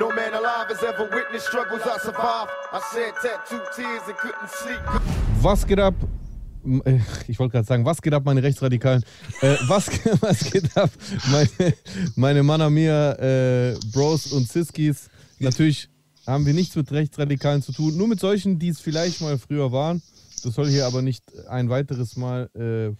No man alive has ever witnessed struggles I survived. I shed tattooed tears and couldn't sleep. Was geht ab? Äh, Ich wollte gerade sagen, was geht ab, meine Rechtsradikalen? Äh, was, was geht ab, meine, meine Manna Mia, äh, Bros und Siskis? Natürlich haben wir nichts mit Rechtsradikalen zu tun, nur mit solchen, die es vielleicht mal früher waren. Das soll hier aber nicht ein weiteres Mal äh,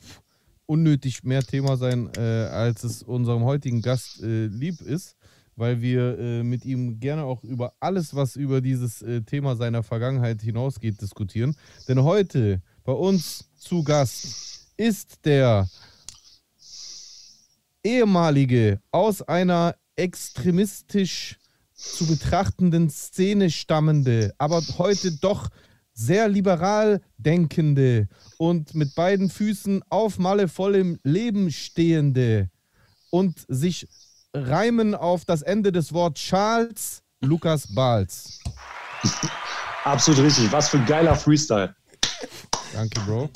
unnötig mehr Thema sein, äh, als es unserem heutigen Gast äh, lieb ist, weil wir äh, mit ihm gerne auch über alles, was über dieses äh, Thema seiner Vergangenheit hinausgeht, diskutieren. Denn heute bei uns zu Gast ist der ehemalige aus einer extremistisch zu betrachtenden Szene stammende, aber heute doch sehr liberal denkende und mit beiden Füßen auf Malle voll im Leben stehende und sich reimen auf das Ende des Wortes Charles Lukas Balz. Absolut richtig. Was für ein geiler Freestyle. Danke, Bro.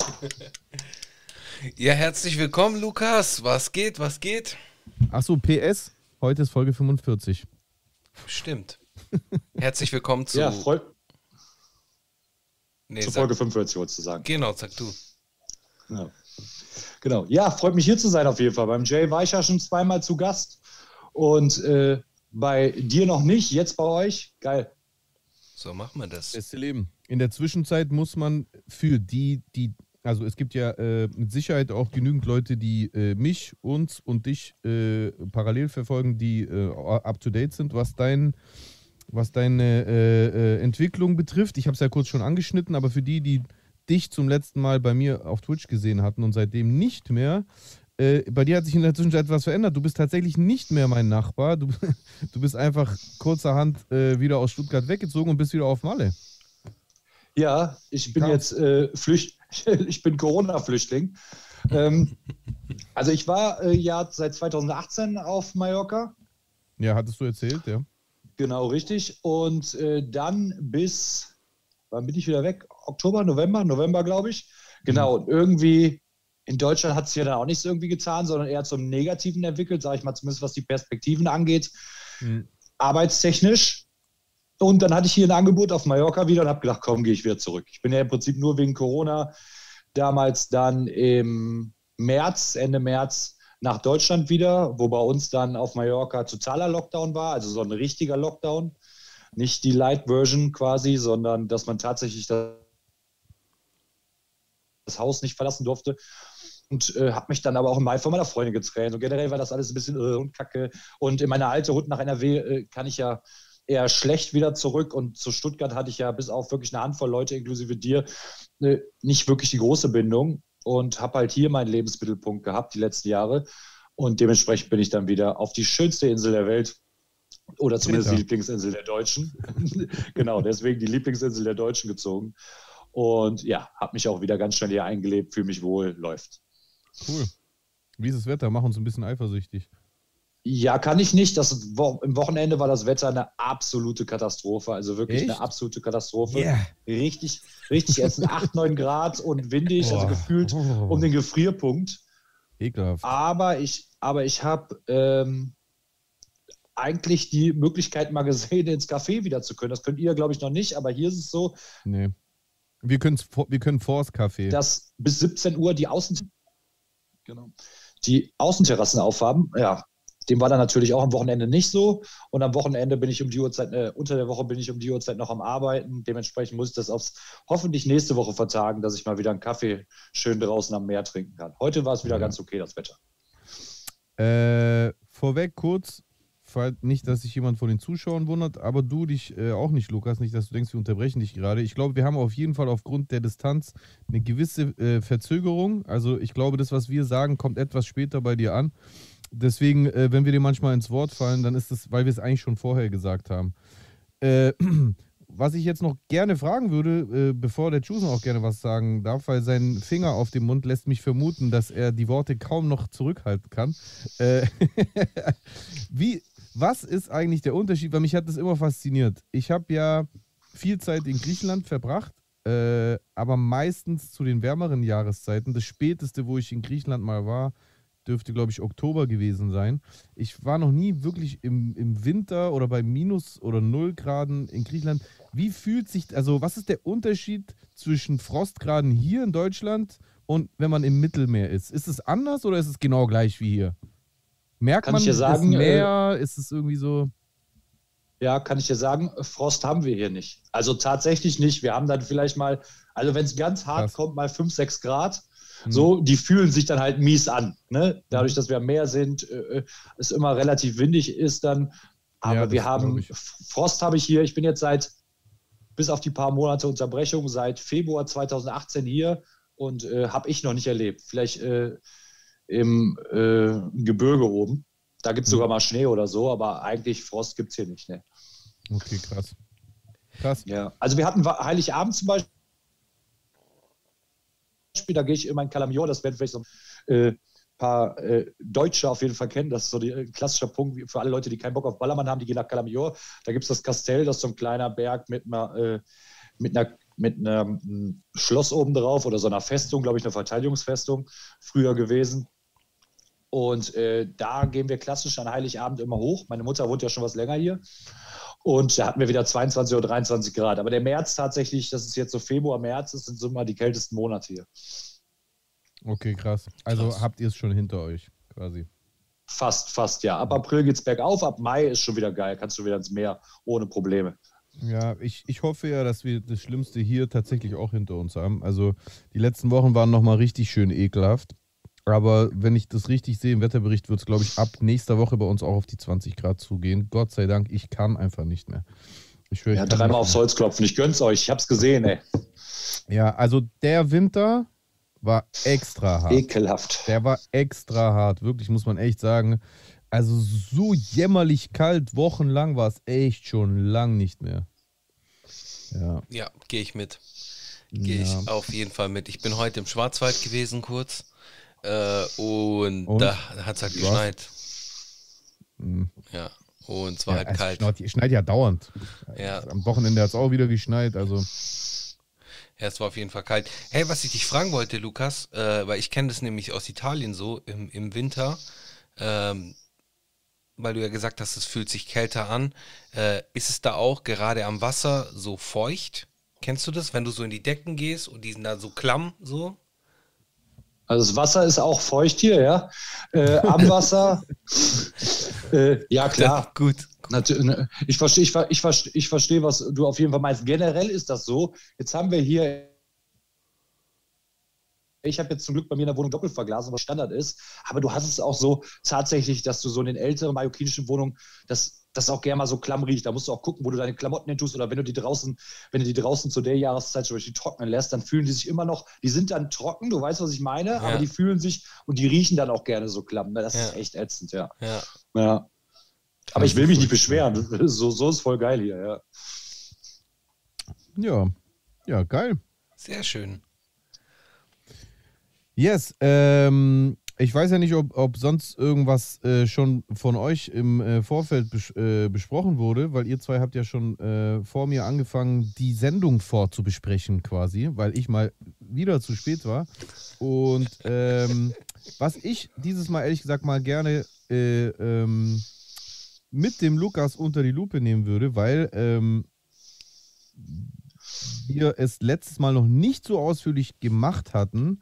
Ja, herzlich willkommen, Lukas. Was geht, was geht? Achso, PS, heute ist Folge 45. Stimmt. Herzlich willkommen zu. Ja, freut nee, zu Folge 45 wolltest du sagen. Genau, sag du. Ja. Genau. Ja, freut mich hier zu sein auf jeden Fall. Beim Jay war ich ja schon zweimal zu Gast und äh, bei dir noch nicht, jetzt bei euch. Geil. So machen wir das. Beste Leben. In der Zwischenzeit muss man für die, die, also es gibt ja äh, mit Sicherheit auch genügend Leute, die äh, mich, uns und dich äh, parallel verfolgen, die äh, up to date sind, was dein, was deine äh, äh, Entwicklung betrifft. Ich habe es ja kurz schon angeschnitten, aber für die, die dich zum letzten Mal bei mir auf Twitch gesehen hatten und seitdem nicht mehr, äh, bei dir hat sich in der Zwischenzeit etwas verändert. Du bist tatsächlich nicht mehr mein Nachbar. Du, du bist einfach kurzerhand äh, wieder aus Stuttgart weggezogen und bist wieder auf Malle. Ja, ich bin jetzt äh, Flücht, ich bin Corona-Flüchtling. ähm, also ich war äh, ja seit 2018 auf Mallorca. Ja, hattest du erzählt, ja. Genau, richtig. Und äh, dann bis, wann bin ich wieder weg? Oktober, November? November, glaube ich. Genau, und irgendwie in Deutschland hat es ja dann auch nicht so irgendwie getan, sondern eher zum Negativen entwickelt, sage ich mal, zumindest was die Perspektiven angeht, Mhm. arbeitstechnisch. Und dann hatte ich hier ein Angebot auf Mallorca wieder und habe gedacht, komm, gehe ich wieder zurück. Ich bin ja im Prinzip nur wegen Corona damals dann im März, Ende März nach Deutschland wieder, wo bei uns dann auf Mallorca totaler Lockdown war, also so ein richtiger Lockdown. Nicht die Light-Version quasi, sondern dass man tatsächlich das das Haus nicht verlassen durfte. Und äh, habe mich dann aber auch im Mai von meiner Freundin getrennt. Und generell war das alles ein bisschen äh, und kacke. Und in meine alte Hut nach NRW äh, kann ich ja eher schlecht wieder zurück. Und zu Stuttgart hatte ich ja bis auf wirklich eine Handvoll Leute, inklusive dir, äh, nicht wirklich die große Bindung. Und habe halt hier meinen Lebensmittelpunkt gehabt die letzten Jahre. Und dementsprechend bin ich dann wieder auf die schönste Insel der Welt. Oder zumindest die Lieblingsinsel der Deutschen. genau, deswegen die Lieblingsinsel der Deutschen gezogen. Und ja, habe mich auch wieder ganz schnell hier eingelebt, fühle mich wohl, läuft. Cool. Wie ist das Wetter? Mach uns ein bisschen eifersüchtig. Ja, kann ich nicht. Das, Im Wochenende war das Wetter eine absolute Katastrophe. Also wirklich Echt? eine absolute Katastrophe. Yeah. Richtig, richtig ätzend. 8, 9 Grad und windig, also Boah. gefühlt Oh. um den Gefrierpunkt. Ekelhaft. Aber ich, aber ich habe ähm, eigentlich die Möglichkeit mal gesehen, ins Café wieder zu können. Das könnt ihr, glaube ich, noch nicht, aber hier ist es so, Nee. Wir, wir können vors Café. dass bis 17 Uhr die Außen genau, die Außenterrassen aufhaben. Ja, dem war dann natürlich auch am Wochenende nicht so. Und am Wochenende bin ich um die Uhrzeit, äh, unter der Woche bin ich um die Uhrzeit noch am Arbeiten. Dementsprechend muss ich das aufs hoffentlich nächste Woche vertagen, dass ich mal wieder einen Kaffee schön draußen am Meer trinken kann. Heute war es wieder Ja. ganz okay, das Wetter. Äh, vorweg kurz, fall- nicht, dass sich jemand von den Zuschauern wundert, aber du dich äh, auch nicht, Lukas, nicht, dass du denkst, wir unterbrechen dich gerade. Ich glaube, wir haben auf jeden Fall aufgrund der Distanz eine gewisse äh, Verzögerung. Also ich glaube, das, was wir sagen, kommt etwas später bei dir an. Deswegen, äh, wenn wir dir manchmal ins Wort fallen, dann ist es, weil wir es eigentlich schon vorher gesagt haben. Äh, was ich jetzt noch gerne fragen würde, äh, bevor der Chusen auch gerne was sagen darf, weil sein Finger auf dem Mund lässt mich vermuten, dass er die Worte kaum noch zurückhalten kann. Äh, wie, was ist eigentlich der Unterschied? Weil mich hat das immer fasziniert. Ich habe ja viel Zeit in Griechenland verbracht, äh, aber meistens zu den wärmeren Jahreszeiten. Das späteste, wo ich in Griechenland mal war, dürfte, glaube ich, Oktober gewesen sein. Ich war noch nie wirklich im, im Winter oder bei Minus- oder Nullgraden in Griechenland. Wie fühlt sich, also was ist der Unterschied zwischen Frostgraden hier in Deutschland und wenn man im Mittelmeer ist? Ist es anders oder ist es genau gleich wie hier? Merkt Kann man ich dir sagen, es mehr? ist es irgendwie so? Ja, kann ich dir sagen, Frost haben wir hier nicht. Also tatsächlich nicht. Wir haben dann vielleicht mal, also wenn es ganz hart Krass. kommt, mal 5, 6 Grad. Hm. So, die fühlen sich dann halt mies an. Ne? Dadurch, dass wir am Meer sind, äh, es immer relativ windig ist dann. Aber Ja, wir haben. Frost habe ich hier. Ich bin jetzt seit, bis auf die paar Monate Unterbrechung, seit Februar 2018 hier und äh, habe ich noch nicht erlebt. Vielleicht äh, im äh, Gebirge oben. Da gibt es Hm. sogar mal Schnee oder so, aber eigentlich Frost gibt es hier nicht. Ne? Okay, krass. Krass. Ja, also wir hatten Heiligabend zum Beispiel, da gehe ich immer in Calamior, das werden vielleicht so ein äh, paar äh, Deutsche auf jeden Fall kennen, das ist so die, ein klassischer Punkt für alle Leute, die keinen Bock auf Ballermann haben, die gehen nach Calamior, da gibt es das Kastell, das ist so ein kleiner Berg mit einer, äh, mit einer mit einem mm, Schloss oben drauf oder so einer Festung, glaube ich, eine Verteidigungsfestung früher gewesen. Und äh, da gehen wir klassisch an Heiligabend immer hoch. Meine Mutter wohnt ja schon was länger hier. Und da hatten wir wieder 22 oder 23 Grad. Aber der März tatsächlich, das ist jetzt so Februar, März, das sind so mal die kältesten Monate hier. Okay, krass. Also Krass. habt ihr es schon hinter euch, quasi. Fast, fast, ja. Ab April geht es bergauf, ab Mai ist schon wieder geil. Kannst du wieder ins Meer ohne Probleme. Ja, ich, ich hoffe ja, dass wir das Schlimmste hier tatsächlich auch hinter uns haben. Also die letzten Wochen waren nochmal richtig schön ekelhaft. Aber wenn ich das richtig sehe, im Wetterbericht wird es, glaube ich, ab nächster Woche bei uns auch auf die 20 Grad zugehen. Gott sei Dank, ich kann einfach nicht mehr. Ich höre, ich Ja, kann dreimal aufs. Holz klopfen. Ich gönn's euch. Ich hab's gesehen, ey. Ja, also der Winter war extra hart. Ekelhaft. Der war extra hart, wirklich, muss man echt sagen. Also so jämmerlich kalt, wochenlang war es echt schon lang nicht mehr. Ja. Ja, gehe ich mit. Gehe ja. ich auf jeden Fall mit. Ich bin heute im Schwarzwald gewesen kurz. Äh, und, Und? da hat es halt geschneit. Mhm. Ja. Und es war Ja, halt es kalt. Schneit, es schneit ja dauernd. Ja. Am Wochenende hat es auch wieder geschneit. Also, Ja, es war auf jeden Fall kalt. Hey, was ich dich fragen wollte, Lukas, äh, weil ich kenne das nämlich aus Italien so im, im Winter, ähm, weil du ja gesagt hast, es fühlt sich kälter an. Äh, ist es da auch gerade am Wasser so feucht? Kennst du das, wenn du so in die Decken gehst und die sind da so klamm so? Also das Wasser ist auch feucht hier, ja. Äh, am Wasser. äh, ja, klar. Gut. Natu- ne, Ich verstehe, ich, ver- ich, verstehe, ich verstehe, was du auf jeden Fall meinst. Generell ist das so. Jetzt haben wir hier. Ich habe jetzt zum Glück bei mir in der Wohnung Doppelverglasung, was Standard ist. Aber du hast es auch so tatsächlich, dass du so in den älteren mallorquinischen Wohnungen, dass das auch gerne mal so klamm riecht. Da musst du auch gucken, wo du deine Klamotten hin tust oder wenn du die draußen, wenn du die draußen zu der Jahreszeit zum Beispiel trocknen lässt, dann fühlen die sich immer noch, die sind dann trocken, du weißt, was ich meine, aber die fühlen sich und die riechen dann auch gerne so klamm. Das Ja. ist echt ätzend, ja. Ja. ja. Aber ich will mich nicht beschweren. So, so ist voll geil hier, ja. ja. Ja, geil. Sehr schön. Yes, ähm, ich weiß ja nicht, ob, ob sonst irgendwas äh, schon von euch im äh, Vorfeld bes äh, besprochen wurde, weil ihr zwei habt ja schon äh, vor mir angefangen, die Sendung vorzubesprechen quasi, weil ich mal wieder zu spät war. Und ähm, was ich dieses Mal ehrlich gesagt mal gerne äh, ähm, mit dem Lukas unter die Lupe nehmen würde, weil ähm, wir es letztes Mal noch nicht so ausführlich gemacht hatten,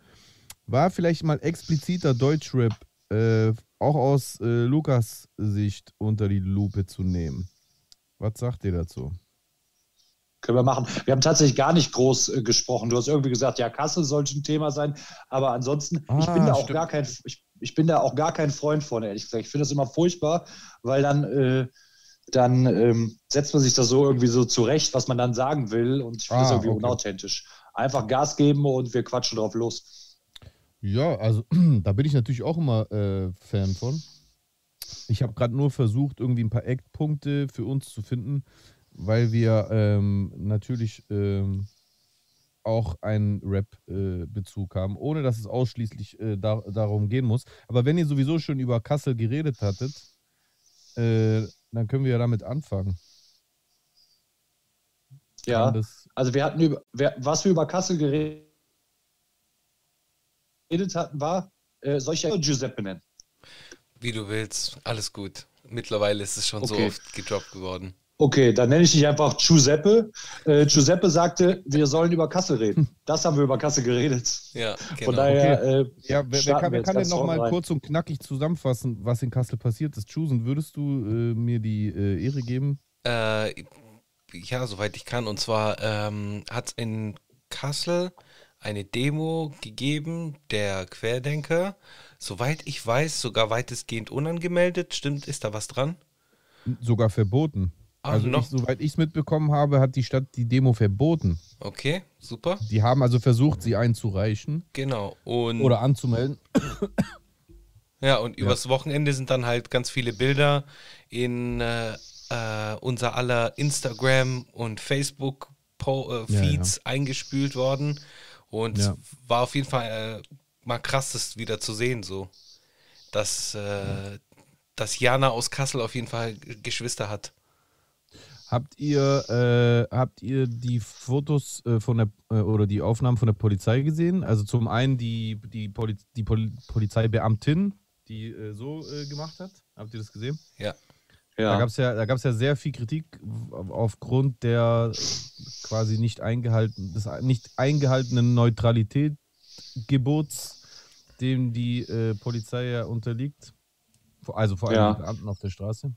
war vielleicht mal expliziter Deutschrap äh, auch aus äh, Lukas Sicht unter die Lupe zu nehmen. Was sagt ihr dazu? Können wir machen. Wir haben tatsächlich gar nicht groß äh, gesprochen. Du hast irgendwie gesagt, ja, Kassel sollte ein Thema sein. Aber ansonsten, ich Ah, bin da auch stimmt. gar kein, ich, ich bin da auch gar kein Freund von, ehrlich gesagt. Ich finde das immer furchtbar, weil dann, äh, dann ähm, setzt man sich da so irgendwie so zurecht, was man dann sagen will. Und ich finde das Ah, irgendwie okay. unauthentisch. Einfach Gas geben und wir quatschen drauf los. Ja, also da bin ich natürlich auch immer äh, Fan von. Ich habe gerade nur versucht, irgendwie ein paar Eckpunkte für uns zu finden, weil wir ähm, natürlich ähm, auch einen Rap-Bezug haben, ohne dass es ausschließlich äh, da, darum gehen muss. Aber wenn ihr sowieso schon über Kassel geredet hattet, äh, dann können wir ja damit anfangen. Ja. Also wir hatten über, wer- was wir über Kassel geredet hatten, war, äh, soll ich ja Giuseppe nennen? Wie du willst, alles gut. Mittlerweile ist es schon so Okay. oft gedroppt geworden. Okay, dann nenne ich dich einfach Giuseppe. Äh, Giuseppe sagte, wir sollen über Kassel reden. Das haben wir über Kassel geredet. Ja, genau. Von daher, äh, Ja, wer, wer kann, wir wer kann denn ganz noch mal vorne rein. kurz und knackig zusammenfassen, was in Kassel passiert ist? Chusen, würdest du äh, mir die äh, Ehre geben? Äh, ja, soweit ich kann. Und zwar ähm, hat es in Kassel eine Demo gegeben, der Querdenker. Soweit ich weiß, sogar weitestgehend unangemeldet. Stimmt, ist da was dran? Sogar verboten. Ah, also noch? ich, soweit ich es mitbekommen habe, hat die Stadt die Demo verboten. Okay, super. Die haben also versucht, sie einzureichen Genau. Und oder anzumelden. Ja, und übers Wochenende sind dann halt ganz viele Bilder in äh, äh, unser aller Instagram- und Facebook-Feeds Ja, eingespült worden. Und Ja. war auf jeden Fall äh, mal krass, das wieder zu sehen, so. Dass, äh, dass Jana aus Kassel auf jeden Fall Geschwister hat. Habt ihr, äh, habt ihr die Fotos äh, von der äh, oder die Aufnahmen von der Polizei gesehen? Also zum einen die, die, Poli die Poli Polizeibeamtin, die äh, so äh, gemacht hat. Habt ihr das gesehen? Ja. Da ja. gab es ja, da gab's ja sehr viel Kritik auf- aufgrund der quasi nicht eingehalten, des nicht eingehaltenen Neutralitätsgebots, dem die äh, Polizei ja unterliegt. Also vor allem Ja. die Beamten auf der Straße.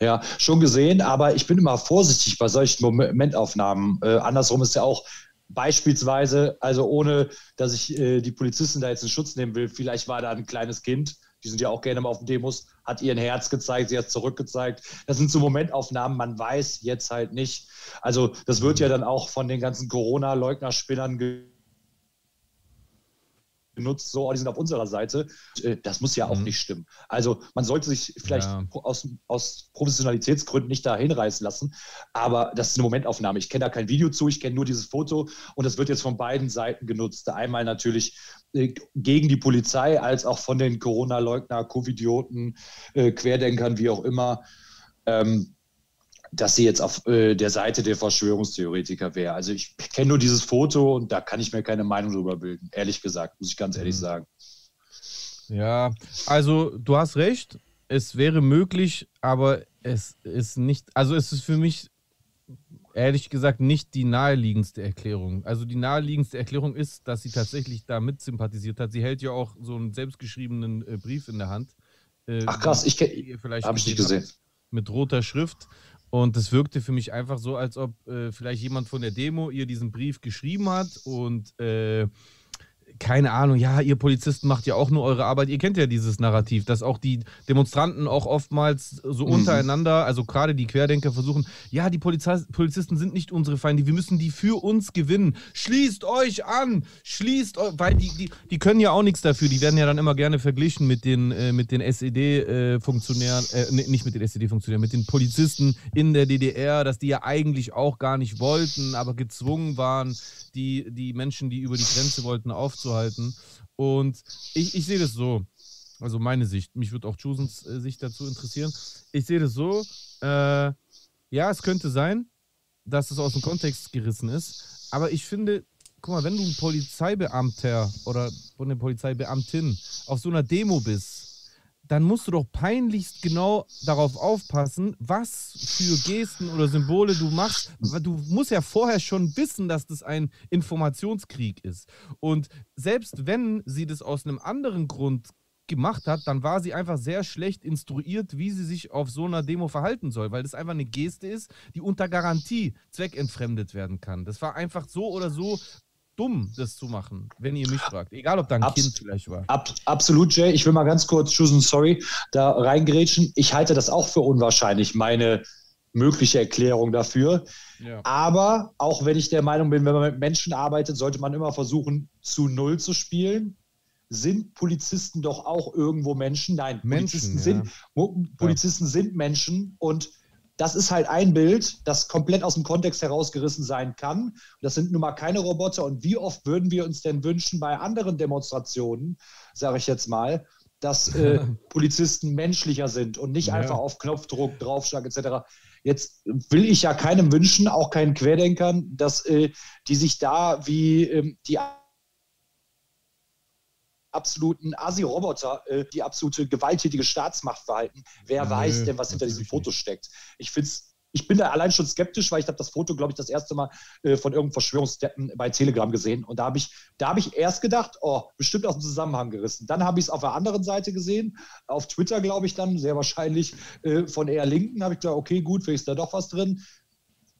Ja, schon gesehen, aber ich bin immer vorsichtig bei solchen Momentaufnahmen. Äh, andersrum ist ja auch beispielsweise, also ohne, dass ich äh, die Polizisten da jetzt in Schutz nehmen will, vielleicht war da ein kleines Kind, die sind ja auch gerne mal auf den Demos, hat ihr ein Herz gezeigt, sie hat zurückgezeigt. Das sind so Momentaufnahmen, man weiß jetzt halt nicht. Also das wird ja dann auch von den ganzen Corona-Leugner-Spinnern ge genutzt, so, oh, die sind auf unserer Seite. Äh, Das muss ja auch Mhm. nicht stimmen. Also man sollte sich vielleicht Ja. aus, aus Professionalitätsgründen nicht da hinreißen lassen, aber das ist eine Momentaufnahme. Ich kenne da kein Video zu, ich kenne nur dieses Foto und das wird jetzt von beiden Seiten genutzt. Einmal natürlich gegen die Polizei, als auch von den Corona-Leugner, Covidioten, äh, Querdenkern, wie auch immer. Ähm, dass sie jetzt auf äh, der Seite der Verschwörungstheoretiker wäre. Also ich kenne nur dieses Foto und da kann ich mir keine Meinung drüber bilden. Ehrlich gesagt, muss ich ganz ehrlich Mhm. sagen. Ja, also du hast recht, es wäre möglich, aber es ist nicht, also es ist für mich ehrlich gesagt nicht die naheliegendste Erklärung. Also die naheliegendste Erklärung ist, dass sie tatsächlich damit sympathisiert hat. Sie hält ja auch so einen selbstgeschriebenen äh, Brief in der Hand. äh, Ach krass, ich habe ich nicht gesehen gesehen. mit roter Schrift. Und es wirkte für mich einfach so, als ob äh, vielleicht jemand von der Demo ihr diesen Brief geschrieben hat und äh, keine Ahnung, ja, ihr Polizisten macht ja auch nur eure Arbeit. Ihr kennt ja dieses Narrativ, dass auch die Demonstranten auch oftmals so Mhm. untereinander, also gerade die Querdenker versuchen, ja, die Polizei Polizisten sind nicht unsere Feinde, wir müssen die für uns gewinnen. Schließt euch an, schließt euch, weil die, die, die können ja auch nichts dafür. Die werden ja dann immer gerne verglichen mit den, äh, mit den SED-Funktionären, äh, nee, nicht mit den SED-Funktionären, mit den Polizisten in der DDR, dass die ja eigentlich auch gar nicht wollten, aber gezwungen waren, die, die Menschen, die über die Grenze wollten, aufzuhalten. Und ich, ich sehe das so, also meine Sicht, mich würde auch Chusens äh, Sicht dazu interessieren. Ich sehe das so, äh, ja, es könnte sein, dass es aus dem Kontext gerissen ist, aber ich finde, guck mal, wenn du ein Polizeibeamter oder eine Polizeibeamtin auf so einer Demo bist, dann musst du doch peinlichst genau darauf aufpassen, was für Gesten oder Symbole du machst. Du musst ja vorher schon wissen, dass das ein Informationskrieg ist. Und selbst wenn sie das aus einem anderen Grund gemacht hat, dann war sie einfach sehr schlecht instruiert, wie sie sich auf so einer Demo verhalten soll, weil das einfach eine Geste ist, die unter Garantie zweckentfremdet werden kann. Das war einfach so oder so dumm, das zu machen, wenn ihr mich fragt. Egal, ob da ein Abs- Kind vielleicht war. Ab, absolut, Jay. Ich will mal ganz kurz, Susan, sorry, da reingrätschen. Ich halte das auch für unwahrscheinlich, meine mögliche Erklärung dafür. Ja. Aber auch wenn ich der Meinung bin, wenn man mit Menschen arbeitet, sollte man immer versuchen, zu Null zu spielen. Sind Polizisten doch auch irgendwo Menschen? Nein, Menschen, Polizisten, ja. sind, Polizisten sind Menschen und das ist halt ein Bild, das komplett aus dem Kontext herausgerissen sein kann. Das sind nun mal keine Roboter. Und wie oft würden wir uns denn wünschen bei anderen Demonstrationen, sage ich jetzt mal, dass äh, Polizisten menschlicher sind und nicht Ja. einfach auf Knopfdruck, Draufschlag etc. Jetzt will ich ja keinem wünschen, auch keinen Querdenkern, dass äh, die sich da wie ähm, die absoluten Asi-Roboter, äh, die absolute gewalttätige Staatsmacht verhalten. Wer Nö, weiß denn, was hinter diesem Foto nicht. steckt? Ich finde ich bin da allein schon skeptisch, weil ich habe das Foto, glaube ich, das erste Mal äh, von irgendeinem Verschwörungsdeppen bei Telegram gesehen. Und da habe ich, da habe ich erst gedacht, oh, bestimmt aus dem Zusammenhang gerissen. Dann habe ich es auf der anderen Seite gesehen, auf Twitter, glaube ich, dann, sehr wahrscheinlich äh, von eher Linken, habe ich gedacht, okay, gut, vielleicht ist da doch was drin.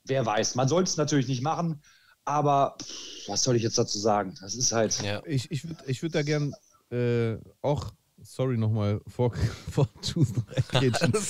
Wer weiß, man sollte es natürlich nicht machen, aber pff, was soll ich jetzt dazu sagen? Das ist halt. Ja. Ich, ich würde ich würd da gern äh, auch, sorry nochmal, vor, vor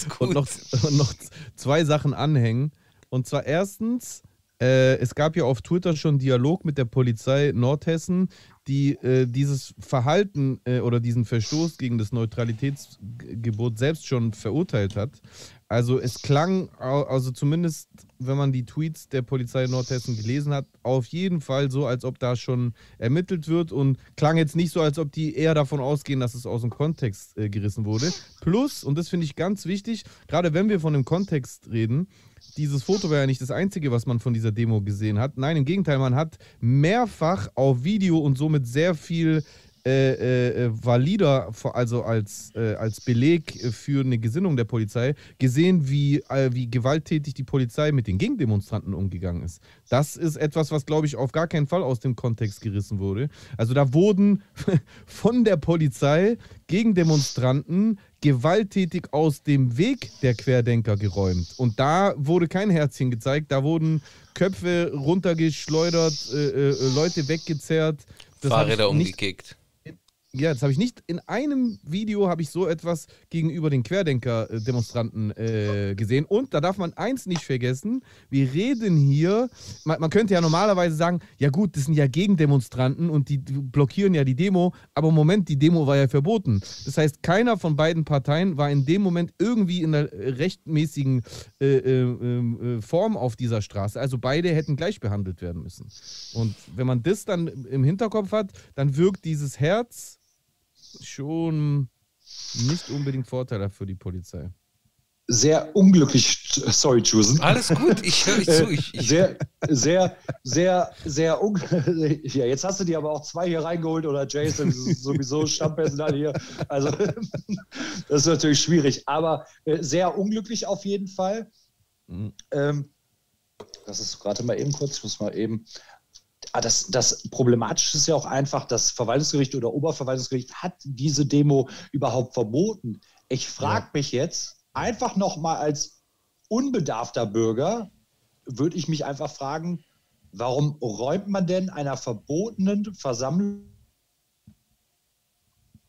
gut. und noch, und noch zwei Sachen anhängen. Und zwar erstens, äh, es gab ja auf Twitter schon Dialog mit der Polizei Nordhessen, die äh, dieses Verhalten äh, oder diesen Verstoß gegen das Neutralitätsgebot selbst schon verurteilt hat. Also es klang, also zumindest wenn man die Tweets der Polizei Nordhessen gelesen hat, auf jeden Fall so, als ob da schon ermittelt wird und klang jetzt nicht so, als ob die eher davon ausgehen, dass es aus dem Kontext äh, gerissen wurde. Plus, und das finde ich ganz wichtig, gerade wenn wir von dem Kontext reden, dieses Foto war ja nicht das einzige, was man von dieser Demo gesehen hat. Nein, im Gegenteil, man hat mehrfach auf Video und somit sehr viel äh, äh, valider, vor- also als, äh, als Beleg für eine Gesinnung der Polizei, gesehen, wie, äh, wie gewalttätig die Polizei mit den Gegendemonstranten umgegangen ist. Das ist etwas, was, glaube ich, auf gar keinen Fall aus dem Kontext gerissen wurde. Also da wurden von der Polizei Gegendemonstranten gewalttätig aus dem Weg der Querdenker geräumt. Und da wurde kein Herzchen gezeigt, da wurden Köpfe runtergeschleudert, äh, äh, Leute weggezerrt. Das Fahrräder umgekickt. Ja, das habe ich nicht. In einem Video habe ich so etwas gegenüber den Querdenker-Demonstranten äh, gesehen. Und da darf man eins nicht vergessen: Wir reden hier. Man, man könnte ja normalerweise sagen: Ja, gut, das sind ja Gegendemonstranten und die blockieren ja die Demo. Aber im Moment, die Demo war ja verboten. Das heißt, keiner von beiden Parteien war in dem Moment irgendwie in der rechtmäßigen äh, äh, äh, Form auf dieser Straße. Also beide hätten gleich behandelt werden müssen. Und wenn man das dann im Hinterkopf hat, dann wirkt dieses Herz schon nicht unbedingt vorteilhaft für die Polizei. Sehr unglücklich, sorry, Chusen. Alles gut, ich höre dich zu. Ich, ich, Sehr, sehr, sehr, sehr un Ja, jetzt hast du dir aber auch zwei hier reingeholt oder Jason, sowieso Stammpersonal hier. Also, das ist natürlich schwierig, aber äh, sehr unglücklich auf jeden Fall. Mhm. Ähm, das ist gerade mal eben kurz, ich muss mal eben. Ah, das, das Problematische ist ja auch einfach, das Verwaltungsgericht oder Oberverwaltungsgericht hat diese Demo überhaupt verboten. Ich frage mich jetzt einfach nochmal als unbedarfter Bürger, würde ich mich einfach fragen, warum räumt man denn einer verbotenen Versammlung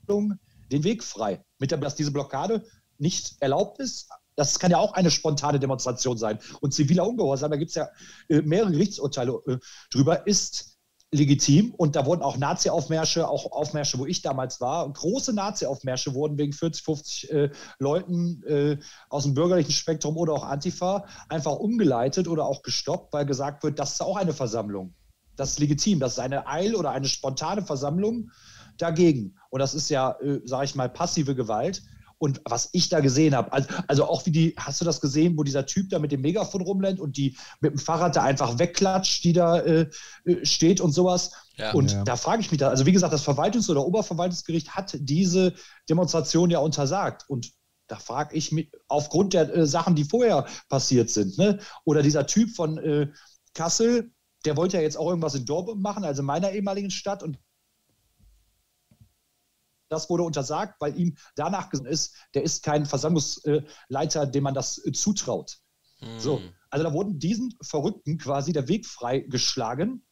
den Weg frei? Mit der, dass diese Blockade nicht erlaubt ist. Das kann ja auch eine spontane Demonstration sein. Und ziviler Ungehorsam, da gibt es ja äh, mehrere Gerichtsurteile äh, drüber, ist legitim. Und da wurden auch Nazi-Aufmärsche, auch Aufmärsche, wo ich damals war, große Nazi-Aufmärsche wurden wegen 40, 50 äh, Leuten äh, aus dem bürgerlichen Spektrum oder auch Antifa einfach umgeleitet oder auch gestoppt, weil gesagt wird, das ist auch eine Versammlung. Das ist legitim. Das ist eine Eil- oder eine spontane Versammlung dagegen. Und das ist ja, äh, sage ich mal, passive Gewalt. Und was ich da gesehen habe, also, also auch wie die, hast du das gesehen, wo dieser Typ da mit dem Megafon rumrennt und die mit dem Fahrrad da einfach wegklatscht, die da äh, äh, steht und sowas. Ja. Und Ja. da frage ich mich da, also wie gesagt, das Verwaltungs- oder Oberverwaltungsgericht hat diese Demonstration ja untersagt. Und da frage ich mich, aufgrund der äh, Sachen, die vorher passiert sind, ne? oder dieser Typ von äh, Kassel, der wollte ja jetzt auch irgendwas in Dortmund machen, also in meiner ehemaligen Stadt. Und das wurde untersagt, weil ihm danach gesagt ist, der ist kein Versammlungsleiter, dem man das äh, zutraut. Hm. So, also da wurden diesen Verrückten quasi der Weg freigeschlagen.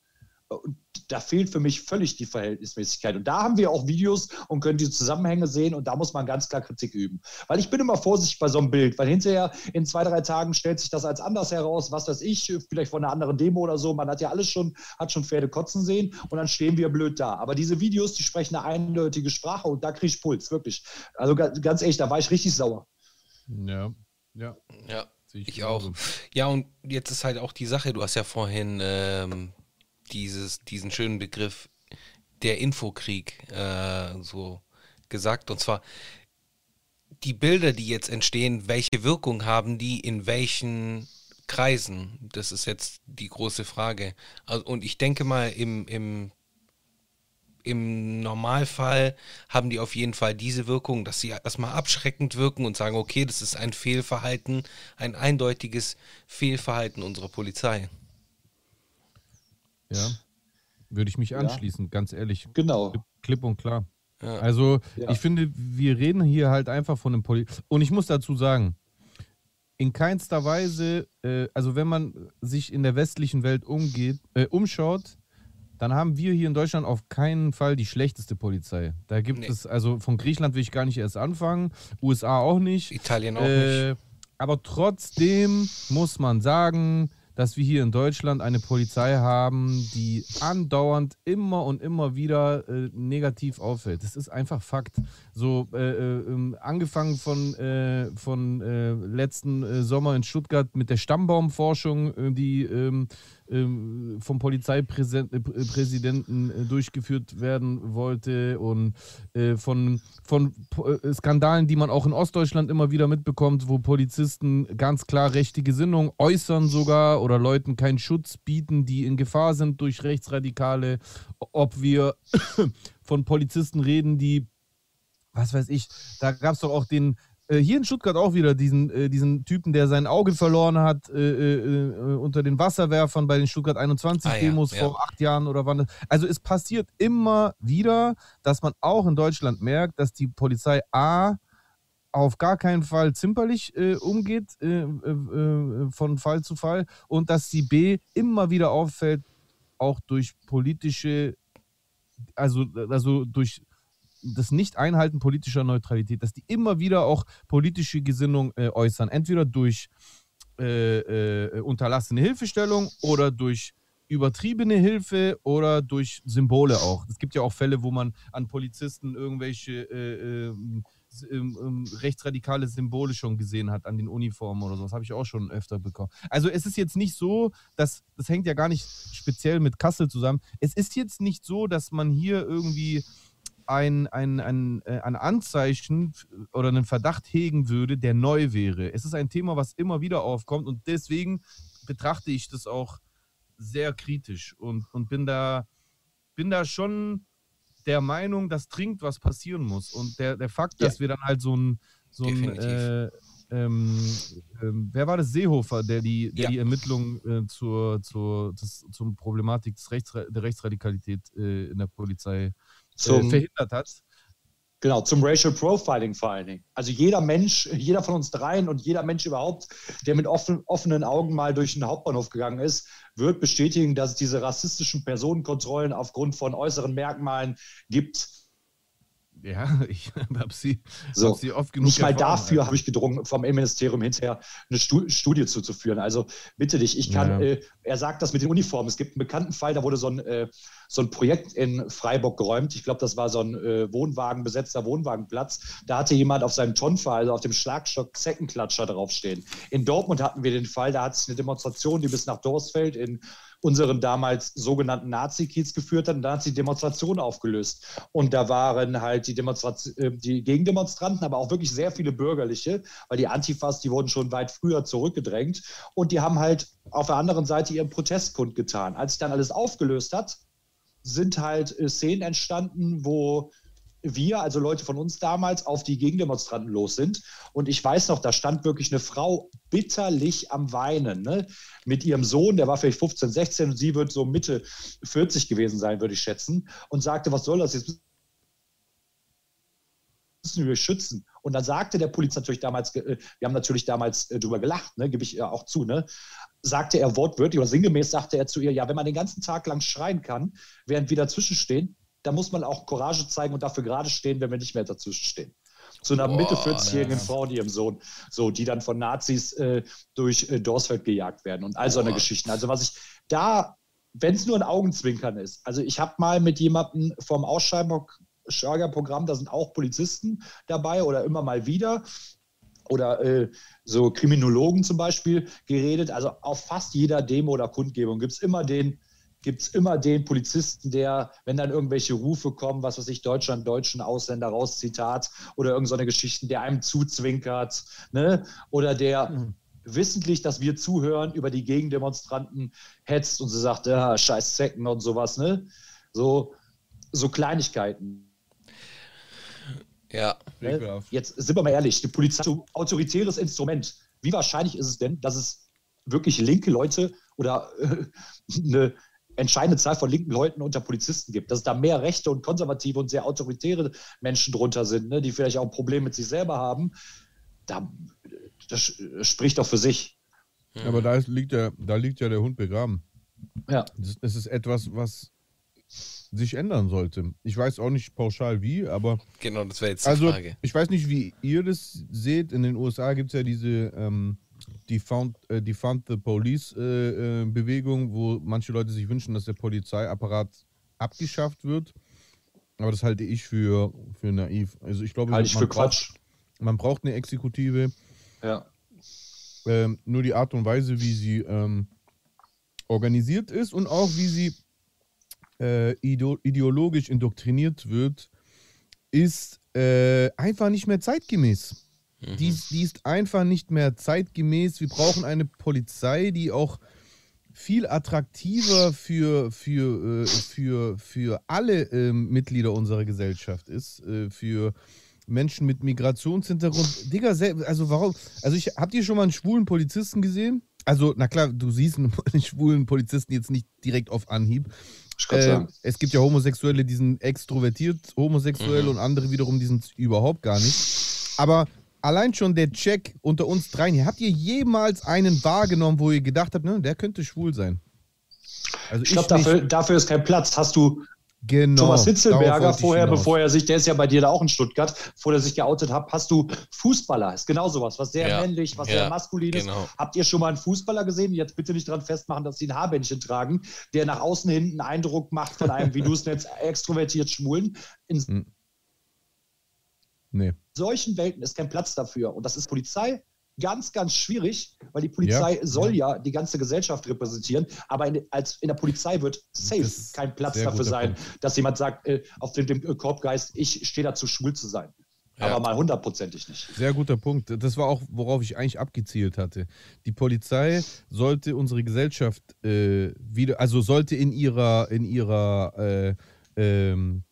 Und da fehlt für mich völlig die Verhältnismäßigkeit. Und da haben wir auch Videos und können diese Zusammenhänge sehen und da muss man ganz klar Kritik üben. Weil ich bin immer vorsichtig bei so einem Bild, weil hinterher in zwei, drei Tagen stellt sich das als anders heraus, was weiß ich, vielleicht von einer anderen Demo oder so. Man hat ja alles schon, hat schon Pferde kotzen sehen und dann stehen wir blöd da. Aber diese Videos, die sprechen eine eindeutige Sprache und da kriege ich Puls, wirklich. Also ga- ganz ehrlich, da war ich richtig sauer. Ja, ja. Ja, sehe ich auch. Ja, und jetzt ist halt auch die Sache, du hast ja vorhin ähm, dieses, diesen schönen Begriff der Infokrieg äh, so gesagt. Und zwar die Bilder, die jetzt entstehen, welche Wirkung haben die in welchen Kreisen? Das ist jetzt die große Frage. Also, und ich denke mal, im, im, im Normalfall haben die auf jeden Fall diese Wirkung, dass sie erstmal abschreckend wirken und sagen, okay, das ist ein Fehlverhalten, ein eindeutiges Fehlverhalten unserer Polizei. Ja, würde ich mich Ja. anschließen, ganz ehrlich. Genau. Klipp, klipp und klar. Ja. Also, Ja. ich finde, wir reden hier halt einfach von einem Poli. Und ich muss dazu sagen, in keinster Weise, äh, also wenn man sich in der westlichen Welt umgeht, äh, umschaut, dann haben wir hier in Deutschland auf keinen Fall die schlechteste Polizei. Da gibt Nee. es, also von Griechenland will ich gar nicht erst anfangen, USA auch nicht. Italien auch nicht. Äh, aber trotzdem muss man sagen, dass wir hier in Deutschland eine Polizei haben, die andauernd immer und immer wieder äh, negativ auffällt. Das ist einfach Fakt. So äh, äh, ähm, angefangen von, äh, von äh, letzten äh, Sommer in Stuttgart mit der Stammbaumforschung, die ähm, vom Polizeipräsidenten äh, durchgeführt werden wollte und äh, von, von äh, Skandalen, die man auch in Ostdeutschland immer wieder mitbekommt, wo Polizisten ganz klar rechte Gesinnung äußern sogar oder Leuten keinen Schutz bieten, die in Gefahr sind durch Rechtsradikale. Ob wir von Polizisten reden, die, was weiß ich, da gab es doch auch den, äh, hier in Stuttgart auch wieder diesen, äh, diesen Typen, der sein Auge verloren hat äh, äh, äh, unter den Wasserwerfern bei den Stuttgart 21 Ah ja, Demos ja. vor acht Jahren oder wann. Also es passiert immer wieder, dass man auch in Deutschland merkt, dass die Polizei A auf gar keinen Fall zimperlich umgeht von Fall zu Fall und dass sie B immer wieder auffällt, auch durch politische, also, also durch das Nicht-Einhalten politischer Neutralität, dass die immer wieder auch politische Gesinnung äh, äußern, entweder durch äh, äh, unterlassene Hilfestellung oder durch übertriebene Hilfe oder durch Symbole auch. Es gibt ja auch Fälle, wo man an Polizisten irgendwelche äh, s- ähm, ähm, rechtsradikale Symbole schon gesehen hat an den Uniformen oder so. Das habe ich auch schon öfter bekommen. Also es ist jetzt nicht so, dass das hängt ja gar nicht speziell mit Kassel zusammen. Es ist jetzt nicht so, dass man hier irgendwie ein, ein, ein, äh, ein Anzeichen oder einen Verdacht hegen würde, der neu wäre. Es ist ein Thema, was immer wieder aufkommt und deswegen betrachte ich das auch sehr kritisch und, und bin, da, bin da schon der Meinung, dass dringend was passieren muss. Und der, der Fakt, Ja. dass wir dann halt so ein, so ein äh, ähm, ähm, wer war das? Seehofer, der die, der Ja. die Ermittlungen äh, zur, zur, das, zum Problematik des Rechts, der Rechtsradikalität äh, in der Polizei Zum, verhindert hat. Genau, zum Racial Profiling vor allen Dingen. Also jeder Mensch, jeder von uns dreien und jeder Mensch überhaupt, der mit offen, offenen Augen mal durch den Hauptbahnhof gegangen ist, wird bestätigen, dass es diese rassistischen Personenkontrollen aufgrund von äußeren Merkmalen gibt. Ja, ich habe sie, So. hab sie oft genug Nicht mal dafür Alter. habe ich gedrungen, vom Innenministerium hinterher eine Stu Studie zuzuführen. Also bitte dich, ich kann, Ja. äh, er sagt das mit den Uniformen. Es gibt einen bekannten Fall, da wurde so ein, äh, so ein Projekt in Freiburg geräumt. Ich glaube, das war so ein äh, Wohnwagen, besetzter Wohnwagenplatz. Da hatte jemand auf seinem Tonfall, also auf dem Schlagstock, Zeckenklatscher draufstehen. In Dortmund hatten wir den Fall, da hat es eine Demonstration, die bis nach Dorsfeld in unseren damals sogenannten Nazi-Kiez geführt hat. Und da hat sie die Demonstration aufgelöst. Und da waren halt die, äh, die Gegendemonstranten, aber auch wirklich sehr viele Bürgerliche, weil die Antifas, die wurden schon weit früher zurückgedrängt. Und die haben halt auf der anderen Seite ihren Protest kundgetan. Als sich dann alles aufgelöst hat, sind halt äh, Szenen entstanden, wo wir, also Leute von uns damals, auf die Gegendemonstranten los sind. Und ich weiß noch, da stand wirklich eine Frau bitterlich am Weinen, ne? mit ihrem Sohn, der war vielleicht 15, 16 und sie wird so Mitte 40 gewesen sein, würde ich schätzen, und sagte, was soll das jetzt? müssen wir schützen. Und dann sagte der Polizist natürlich damals, äh, wir haben natürlich damals äh, drüber gelacht, ne, gebe ich ihr auch zu, ne, sagte er wortwörtlich oder sinngemäß sagte er zu ihr, ja, wenn man den ganzen Tag lang schreien kann, während wir dazwischen stehen, dann muss man auch Courage zeigen und dafür gerade stehen, wenn wir nicht mehr dazwischen stehen. Zu einer Boah, Mitte 40-jährigen ja. Frau und ihrem Sohn, so, die dann von Nazis äh, durch äh, Dorsfeld gejagt werden und all so eine. Geschichten. Also was ich da, wenn es nur ein Augenzwinkern ist, also ich habe mal mit jemandem vom Ausschreiberprogramm, da sind auch Polizisten dabei oder immer mal wieder, oder äh, so Kriminologen zum Beispiel geredet. Also auf fast jeder Demo oder Kundgebung gibt es immer den, gibt's immer den Polizisten, der, wenn dann irgendwelche Rufe kommen, was weiß ich, Deutschland, deutschen Ausländer raus, Zitat, oder irgendeine so eine Geschichten, der einem zuzwinkert, ne? Oder der Mhm. wissentlich, dass wir zuhören, über die Gegendemonstranten hetzt und sie sagt, ja, scheiß Zecken und sowas, ne? So, so Kleinigkeiten. Ja. Ne? Jetzt sind wir mal ehrlich, die Polizei ist ein autoritäres Instrument. Wie wahrscheinlich ist es denn, dass es wirklich linke Leute oder äh, eine entscheidende Zahl von linken Leuten unter Polizisten gibt, dass es da mehr rechte und konservative und sehr autoritäre Menschen drunter sind, ne, die vielleicht auch ein Problem mit sich selber haben, da, das spricht doch für sich. Aber da, ist, liegt ja, da liegt ja der Hund begraben. Ja. Das, das ist etwas, was sich ändern sollte. Ich weiß auch nicht pauschal wie, aber Genau, das wäre jetzt die also Frage. ich weiß nicht, wie ihr das seht. In den USA gibt es ja diese ähm, Defund, äh, Defund the Police äh, äh, Bewegung, wo manche Leute sich wünschen, dass der Polizeiapparat abgeschafft wird. Aber das halte ich für, für naiv. Also ich glaube, Halte ich man für braucht- Quatsch. Man braucht eine Exekutive. Ja. Ähm, nur die Art und Weise, wie sie ähm, organisiert ist und auch wie sie äh, ideo ideologisch indoktriniert wird, ist äh, einfach nicht mehr zeitgemäß. Die, ist- die ist einfach nicht mehr zeitgemäß. Wir brauchen eine Polizei, die auch viel attraktiver für, für, äh, für, für alle ähm, Mitglieder unserer Gesellschaft ist, äh, für Menschen mit Migrationshintergrund. Digga, also warum? Also ich habt ihr schon mal einen schwulen Polizisten gesehen? Also, na klar, du siehst einen, schwulen Polizisten jetzt nicht direkt auf Anhieb. Äh, es gibt ja Homosexuelle, die sind extrovertiert homosexuell Mhm. und andere wiederum, die sind überhaupt gar nicht. Aber allein schon der Check unter uns dreien hier, habt ihr jemals einen wahrgenommen, wo ihr gedacht habt, ne, der könnte schwul sein? Also Ich glaube, dafür, dafür ist kein Platz. Hast du genau, Thomas Hitzelberger vorher, hinaus. bevor er sich, der ist ja bei dir da auch in Stuttgart, bevor er sich geoutet hat, hast du Fußballer, ist genau sowas, was sehr Ja. männlich, was Ja, sehr maskulin ist. genau. Habt ihr schon mal einen Fußballer gesehen? Jetzt bitte nicht dran festmachen, dass sie ein Haarbändchen tragen, der nach außen hin einen Eindruck macht von einem, wie du es nennst, extrovertiert Schwulen. In Hm. Nee. Solchen Welten ist kein Platz dafür. Und das ist Polizei ganz, ganz schwierig, weil die Polizei Ja, soll ja. die ganze Gesellschaft repräsentieren, aber in, als, in der Polizei wird safe kein Platz dafür sein, Punkt. dass jemand sagt, äh, auf dem, dem äh, Korbgeist, ich stehe dazu, schwul zu sein. Ja. Aber mal hundertprozentig nicht. Sehr guter Punkt. Das war auch, worauf ich eigentlich abgezielt hatte. Die Polizei sollte unsere Gesellschaft äh, wieder, also sollte in ihrer, in ihrer äh, ähm,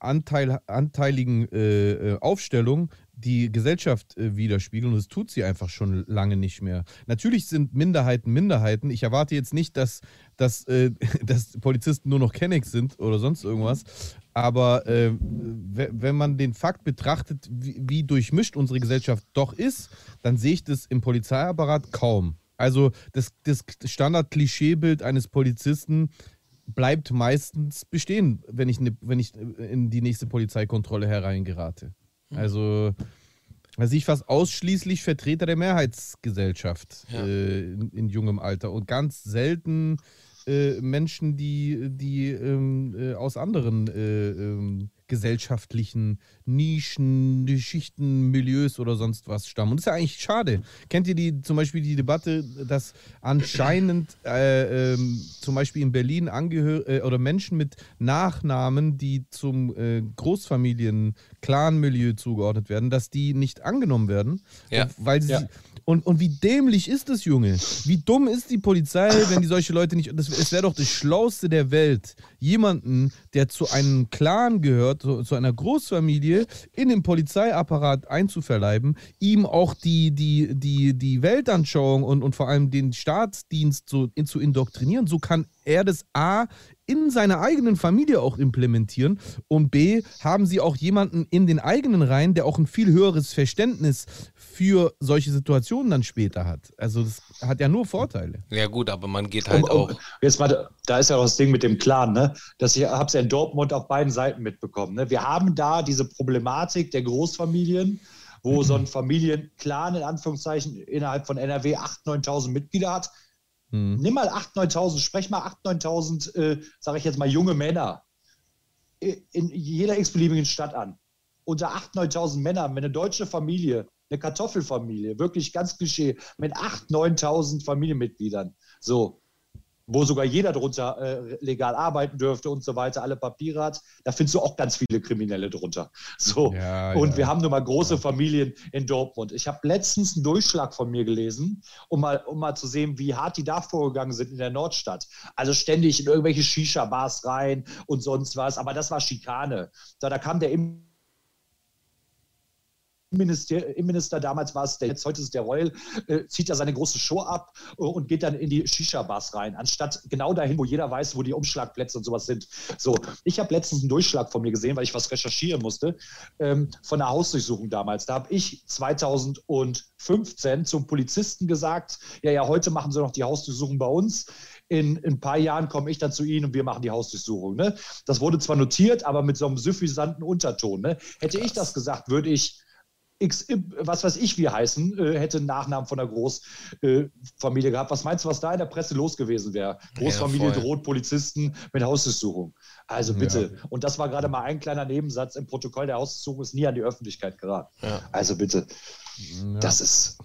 Anteil, anteiligen äh, äh, Aufstellung die Gesellschaft äh, widerspiegeln und das tut sie einfach schon lange nicht mehr. Natürlich sind Minderheiten Minderheiten. Ich erwarte jetzt nicht, dass, dass, äh, dass Polizisten nur noch Kennex sind oder sonst irgendwas. Aber äh, we- wenn man den Fakt betrachtet, wie, wie durchmischt unsere Gesellschaft doch ist, dann sehe ich das im Polizeiapparat kaum. Also das, das Standard-Klischeebild eines Polizisten bleibt meistens bestehen, wenn ich, ne, wenn ich in die nächste Polizeikontrolle hereingerate. Also da sehe ich fast ausschließlich Vertreter der Mehrheitsgesellschaft Ja. äh, in, in jungem Alter und ganz selten äh, Menschen, die, die ähm, äh, aus anderen äh, ähm, gesellschaftlichen Nischen, Schichten, Milieus oder sonst was stammen. Und das ist ja eigentlich schade. Kennt ihr die zum Beispiel die Debatte, dass anscheinend äh, ähm, zum Beispiel in Berlin angehör äh, oder Menschen mit Nachnamen, die zum äh, Großfamilien-Clan-Milieu zugeordnet werden, dass die nicht angenommen werden, Ja. weil sie Ja. Und, und wie dämlich ist das, Junge? Wie dumm ist die Polizei, wenn die solche Leute nicht. Das, es wäre doch das Schlauste der Welt, jemanden, der zu einem Clan gehört, zu, zu einer Großfamilie, in den Polizeiapparat einzuverleiben, ihm auch die, die, die, die Weltanschauung und, und vor allem den Staatsdienst so, in, zu indoktrinieren. So kann er das A in seiner eigenen Familie auch implementieren und B haben sie auch jemanden in den eigenen Reihen, der auch ein viel höheres Verständnis für solche Situationen dann später hat. Also das hat ja nur Vorteile. Ja, gut, aber man geht halt Um- um- auch. Jetzt mal, da ist ja auch das Ding mit dem Clan, ne? Das ich habe es ja in Dortmund auf beiden Seiten mitbekommen. Ne? Wir haben da diese Problematik der Großfamilien, wo so ein Familienclan in Anführungszeichen innerhalb von NRW 8.000, 9.000 Mitglieder hat. Hm. Nimm mal 8.000, 9.000, sprech mal 8.000, 9.000, äh, sage ich jetzt mal, junge Männer in jeder x-beliebigen Stadt an. Unter 8.000, 9.000 Männern, wenn eine deutsche Familie, eine Kartoffelfamilie, wirklich ganz Klischee, mit 8.000, 9.000 Familienmitgliedern, so, wo sogar jeder drunter äh, legal arbeiten dürfte und so weiter, alle Papiere hat, da findest du auch ganz viele Kriminelle drunter. So. Ja, und ja. wir haben nun mal große. Familien in Dortmund. Ich habe letztens einen Durchschlag von mir gelesen, um mal, um mal zu sehen, wie hart die da vorgegangen sind in der Nordstadt. Also ständig in irgendwelche Shisha-Bars rein und sonst was. Aber das war Schikane. Da, da kam der im Innenminister, Innenminister damals war es der, jetzt heute ist es der Royal, äh, zieht ja seine große Show ab äh, und geht dann in die Shisha-Bars rein, anstatt genau dahin, wo jeder weiß, wo die Umschlagplätze und sowas sind. So, ich habe letztens einen Durchschlag von mir gesehen, weil ich was recherchieren musste, ähm, von der Hausdurchsuchung damals. Da habe ich 2015 zum Polizisten gesagt, ja, ja, heute machen sie noch die Hausdurchsuchung bei uns in, in, ein paar Jahren komme ich dann zu Ihnen und wir machen die Hausdurchsuchung. Ne? Das wurde zwar notiert, aber mit so einem suffisanten Unterton. Ne? Hätte Krass. ich das gesagt, würde ich X, was weiß ich, wie heißen, äh, hätte einen Nachnamen von der Großfamilie gehabt. Was meinst du, was da in der Presse los gewesen wäre? Großfamilie ja, droht Polizisten mit Hausdurchsuchung. Also bitte. Ja. Und das war gerade mal ein kleiner Nebensatz im Protokoll der Hausdurchsuchung, ist nie an die Öffentlichkeit geraten. Ja. Also bitte. Das ist.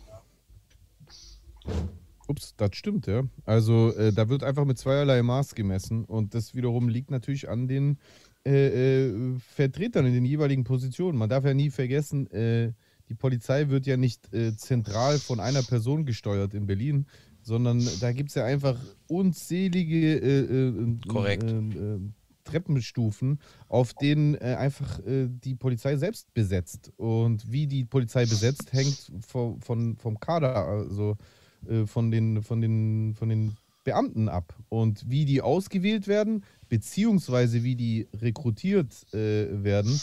Ups, das stimmt, ja. Also äh, da wird einfach mit zweierlei Maß gemessen und das wiederum liegt natürlich an den äh, äh, Vertretern in den jeweiligen Positionen. Man darf ja nie vergessen, äh, die Polizei wird ja nicht äh, zentral von einer Person gesteuert in Berlin, sondern da gibt es ja einfach unzählige äh, äh, Korrekt. Treppenstufen, auf denen einfach die Polizei selbst besetzt. Und wie die Polizei besetzt, hängt von, von vom Kader, also von, den, von, den, von den Beamten ab. Und wie die ausgewählt werden, beziehungsweise wie die rekrutiert äh, werden,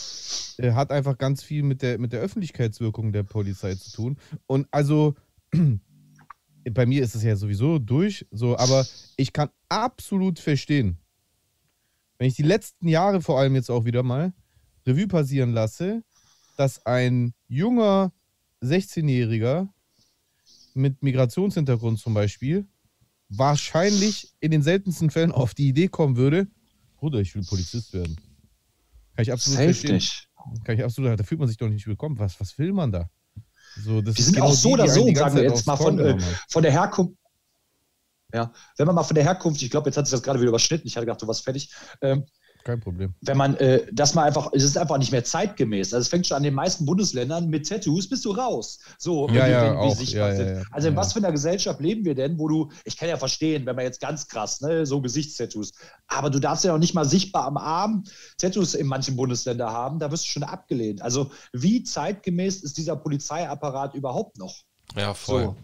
äh, hat einfach ganz viel mit der, mit der Öffentlichkeitswirkung der Polizei zu tun. Und also, bei mir ist es ja sowieso durch, so, aber ich kann absolut verstehen, wenn ich die letzten Jahre vor allem jetzt auch wieder mal Revue passieren lasse, dass ein junger 16-Jähriger mit Migrationshintergrund zum Beispiel wahrscheinlich in den seltensten Fällen auf die Idee kommen würde, Bruder, ich will Polizist werden. Kann ich absolut Safe verstehen. Nicht. Kann ich absolut, da fühlt man sich doch nicht willkommen. Was, was will man da? So, das wir sind genau auch so die, oder so, sagen wir jetzt mal von, äh, von der Herkunft. Ja, wenn man mal von der Herkunft, ich glaube, jetzt hat sich das gerade wieder überschnitten, ich hatte gedacht, du warst fertig. Ähm, kein Problem. Wenn man äh, das mal einfach, es ist einfach nicht mehr zeitgemäß. Also es fängt schon an den meisten Bundesländern mit Tattoos bist du raus. So, ja, ja, wenn, auch. Ja, ja, ja, Also in was für einer Gesellschaft leben wir denn, wo du, ich kann ja verstehen, wenn man jetzt ganz krass, ne, so Gesichtstattoos, aber du darfst ja auch nicht mal sichtbar am Arm Tattoos in manchen Bundesländern haben, da wirst du schon abgelehnt. Also wie zeitgemäß ist dieser Polizeiapparat überhaupt noch? Ja, voll. So.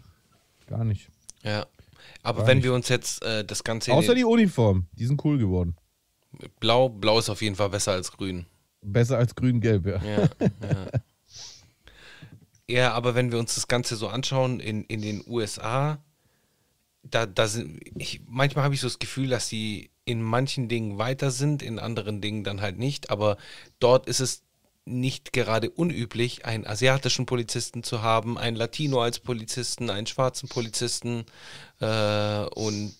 Gar nicht. Ja. Aber Gar wenn nicht. wir uns jetzt äh, das Ganze. Außer die Uniform, die sind cool geworden. Blau, blau ist auf jeden Fall besser als grün. Besser als grün-gelb, ja. Ja, ja. ja, aber wenn wir uns das Ganze so anschauen, in, in den USA, da, da sind, ich, manchmal habe ich so das Gefühl, dass sie in manchen Dingen weiter sind, in anderen Dingen dann halt nicht. Aber dort ist es nicht gerade unüblich, einen asiatischen Polizisten zu haben, einen Latino als Polizisten, einen schwarzen Polizisten äh, und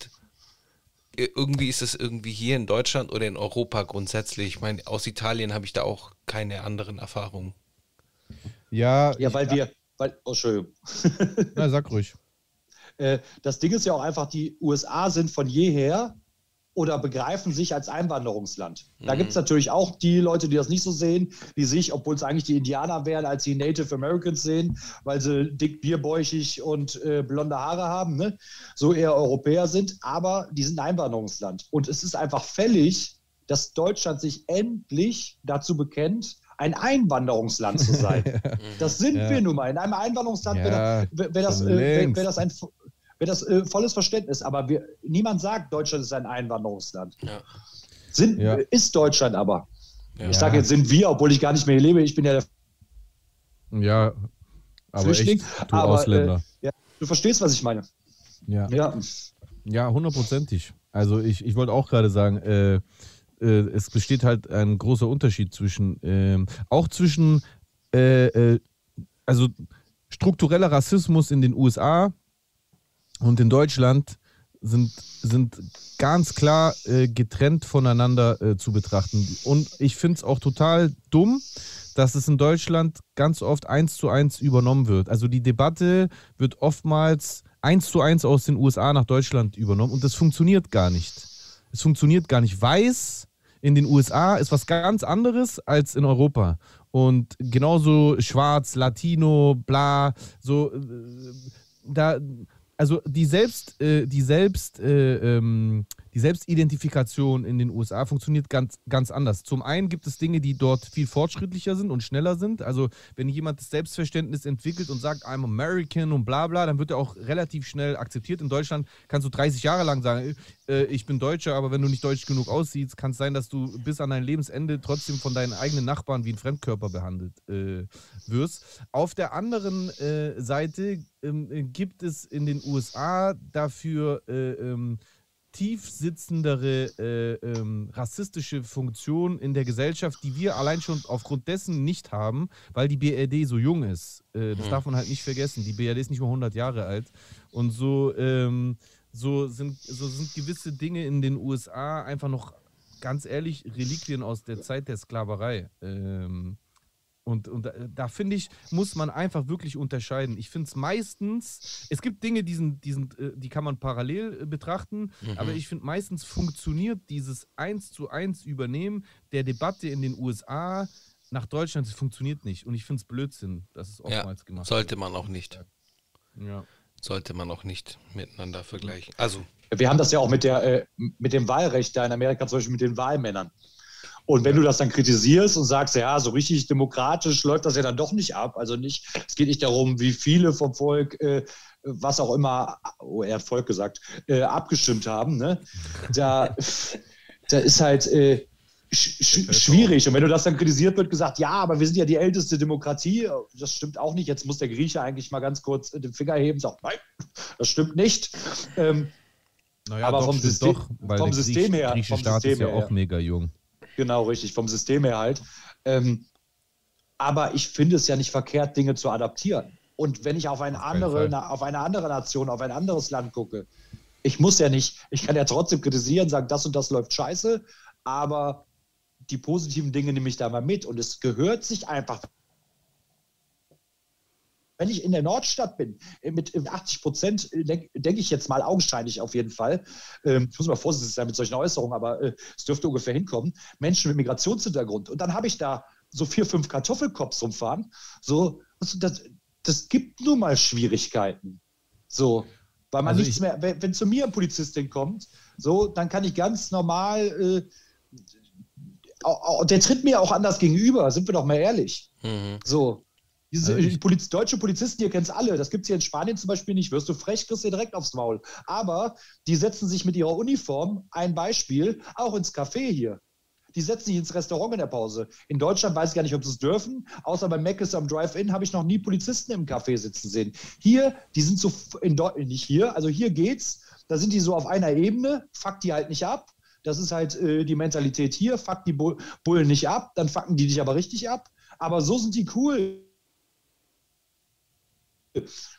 irgendwie ist es irgendwie hier in Deutschland oder in Europa grundsätzlich. Ich meine, aus Italien habe ich da auch keine anderen Erfahrungen. Ja, ja, weil wir, weil, oh, Entschuldigung. Na, sag ruhig. Äh, das Ding ist ja auch einfach, die USA sind von jeher oder begreifen sich als Einwanderungsland. Da mhm. gibt es natürlich auch die Leute, die das nicht so sehen, die sich, obwohl es eigentlich die Indianer wären, als die Native Americans sehen, weil sie dick, bierbäuchig und äh, blonde Haare haben, ne? so eher Europäer sind, aber die sind ein Einwanderungsland. Und es ist einfach fällig, dass Deutschland sich endlich dazu bekennt, ein Einwanderungsland zu sein. das sind ja. wir nun mal. In einem Einwanderungsland ja, wäre wär das, äh, wär das ein wäre das äh, volles Verständnis. Aber wir, niemand sagt, Deutschland ist ein Einwanderungsland. Ja. Sind, ja. Ist Deutschland aber. Ja. Ich sage jetzt sind wir, obwohl ich gar nicht mehr hier lebe. Ich bin ja der ja, aber Flüchtling. Echt, du aber, Ausländer. Äh, ja, du verstehst, was ich meine. Ja. Ja, ja hundertprozentig. Also ich, ich wollte auch gerade sagen, äh, äh, es besteht halt ein großer Unterschied zwischen, ähm, auch zwischen, äh, äh, also struktureller Rassismus in den USA und in Deutschland sind, sind ganz klar äh, getrennt voneinander äh, zu betrachten. Und ich finde es auch total dumm, dass es in Deutschland ganz oft eins zu eins übernommen wird. Also die Debatte wird oftmals eins zu eins aus den USA nach Deutschland übernommen und das funktioniert gar nicht. Es funktioniert gar nicht. Weiß in den USA ist was ganz anderes als in Europa. Und genauso schwarz, Latino, bla, so, äh, da, also die Selbst, äh, die Selbst, äh, ähm, die Selbstidentifikation in den USA funktioniert ganz, ganz anders. Zum einen gibt es Dinge, die dort viel fortschrittlicher sind und schneller sind. Also wenn jemand das Selbstverständnis entwickelt und sagt, I'm American und bla bla, dann wird er auch relativ schnell akzeptiert. In Deutschland kannst du 30 Jahre lang sagen, äh, ich bin Deutscher, aber wenn du nicht deutsch genug aussiehst, kann es sein, dass du bis an dein Lebensende trotzdem von deinen eigenen Nachbarn wie ein Fremdkörper behandelt äh, wirst. Auf der anderen äh, Seite ähm, gibt es in den USA dafür äh, ähm, tief sitzendere äh, ähm, rassistische Funktion in der Gesellschaft, die wir allein schon aufgrund dessen nicht haben, weil die BRD so jung ist. Äh, das mhm. darf man halt nicht vergessen. Die BRD ist nicht mal 100 Jahre alt. Und so, ähm, so, sind, so sind gewisse Dinge in den USA einfach noch, ganz ehrlich, Reliquien aus der Zeit der Sklaverei. Ähm, und, und da, da finde ich, muss man einfach wirklich unterscheiden. Ich finde es meistens, es gibt Dinge, die, sind, die, sind, äh, die kann man parallel äh, betrachten, mhm. aber ich finde meistens funktioniert dieses eins zu eins Übernehmen der Debatte in den USA nach Deutschland, das funktioniert nicht. Und ich finde es Blödsinn, dass es oftmals ja, gemacht sollte wird. Sollte man auch nicht. Ja. Sollte man auch nicht miteinander vergleichen. Also. Wir haben das ja auch mit, der, äh, mit dem Wahlrecht da in Amerika, zum Beispiel mit den Wahlmännern. Und wenn du das dann kritisierst und sagst, ja, so richtig demokratisch läuft das ja dann doch nicht ab. Also nicht, es geht nicht darum, wie viele vom Volk, äh, was auch immer, oh, er hat Volk gesagt, äh, abgestimmt haben. Ne? Da, da ist halt äh, sch schwierig. Und wenn du das dann kritisiert wird, gesagt, ja, aber wir sind ja die älteste Demokratie. Das stimmt auch nicht. Jetzt muss der Grieche eigentlich mal ganz kurz den Finger heben und sagen, nein, das stimmt nicht. Ähm, naja, aber doch, vom, System, doch, vom System her. Griechische Staat System ist ja auch mega jung. Genau, richtig, vom System her halt. Ähm, aber ich finde es ja nicht verkehrt, Dinge zu adaptieren. Und wenn ich auf eine, andere, na, auf eine andere Nation, auf ein anderes Land gucke, ich muss ja nicht, ich kann ja trotzdem kritisieren, sagen, das und das läuft scheiße, aber die positiven Dinge nehme ich da mal mit. Und es gehört sich einfach, wenn ich in der Nordstadt bin, äh, mit 80 Prozent, äh, denke denk ich jetzt mal augenscheinlich auf jeden Fall, ähm, ich muss mal vorsichtig sein mit solchen Äußerungen, aber äh, es dürfte ungefähr hinkommen, Menschen mit Migrationshintergrund. Und dann habe ich da so vier, fünf Kartoffelkops rumfahren. So, das, das gibt nun mal Schwierigkeiten. So, weil man also nichts mehr, wenn, wenn, zu mir ein Polizistin kommt, so, dann kann ich ganz normal, äh, der tritt mir auch anders gegenüber, sind wir doch mal ehrlich. Mhm. So, diese also Poliz deutsche Polizisten, ihr kennt es alle, das gibt es hier in Spanien zum Beispiel nicht. Wirst du frech, kriegst du direkt aufs Maul. Aber die setzen sich mit ihrer Uniform, ein Beispiel, auch ins Café hier. Die setzen sich ins Restaurant in der Pause. In Deutschland weiß ich gar nicht, ob sie es dürfen. Außer bei Mc's am Drive-In habe ich noch nie Polizisten im Café sitzen sehen. Hier, die sind so, in Deutschland, nicht hier, also hier geht's. Da sind die so auf einer Ebene, fuck die halt nicht ab. Das ist halt äh, die Mentalität hier, fuck die Bullen nicht ab, dann fucken die dich aber richtig ab. Aber so sind die cool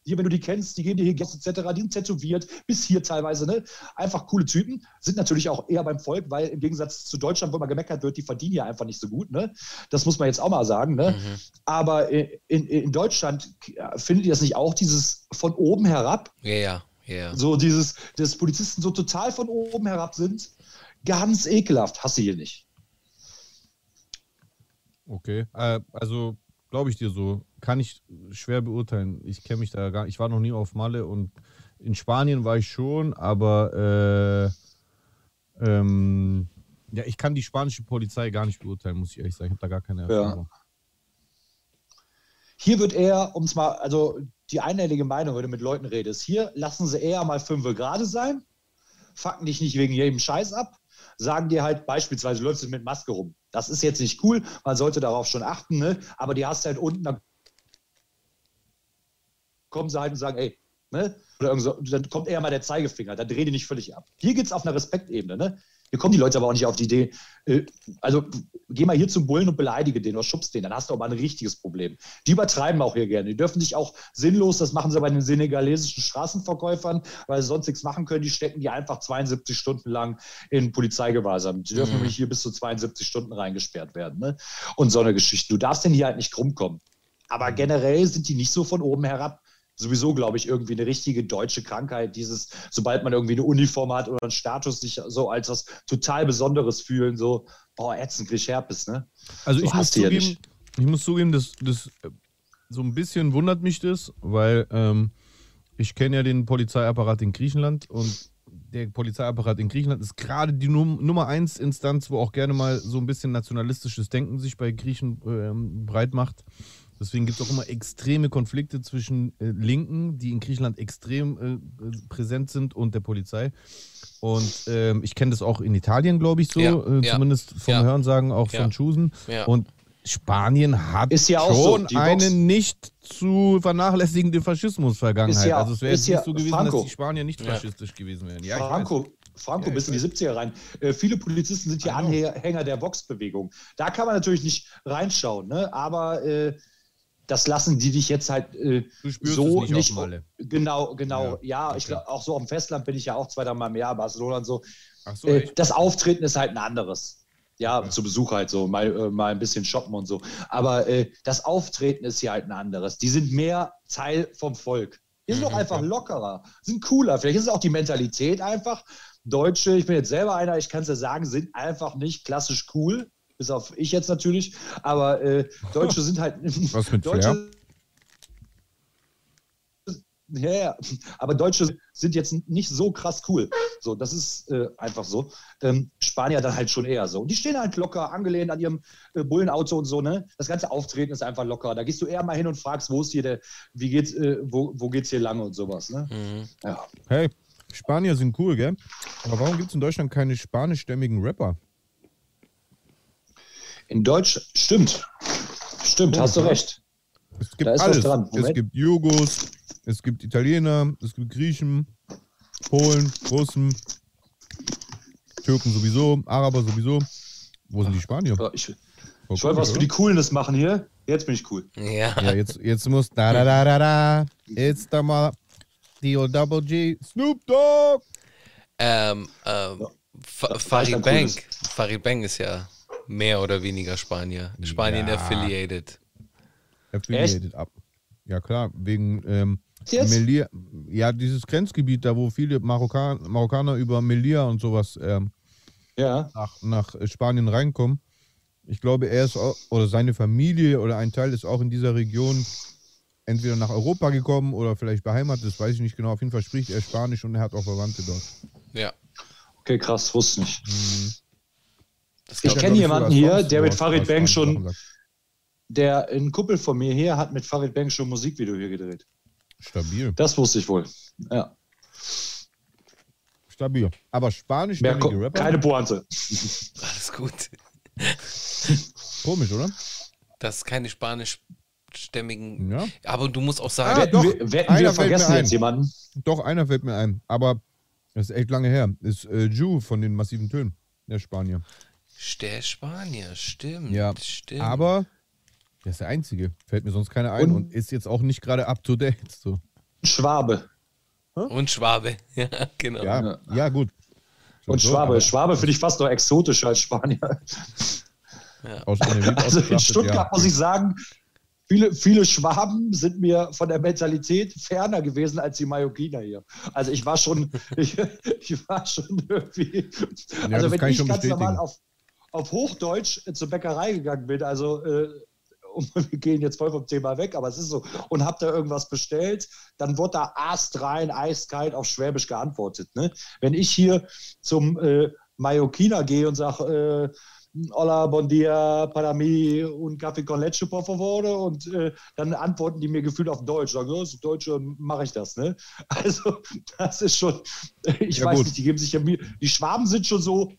hier, wenn du die kennst, die geben dir hier Gäste etc., die sind tätowiert, bis hier teilweise, ne? Einfach coole Typen, sind natürlich auch eher beim Volk, weil im Gegensatz zu Deutschland, wo immer gemeckert wird, die verdienen ja einfach nicht so gut, ne? Das muss man jetzt auch mal sagen, ne? Mhm. Aber in, in Deutschland findet ihr das nicht auch, dieses von oben herab? Ja, ja. Yeah. So dieses, dass Polizisten so total von oben herab sind, ganz ekelhaft. Hasse hier nicht. Okay, äh, also glaube ich dir so kann ich schwer beurteilen. Ich kenne mich da gar nicht. Ich war noch nie auf Malle und in Spanien war ich schon, aber äh, ähm, ja, ich kann die spanische Polizei gar nicht beurteilen, muss ich ehrlich sagen. Ich habe da gar keine Erfahrung. Ja. Hier wird eher, um es mal, also die einhellige Meinung, wenn du mit Leuten redest, hier lassen sie eher mal fünf gerade sein, fucken dich nicht wegen jedem Scheiß ab, sagen dir halt beispielsweise, läufst du mit Maske rum. Das ist jetzt nicht cool, man sollte darauf schon achten, ne? aber die hast halt unten, dann kommen sie halt und sagen, ey, ne? Oder so, dann kommt eher mal der Zeigefinger, dann dreh die nicht völlig ab. Hier geht es auf einer Respektebene, ne? Hier kommen die Leute aber auch nicht auf die Idee, äh, also geh mal hier zum Bullen und beleidige den oder schubst den, dann hast du aber ein richtiges Problem. Die übertreiben auch hier gerne. Die dürfen sich auch sinnlos, das machen sie bei den senegalesischen Straßenverkäufern, weil sie sonst nichts machen können, die stecken die einfach 72 Stunden lang in Polizeigewahrsam. Die dürfen mhm. nämlich hier bis zu 72 Stunden reingesperrt werden. Ne? Und so eine Geschichte. Du darfst denn hier halt nicht rumkommen. Aber generell sind die nicht so von oben herab sowieso, glaube ich, irgendwie eine richtige deutsche Krankheit. Dieses, sobald man irgendwie eine Uniform hat oder einen Status, sich so als was total Besonderes fühlen, so, boah, ätzend, krieg Herpes, ne? Also So ich muss ja zugeben, nicht. ich muss zugeben, das, das äh, so ein bisschen wundert mich das, weil ähm, ich kenne ja den Polizeiapparat in Griechenland und der Polizeiapparat in Griechenland ist gerade die Num Nummer eins Instanz, wo auch gerne mal so ein bisschen nationalistisches Denken sich bei Griechen ähm, breit macht. Deswegen gibt es auch immer extreme Konflikte zwischen äh, Linken, die in Griechenland extrem äh, präsent sind, und der Polizei. Und ähm, ich kenne das auch in Italien, glaube ich, so, Ja, äh, ja, zumindest vom ja. Hörensagen auch Ja. von Schusen. Ja. Und Spanien hat Ist ja auch so, schon die eine nicht zu vernachlässigende Faschismus-Vergangenheit. Also es wäre ist jetzt ja nicht so gewesen, Franco. dass die Spanier nicht Ja. faschistisch gewesen wären. Ja. Franco, Franco Ja, bis in die 70er rein. Äh, viele Polizisten sind ja. Anhänger der Vox-Bewegung. Da kann man natürlich nicht reinschauen, ne? aber äh, das lassen die dich jetzt halt äh, so nicht, nicht. Genau, genau. Ja, Ja, ich okay. glaube, auch so am Festland bin ich ja auch zwei, drei Mal im Jahr, Barcelona und so. So, Äh, das Auftreten ist halt ein anderes. Ja, zu Besuch halt so, mal, äh, mal ein bisschen shoppen und so. Aber äh, das Auftreten ist hier halt ein anderes. Die sind mehr Teil vom Volk. Die sind Mhm, doch einfach lockerer, sind cooler. Vielleicht ist es auch die Mentalität einfach. Deutsche, ich bin jetzt selber einer, ich kann es ja sagen, sind einfach nicht klassisch cool. Bis auf ich jetzt natürlich. Aber äh, Deutsche sind halt. Was mit Deutsche, Flair? ja, ja, aber Deutsche sind jetzt nicht so krass cool. So, das ist äh, einfach so. Ähm, Spanier dann halt schon eher so. Und die stehen halt locker, angelehnt an ihrem äh, Bullenauto und so, ne? Das ganze Auftreten ist einfach locker. Da gehst du eher mal hin und fragst, wo ist hier der, wie geht's, äh, wo, wo geht's hier lang und sowas, ne? Mhm. Ja. Hey, Spanier sind cool, gell? Aber warum gibt es in Deutschland keine spanischstämmigen Rapper? In Deutsch, stimmt. Stimmt, hast du recht. Es gibt Da ist was alles. dran. Es gibt Jugos, es gibt Italiener, es gibt Griechen, Polen, Russen, Türken sowieso, Araber sowieso. Wo sind die Spanier? Ja, Ich, Voll ich wollte was für die Coolness machen hier. Jetzt bin ich cool. Ja. Ja, jetzt, jetzt muss da da da da da. Jetzt da mal Double G. Snoop Dogg. Ähm, ähm, war Farid cooles. Farid Bang ist ja mehr oder weniger Spanier. Spanien Ja. affiliated. Affiliated ab. Ja klar, wegen ähm? Melilla. Ja, dieses Grenzgebiet da, wo viele Marokkan Marokkaner über Melilla und sowas ähm, Ja. nach, nach Spanien reinkommen. Ich glaube, er ist auch, oder seine Familie oder ein Teil ist auch in dieser Region entweder nach Europa gekommen oder vielleicht beheimatet, das weiß ich nicht genau. Auf jeden Fall spricht er Spanisch und er hat auch Verwandte dort. Ja. Okay, krass, wusste nicht. Das Ich kenne jemanden hier, der mit Farid Bang Spanisch schon, der, ein Kumpel von mir hier hat mit Farid Bang schon ein Musikvideo hier gedreht. Stabil. Das wusste ich wohl. Ja. Stabil. Aber ko- Rapper? keine Pointe. alles gut. Komisch, oder? Das ist keine spanischstämmigen. Ja. Aber du musst auch Ah, sagen, doch. wir, wetten, Einer wir fällt mir vergessen ein. jetzt jemanden. Doch, einer fällt mir ein. Aber das ist echt lange her. Ist äh, Ju von den massiven Tönen. Der Spanier. Der Spanier, stimmt. Ja, stimmt. Aber der ist der Einzige. Fällt mir sonst keiner ein und, Und- ist jetzt auch nicht gerade up to date. So. Schwabe. Und Schwabe. Ja, genau. Ja, ja, gut. Schon Und so, Schwabe. Schwabe finde ich fast noch exotischer als Spanier. NRW Also in Stuttgart ja. muss ich sagen, viele, viele Schwaben sind mir von der Mentalität ferner gewesen als die Mallorquiner hier. Also ich war schon, ich, ich war schon irgendwie. Ja, also wenn ich ganz normal bestätigen. auf, auf Hochdeutsch zur Bäckerei gegangen bin, also äh, wir gehen jetzt voll vom Thema weg, aber es ist so, und hab da irgendwas bestellt, dann wird da astrein, eiskalt auf Schwäbisch geantwortet. Ne? Wenn ich hier zum äh, Mallorquiner gehe und sage, äh, Hola, bon dia, para mí, un café con leche, por favor. Und äh, dann antworten die mir gefühlt auf Deutsch. Sagen, ja, ist Deutsch, mache ich das. Ne? Also, das ist schon, ich Ja, weiß gut. nicht, die geben sich ja mir, die Schwaben sind schon so,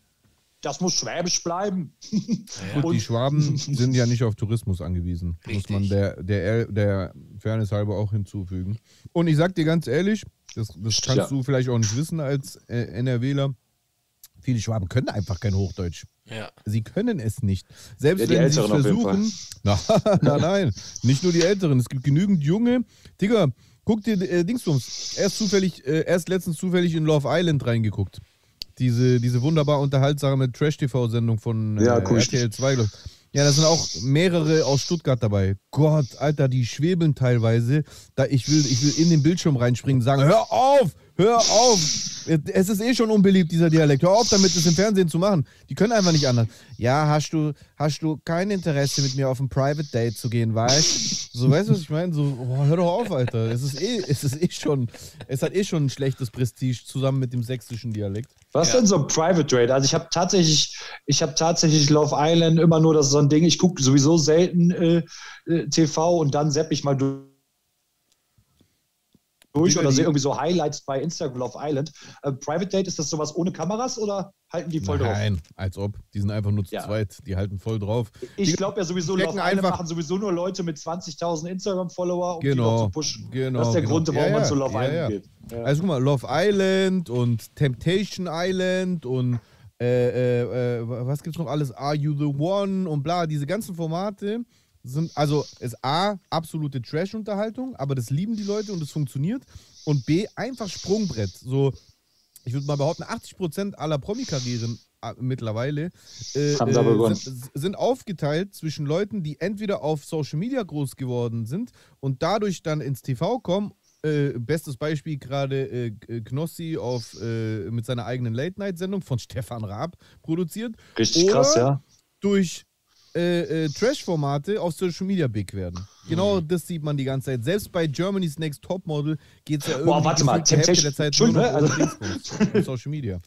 das muss schwäbisch bleiben. Ja. Gut, die Schwaben sind ja nicht auf Tourismus angewiesen. Muss Richtig. man der, der, der Fairness halber auch hinzufügen. Und ich sag dir ganz ehrlich, das, das kannst Ja. du vielleicht auch nicht wissen als äh, NRWler. Viele Schwaben können einfach kein Hochdeutsch. Ja. Sie können es nicht. Selbst Ja, die wenn sie es versuchen. Nein, nein, nein. Nicht nur die Älteren. Es gibt genügend Junge. Digga, guck dir äh, Dingsbums. Erst zufällig, äh, erst letztens zufällig in Love Island reingeguckt. Diese, diese wunderbar unterhaltsame Trash-TV-Sendung von äh, Ja, cool. RTL 2, glaub ich. Ja, da sind auch mehrere aus Stuttgart dabei. Gott, Alter, die schwebeln teilweise. Da ich will, ich will in den Bildschirm reinspringen und sagen, hör auf, hör auf. Es ist eh schon unbeliebt, dieser Dialekt. Hör auf damit, das im Fernsehen zu machen. Die können einfach nicht anders. Ja, hast du, hast du kein Interesse, mit mir auf ein Private Date zu gehen, weißt So, weißt du, was ich meine? So, oh, hör doch auf, Alter. Es ist eh, es ist eh schon, es hat eh schon ein schlechtes Prestige zusammen mit dem sächsischen Dialekt. Was ja. denn so ein Private Trade? Also ich habe tatsächlich, ich habe tatsächlich Love Island immer nur das so ein Ding. Ich gucke sowieso selten äh, äh TV und dann sepp ich mal durch durch oder sehe irgendwie so Highlights bei Instagram Love Island. Äh, Private Date, ist das sowas ohne Kameras oder halten die voll Nein, drauf? Nein, als ob. Die sind einfach nur zu ja. zweit. Die halten voll drauf. Ich glaube ja sowieso, Love Island machen sowieso nur Leute mit 20.000 Instagram-Follower, um genau, die noch zu pushen. Genau, das ist der genau. Grund, warum ja, man zu Love Island geht. Also guck mal, Love Island und Temptation Island und äh, äh, äh was gibt's noch alles? Are You the One und bla, diese ganzen Formate sind, also ist A, absolute Trash-Unterhaltung, aber das lieben die Leute und es funktioniert. Und B, einfach Sprungbrett. So, ich würde mal behaupten, 80% aller Promi-Karrieren äh, mittlerweile äh, äh, sind, sind, aufgeteilt zwischen Leuten, die entweder auf Social Media groß geworden sind und dadurch dann ins TV kommen. Äh, bestes Beispiel gerade äh, Knossi auf, äh, mit seiner eigenen Late-Night-Sendung von Stefan Raab produziert. Richtig Oder krass, ja. Durch äh, äh, Trash-Formate auf Social Media big werden. Genau mhm. das sieht man die ganze Zeit. Selbst bei Germany's Next Topmodel geht es ja irgendwie Boah, warte mal, Temptation, der Zeit nur noch also Social Media.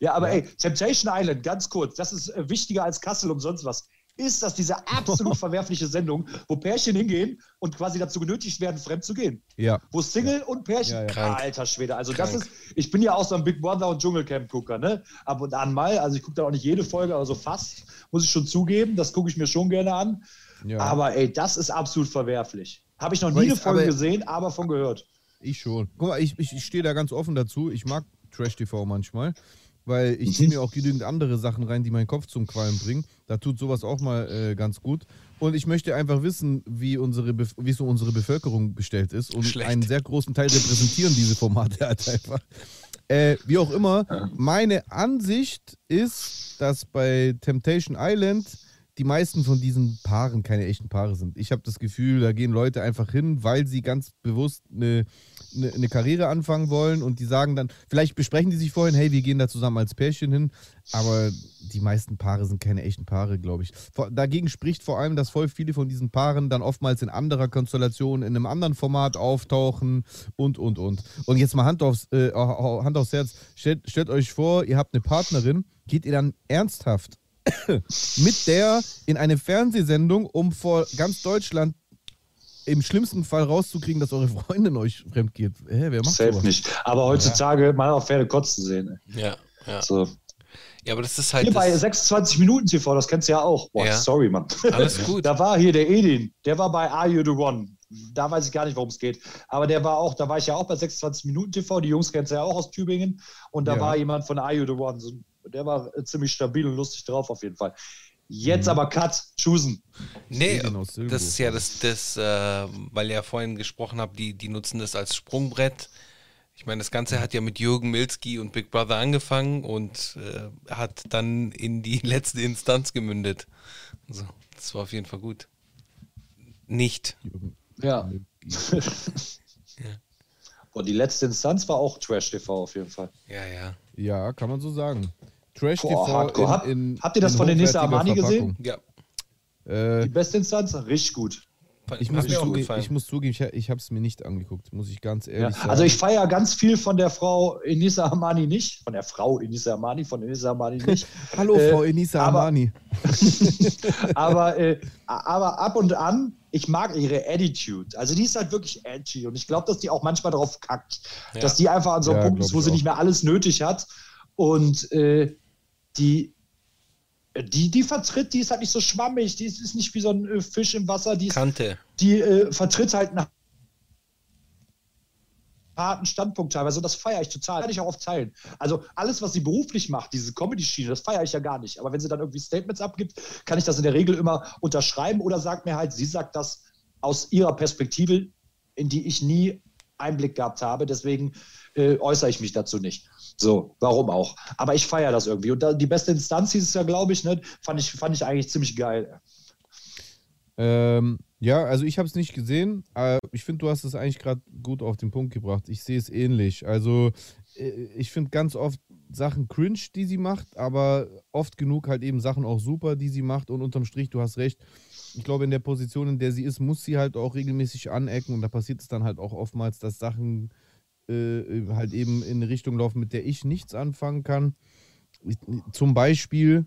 Ja, aber ja. ey, Temptation Island, ganz kurz, das ist äh, wichtiger als Kassel und sonst was ist das diese absolut verwerfliche Sendung, wo Pärchen hingehen und quasi dazu genötigt werden, fremd zu gehen. Ja. Wo Single ja. und Pärchen. Ja, ja. Alter Schwede. Also Krank. das ist, ich bin ja auch so ein Big Brother und Dschungelcamp-Gucker, ne? Ab und an mal. Also ich gucke da auch nicht jede Folge, aber so fast, muss ich schon zugeben. Das gucke ich mir schon gerne an. Ja. Aber ey, das ist absolut verwerflich. Habe ich noch nie eine Folge gesehen, aber von gehört. Ich schon. Guck mal, ich, ich, ich stehe da ganz offen dazu. Ich mag Trash-TV manchmal weil ich ziehe mhm. mir auch genügend andere Sachen rein, die meinen Kopf zum Qualm bringen. Da tut sowas auch mal äh, ganz gut. Und ich möchte einfach wissen, wie, unsere wie so unsere Bevölkerung bestellt ist. Und Schlecht. einen sehr großen Teil repräsentieren diese Formate halt einfach. Äh, wie auch immer, meine Ansicht ist, dass bei Temptation Island die meisten von diesen Paaren keine echten Paare sind. Ich habe das Gefühl, da gehen Leute einfach hin, weil sie ganz bewusst eine, eine, eine, Karriere anfangen wollen und die sagen dann, vielleicht besprechen die sich vorhin, hey, wir gehen da zusammen als Pärchen hin, aber die meisten Paare sind keine echten Paare, glaube ich. Vor, dagegen spricht vor allem, dass voll viele von diesen Paaren dann oftmals in anderer Konstellation, in einem anderen Format auftauchen und, und, und. Und jetzt mal Hand aufs, äh, Hand aufs Herz, stellt, stellt euch vor, ihr habt eine Partnerin, geht ihr dann ernsthaft mit der in eine Fernsehsendung, um vor ganz Deutschland im schlimmsten Fall rauszukriegen, dass eure Freundin euch fremd geht. Hä, wer macht Safe sowas? nicht. Aber heutzutage ja. mal auf Pferde kotzen sehen. Ja, ja. So. Ja, aber das ist halt. Hier bei 26 Minuten TV, das kennst du ja auch. Boah, ja. sorry, Mann. Alles gut. da war hier der Edin, der war bei Are You the One? Da weiß ich gar nicht, worum es geht. Aber der war auch, da war ich ja auch bei 26 Minuten TV. Die Jungs kennst du ja auch aus Tübingen. Und da ja. war jemand von Are You the One, der war ziemlich stabil und lustig drauf auf jeden Fall. Jetzt mhm. aber Cut, choosen. Nee, das ist ja das, das äh, weil ihr ja vorhin gesprochen habt, die, die nutzen das als Sprungbrett. Ich meine, das Ganze hat ja mit Jürgen Milski und Big Brother angefangen und äh, hat dann in die letzte Instanz gemündet. Also, das war auf jeden Fall gut. Nicht. Ja. ja. Und die letzte Instanz war auch Trash TV auf jeden Fall. Ja, ja. Ja, kann man so sagen. Trash Boah, TV. In, in, Habt ihr das von den Nissa Armani gesehen? Ja. Äh, die beste Instanz? Richtig gut. Ich muss, zugeben, ich muss, zugeben, ich, ich habe es mir nicht angeguckt, muss ich ganz ehrlich ja. sagen. Also ich feiere ganz viel von der Frau Enisa Armani nicht, von der Frau Enisa Armani, von Enisa Armani nicht. Hallo äh, Frau Enisa Armani. aber, äh, aber ab und an, ich mag ihre Attitude. Also die ist halt wirklich edgy und ich glaube, dass die auch manchmal drauf kackt, ja. dass die einfach an so einem ja, Punkt ist, wo sie auch. nicht mehr alles nötig hat und äh, die, die, die vertritt, die ist halt nicht so schwammig, die ist, ist nicht wie so ein äh, Fisch im Wasser, die, ist, Kante. die äh, vertritt halt einen harten Standpunkt teilweise und das feiere ich total. Kann ich auch oft teilen. Also alles, was sie beruflich macht, diese Comedy-Schiene, das feiere ich ja gar nicht. Aber wenn sie dann irgendwie Statements abgibt, kann ich das in der Regel immer unterschreiben oder sagt mir halt, sie sagt das aus ihrer Perspektive, in die ich nie Einblick gehabt habe. Deswegen äh, äußere ich mich dazu nicht. So, warum auch? Aber ich feiere das irgendwie. Und da, die beste Instanz hieß es ja, glaube ich, ne? fand ich, fand ich eigentlich ziemlich geil. Ähm, ja, also ich habe es nicht gesehen. Aber ich finde, du hast es eigentlich gerade gut auf den Punkt gebracht. Ich sehe es ähnlich. Also äh, ich finde ganz oft Sachen cringe, die sie macht, aber oft genug halt eben Sachen auch super, die sie macht. Und unterm Strich, du hast recht. Ich glaube, in der Position, in der sie ist, muss sie halt auch regelmäßig anecken. Und da passiert es dann halt auch oftmals, dass Sachen äh, halt eben in eine Richtung laufen, mit der ich nichts anfangen kann. Zum Beispiel,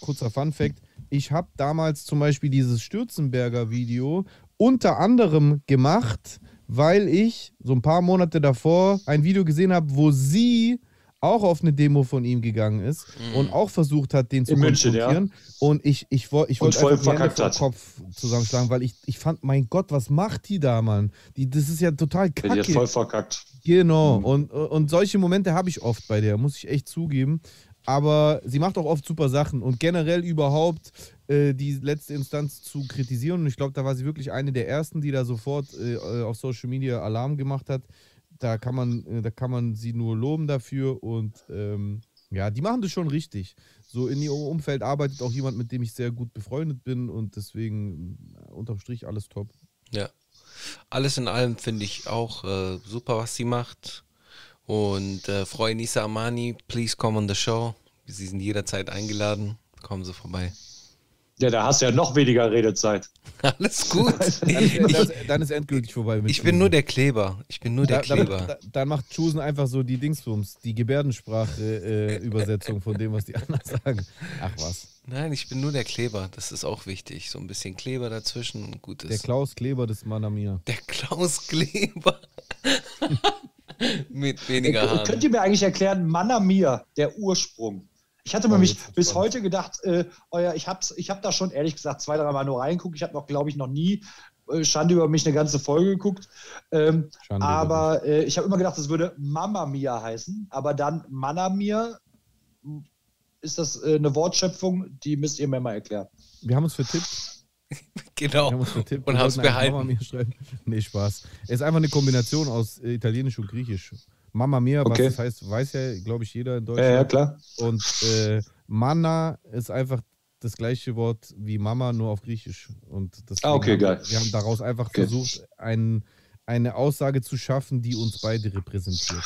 kurzer Fun Fact, ich habe damals zum Beispiel dieses Stürzenberger Video unter anderem gemacht, weil ich so ein paar Monate davor ein Video gesehen habe, wo sie auch auf eine Demo von ihm gegangen ist mhm. und auch versucht hat, den zu konfrontieren. Ja. Und ich, ich, ich, ich wollte einfach den Kopf zusammenschlagen, weil ich, ich fand, mein Gott, was macht die da, Mann? Die, das ist ja total kacke. Die hat voll verkackt. Genau. Mhm. Und, und solche Momente habe ich oft bei der, muss ich echt zugeben. Aber sie macht auch oft super Sachen und generell überhaupt äh, die letzte Instanz zu kritisieren. Und ich glaube, da war sie wirklich eine der ersten, die da sofort äh, auf Social Media Alarm gemacht hat da kann man, äh, da kann man sie nur loben dafür und ähm, ja, die machen das schon richtig. So in ihrem Umfeld arbeitet auch jemand, mit dem ich sehr gut befreundet bin und deswegen äh, unterm Strich alles top. Ja. Alles in allem finde ich auch äh, super, was sie macht. Und äh, Frau Nisa Amani, please come on the show. Sie sind jederzeit eingeladen. Kommen Sie vorbei. Ja, da hast du ja noch weniger Redezeit. Alles gut. dann, dann, dann, ist endgültig vorbei. ich bin nur der Kleber. Ich bin nur der da, Kleber. Dann, dann macht Chusen einfach so die Dingsbums, die Gebärdensprache-Übersetzung äh, von dem, was die anderen sagen. Ach was. Nein, ich bin nur der Kleber. Das ist auch wichtig. So ein bisschen Kleber dazwischen und gut ist. Der Klaus Kleber des Manamir. Der Klaus Kleber. Mit weniger Haaren. Könnt ihr mir eigentlich erklären, Manamir, der Ursprung? Ich hatte nämlich bis spannend. heute gedacht, äh, euer, ich habe ich hab da schon ehrlich gesagt zwei, drei Mal nur reingeguckt. Ich habe noch, glaube ich, noch nie äh, Schande über mich eine ganze Folge geguckt. Ähm, aber äh, ich habe immer gedacht, es würde Mama Mia heißen. Aber dann Manamir ist das äh, eine Wortschöpfung, die müsst ihr mir mal erklären. Wir haben uns vertippt. genau. Wir haben uns vertippt. Und haben es behalten. Nee, Spaß. Es ist einfach eine Kombination aus Italienisch und Griechisch. Mama Mia, okay. was das heißt, weiß ja, glaube ich, jeder in Deutschland. Ja, ja klar. Und äh, Mana ist einfach das gleiche Wort wie Mama, nur auf Griechisch. Und ah, okay, haben, geil. Wir haben daraus einfach okay. versucht, ein, eine Aussage zu schaffen, die uns beide repräsentiert.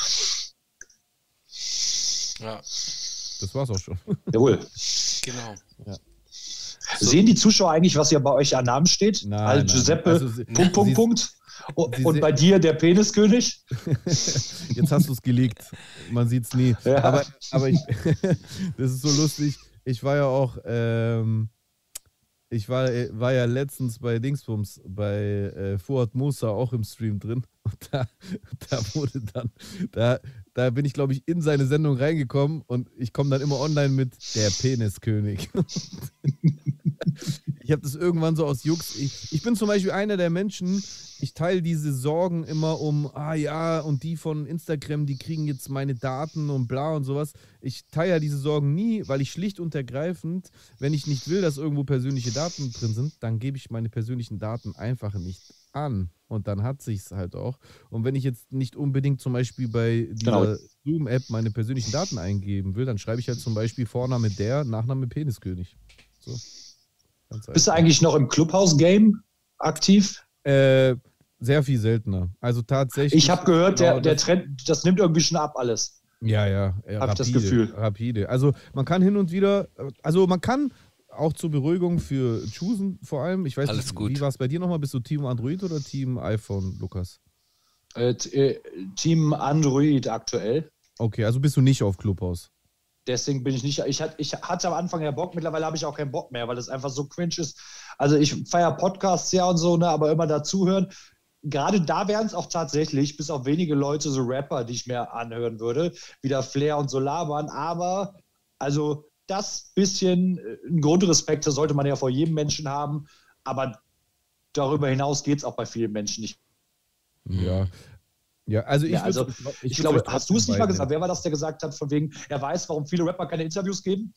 Ja. Das war's auch schon. Jawohl. Genau. Ja. So. Sehen die Zuschauer eigentlich, was hier bei euch an Namen steht? Nein, also Giuseppe, also, Punkt, Punkt, Punkt. Und, und bei dir der Peniskönig? Jetzt hast du es gelegt. Man sieht es nie. Ja. Aber, aber ich, das ist so lustig. Ich war ja auch, ähm, ich war, war ja letztens bei Dingsbums, bei äh, Fuad Musa auch im Stream drin. Und da, da wurde dann, da, da bin ich, glaube ich, in seine Sendung reingekommen und ich komme dann immer online mit der Peniskönig. Ich habe das irgendwann so aus Jux. Ich, ich bin zum Beispiel einer der Menschen, ich teile diese Sorgen immer um, ah ja, und die von Instagram, die kriegen jetzt meine Daten und bla und sowas. Ich teile ja diese Sorgen nie, weil ich schlicht und ergreifend, wenn ich nicht will, dass irgendwo persönliche Daten drin sind, dann gebe ich meine persönlichen Daten einfach nicht an. Und dann hat sich es halt auch. Und wenn ich jetzt nicht unbedingt zum Beispiel bei dieser genau. Zoom-App meine persönlichen Daten eingeben will, dann schreibe ich halt zum Beispiel Vorname der, Nachname Peniskönig. So. Bist du eigentlich noch im Clubhouse-Game aktiv? Äh, sehr viel seltener. Also tatsächlich. Ich habe gehört, genau, der, der Trend, das nimmt irgendwie schon ab alles. Ja, ja. ja habe das Gefühl. Rapide. Also man kann hin und wieder, also man kann auch zur Beruhigung für Choosen vor allem. Ich weiß Alles nicht, gut. wie war es bei dir nochmal? Bist du Team Android oder Team iPhone, Lukas? Äh, äh, Team Android aktuell. Okay, also bist du nicht auf Clubhouse. Deswegen bin ich nicht. Ich, hat, ich hatte am Anfang ja Bock, mittlerweile habe ich auch keinen Bock mehr, weil es einfach so cringe ist. Also ich feiere Podcasts ja und so, ne, aber immer dazuhören gerade da wären es auch tatsächlich, bis auf wenige Leute, so Rapper, die ich mir anhören würde, wieder Flair und so labern. Aber also das bisschen, äh, ein Grundrespekt, das sollte man ja vor jedem Menschen haben. Aber darüber hinaus geht es auch bei vielen Menschen nicht. Ja. Ja, also ich, ja, also, ich, ich glaube, hast du es nicht mal gesagt? Wer war das, der gesagt hat, von wegen, er weiß, warum viele Rapper keine Interviews geben?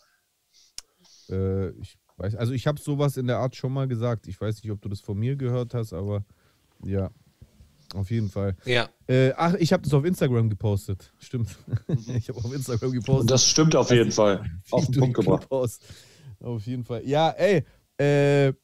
Äh, ich weiß, also ich habe sowas in der Art schon mal gesagt. Ich weiß nicht, ob du das von mir gehört hast, aber ja. Auf jeden Fall. Ja. Äh, ach, ich habe das auf Instagram gepostet. Stimmt. ich habe auf Instagram gepostet. Und das stimmt auf jeden Fall. Auf den Punkt gebracht. Auf jeden Fall. Ja, ey, äh,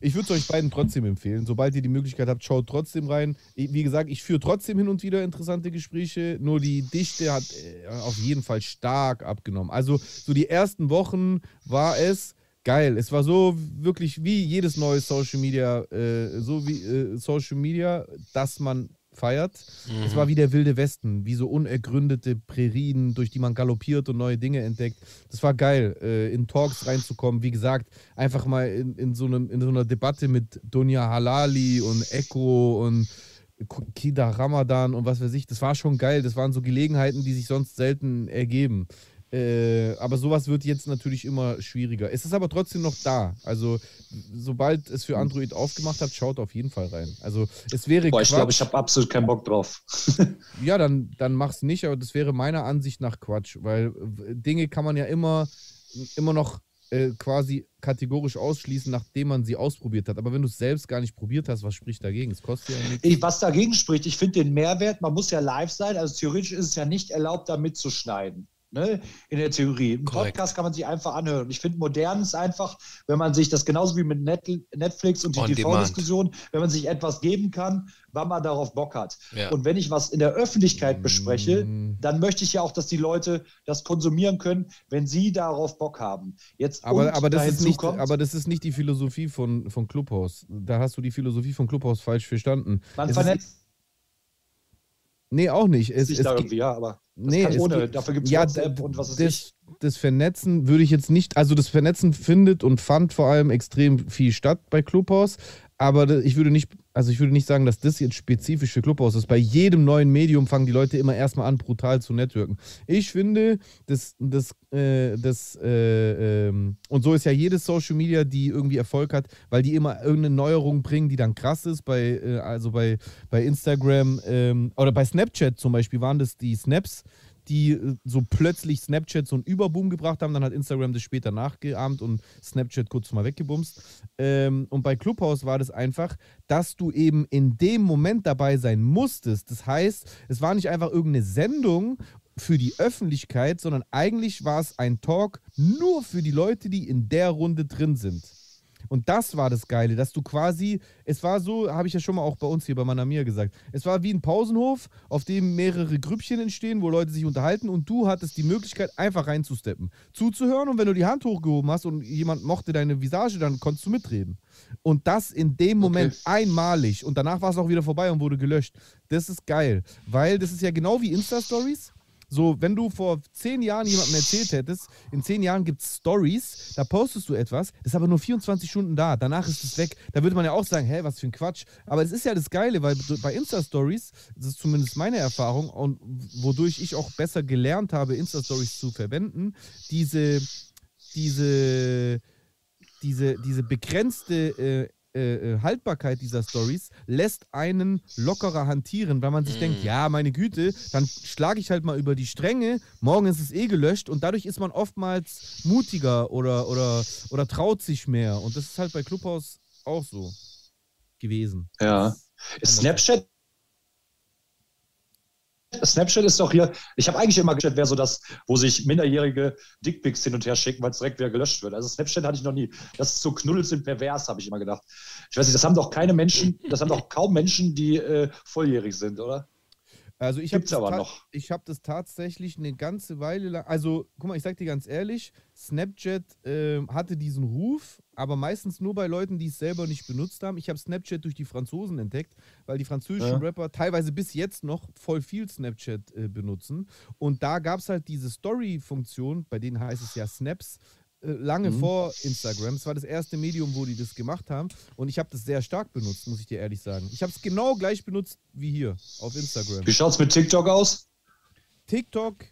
ich würde es euch beiden trotzdem empfehlen. Sobald ihr die Möglichkeit habt, schaut trotzdem rein. Wie gesagt, ich führe trotzdem hin und wieder interessante Gespräche, nur die Dichte hat äh, auf jeden Fall stark abgenommen. Also, so die ersten Wochen war es geil. Es war so wirklich wie jedes neue Social Media, äh, so wie äh, Social Media, das man feiert. Es war wie der wilde Westen, wie so unergründete Prärien, durch die man galoppiert und neue Dinge entdeckt. Das war geil, äh, in Talks reinzukommen. Wie gesagt, einfach mal in, in, so, einem, in so einer Debatte mit Dunja Halali und Echo und Kida Ramadan und was weiß ich. Das war schon geil. Das waren so Gelegenheiten, die sich sonst selten ergeben. Äh, aber sowas wird jetzt natürlich immer schwieriger. Es ist aber trotzdem noch da. Also, sobald es für Android aufgemacht hat, schaut auf jeden Fall rein. Also, es wäre Boah, ich glaube, ich habe absolut keinen Bock drauf. ja, dann, dann mach's nicht, aber das wäre meiner Ansicht nach Quatsch, weil äh, Dinge kann man ja immer, immer noch äh, quasi kategorisch ausschließen, nachdem man sie ausprobiert hat. Aber wenn du es selbst gar nicht probiert hast, was spricht dagegen? Es kostet ja nichts. Ich, was dagegen spricht, ich finde den Mehrwert, man muss ja live sein, also theoretisch ist es ja nicht erlaubt, da mitzuschneiden. Ne? In der Theorie. Im Korrekt. Podcast kann man sich einfach anhören. Und ich finde, modern ist einfach, wenn man sich das genauso wie mit Net Netflix und die On TV-Diskussion, wenn man sich etwas geben kann, wann man darauf Bock hat. Ja. Und wenn ich was in der Öffentlichkeit bespreche, Mm. dann möchte ich ja auch, dass die Leute das konsumieren können, wenn sie darauf Bock haben. Jetzt Aber, aber, das da ist nicht, hinzukommt, aber das ist nicht die Philosophie von, von Clubhouse. Da hast du die Philosophie von Clubhouse falsch verstanden. man es vernetzt Nee, auch nicht. Es, es, da ja, aber das Nee, ohne. Dafür gibt es ja, WhatsApp und was ist das, das Vernetzen würde ich jetzt nicht, also das Vernetzen findet und fand vor allem extrem viel statt bei Clubhouse, aber ich würde nicht, also ich würde nicht sagen, dass das jetzt spezifisch für Clubhouse ist. Bei jedem neuen Medium fangen die Leute immer erstmal an, brutal zu networken. Ich finde, das, das, äh, das, äh, ähm, und so ist ja jedes Social Media, die irgendwie Erfolg hat, weil die immer irgendeine Neuerung bringen, die dann krass ist. Bei, äh, also bei, bei Instagram ähm, oder bei Snapchat zum Beispiel waren das die Snaps, die äh, so plötzlich Snapchat so einen Überboom gebracht haben. Dann hat Instagram das später nachgeahmt und Snapchat kurz mal weggebumst. Ähm, und bei Clubhouse war das einfach, dass du eben in dem Moment dabei sein musstest. Das heißt, es war nicht einfach irgendeine Sendung für die Öffentlichkeit, sondern eigentlich war es ein Talk nur für die Leute, die in der Runde drin sind. Und das war das Geile, dass du quasi, es war so, habe ich ja schon mal auch bei uns hier bei Manamia gesagt, es war wie ein Pausenhof, auf dem mehrere Grüppchen entstehen, wo Leute sich unterhalten und du hattest die Möglichkeit, einfach reinzusteppen, zuzuhören und wenn du die Hand hochgehoben hast und jemand mochte deine Visage, dann konntest du mitreden. Und das in dem Moment einmalig und danach war es auch wieder vorbei und wurde gelöscht. Das ist geil, weil das ist ja genau wie Insta-Stories. So, wenn du vor zehn Jahren jemandem erzählt hättest, in zehn Jahren gibt es Stories, da postest du etwas, ist aber nur 24 Stunden da, danach ist es weg. Da würde man ja auch sagen, hä, was für ein Quatsch. Aber es ist ja das Geile, weil bei Insta-Stories, das ist zumindest meine Erfahrung und wodurch ich auch besser gelernt habe, Insta-Stories zu verwenden, diese, diese, diese, diese begrenzte äh, äh, Haltbarkeit dieser Stories lässt einen lockerer hantieren, weil man sich denkt, ja, meine Güte, dann schlage ich halt mal über die Stränge, morgen ist es eh gelöscht und dadurch ist man oftmals mutiger oder, oder, oder traut sich mehr. Und das ist halt bei Clubhouse auch so gewesen. Ja. Ist Snapchat. Snapchat ist doch hier, ich habe eigentlich immer gedacht, wäre so das, wo sich minderjährige Dickpics hin und her schicken, weil es direkt wieder gelöscht wird. Also Snapchat hatte ich noch nie. Das ist so Knuddels sind pervers, habe ich immer gedacht. Ich weiß nicht, das haben doch keine Menschen, das haben doch kaum Menschen, die äh, volljährig sind, oder? Also ich habe Gibt's aber noch. Ich habe das tatsächlich eine ganze Weile lang. Also, guck mal, ich sag dir ganz ehrlich, Snapchat ähm, hatte diesen Ruf, aber meistens nur bei Leuten, die es selber nicht benutzt haben. Ich habe Snapchat durch die Franzosen entdeckt, weil die französischen Ja. Rapper teilweise bis jetzt noch voll viel Snapchat äh, benutzen. Und da gab es halt diese Story-Funktion, bei denen heißt es ja Snaps, äh, lange Mhm. vor Instagram. Es war das erste Medium, wo die das gemacht haben. Und ich habe das sehr stark benutzt, muss ich dir ehrlich sagen. Ich habe es genau gleich benutzt wie hier auf Instagram. Wie schaut's mit TikTok aus? TikTok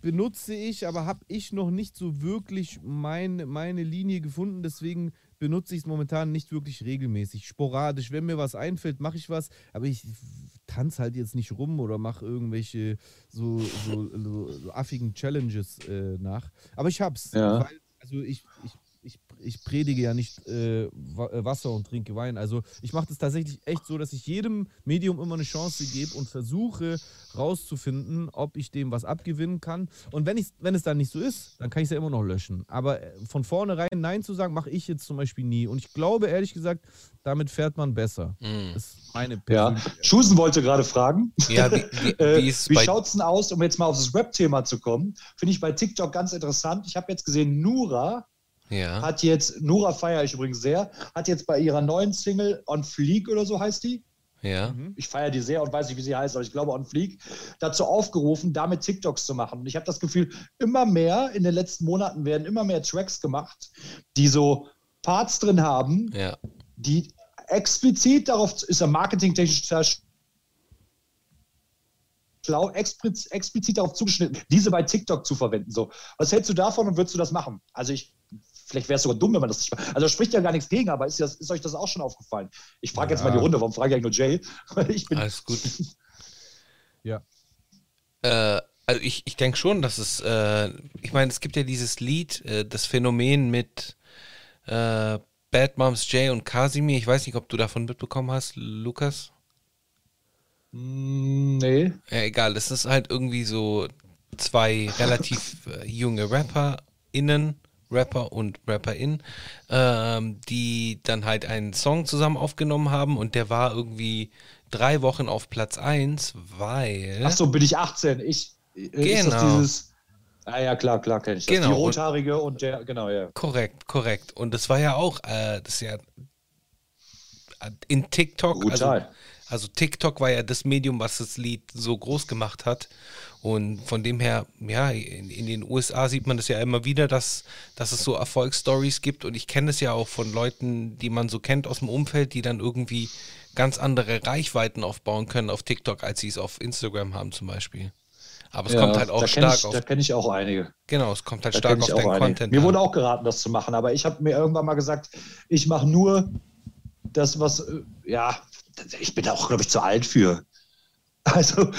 benutze ich, aber habe ich noch nicht so wirklich mein, meine Linie gefunden. Deswegen benutze ich es momentan nicht wirklich regelmäßig. Sporadisch. Wenn mir was einfällt, mache ich was. Aber ich tanze halt jetzt nicht rum oder mache irgendwelche so, so, so, so affigen Challenges äh, nach. Aber ich hab's. Ja. Weil, also ich, ich, ich ich predige ja nicht äh, Wasser und trinke Wein. Also ich mache das tatsächlich echt so, dass ich jedem Medium immer eine Chance gebe und versuche rauszufinden, ob ich dem was abgewinnen kann. Und wenn, wenn es dann nicht so ist, dann kann ich es ja immer noch löschen. Aber äh, von vornherein Nein zu sagen, mache ich jetzt zum Beispiel nie. Und ich glaube, ehrlich gesagt, damit fährt man besser. Mm. Das ist meine Ja, Schusen wollte gerade fragen. Ja, wie, wie, wie, äh, wie schaut es denn aus, um jetzt mal auf das Rap-Thema zu kommen? Finde ich bei TikTok ganz interessant. Ich habe jetzt gesehen, Nura ja. hat jetzt, Nura feiere ich übrigens sehr, hat jetzt bei ihrer neuen Single On Fleek oder so heißt die. Ja. Mhm. Ich feiere die sehr und weiß nicht, wie sie heißt, aber ich glaube On Fleek, dazu aufgerufen, damit TikToks zu machen. Und ich habe das Gefühl, immer mehr in den letzten Monaten werden immer mehr Tracks gemacht, die so Parts drin haben, ja. die explizit darauf, ist ja marketingtechnisch sehr schlau, explizit, explizit darauf zugeschnitten, diese bei TikTok zu verwenden. So, was hältst du davon und würdest du das machen? Also ich Vielleicht wäre es sogar dumm, wenn man das nicht macht. Also spricht ja gar nichts gegen, aber ist, das, ist euch das auch schon aufgefallen? Ich frage ja. jetzt mal die Runde, warum frage ich eigentlich nur Jay? ich Alles gut. ja. Äh, also ich, ich denke schon, dass es, äh, ich meine, es gibt ja dieses Lied, äh, das Phänomen mit äh, Bad Moms Jay und Casimir. Ich weiß nicht, ob du davon mitbekommen hast, Lukas. Mm, nee. Ja, egal. Das ist halt irgendwie so zwei relativ äh, junge RapperInnen Rapper und Rapperin, ähm, die dann halt einen Song zusammen aufgenommen haben und der war irgendwie drei Wochen auf Platz 1, weil. Ach so, bin ich 18. Ich. Äh, genau. dieses. Ah ja, klar, klar, kenne ich das. Genau. Die Rothaarige und der, genau, ja. Korrekt, korrekt. Und das war ja auch, äh, das ist ja in TikTok, also, also TikTok war ja das Medium, was das Lied so groß gemacht hat. Und von dem her, ja, in, in, den USA sieht man das ja immer wieder, dass, dass es so Erfolgsstories gibt. Und ich kenne es ja auch von Leuten, die man so kennt aus dem Umfeld, die dann irgendwie ganz andere Reichweiten aufbauen können auf TikTok, als sie es auf Instagram haben zum Beispiel. Aber es ja, kommt halt auch stark ich, auf. Da kenne ich auch einige. Genau, es kommt halt da stark auf deinen Content. Mir an. wurde auch geraten, das zu machen, aber ich habe mir irgendwann mal gesagt, ich mache nur das, was, äh, ja, ich bin auch, glaube ich, zu alt für. Also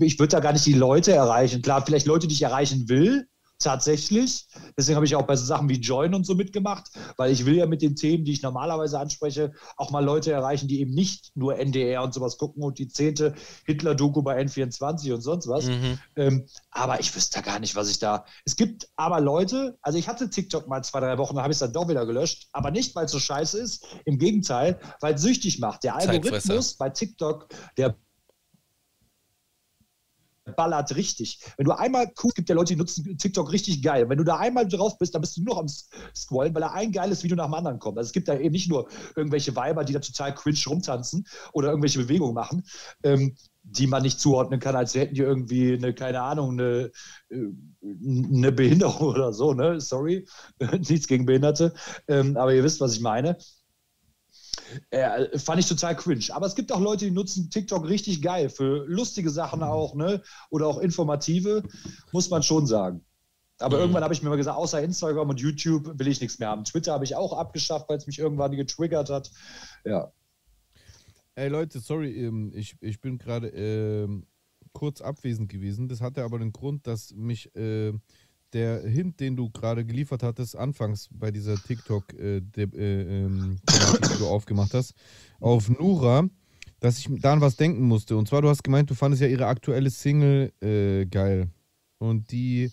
ich würde da gar nicht die Leute erreichen. Klar, vielleicht Leute, die ich erreichen will, tatsächlich. Deswegen habe ich auch bei so Sachen wie Join und so mitgemacht, weil ich will ja mit den Themen, die ich normalerweise anspreche, auch mal Leute erreichen, die eben nicht nur NDR und sowas gucken und die zehnte Hitler-Doku bei N24 und sonst was. Mhm. Ähm, aber ich wüsste da gar nicht, was ich da. Es gibt aber Leute, also ich hatte TikTok mal zwei, drei Wochen, da habe ich es dann doch wieder gelöscht, aber nicht, weil es so scheiße ist, im Gegenteil, weil es süchtig macht. Der Algorithmus bei TikTok, der ballert richtig. Wenn du einmal guckst, gibt ja Leute, die nutzen TikTok richtig geil. Wenn du da einmal drauf bist, dann bist du nur noch am Scrollen, weil da ein geiles Video nach dem anderen kommt. Also es gibt da eben nicht nur irgendwelche Weiber, die da total cringe rumtanzen oder irgendwelche Bewegungen machen, ähm, die man nicht zuordnen kann, als hätten die irgendwie eine, keine Ahnung, eine, äh, eine Behinderung oder so, ne? Sorry, nichts gegen Behinderte. Ähm, aber ihr wisst, was ich meine. Äh, fand ich total cringe. Aber es gibt auch Leute, die nutzen TikTok richtig geil für lustige Sachen auch, ne? Oder auch informative, muss man schon sagen. Aber mhm. irgendwann habe ich mir mal gesagt, außer Instagram und YouTube will ich nichts mehr haben. Twitter habe ich auch abgeschafft, weil es mich irgendwann getriggert hat. Ja. Ey Leute, sorry, ähm, ich, ich bin gerade ähm, kurz abwesend gewesen. Das hatte aber den Grund, dass mich äh, der Hint, den du gerade geliefert hattest, anfangs bei dieser TikTok, äh, de, äh, ähm, die du aufgemacht hast, auf Nura, dass ich da an was denken musste. Und zwar, du hast gemeint, du fandest ja ihre aktuelle Single äh, geil. Und die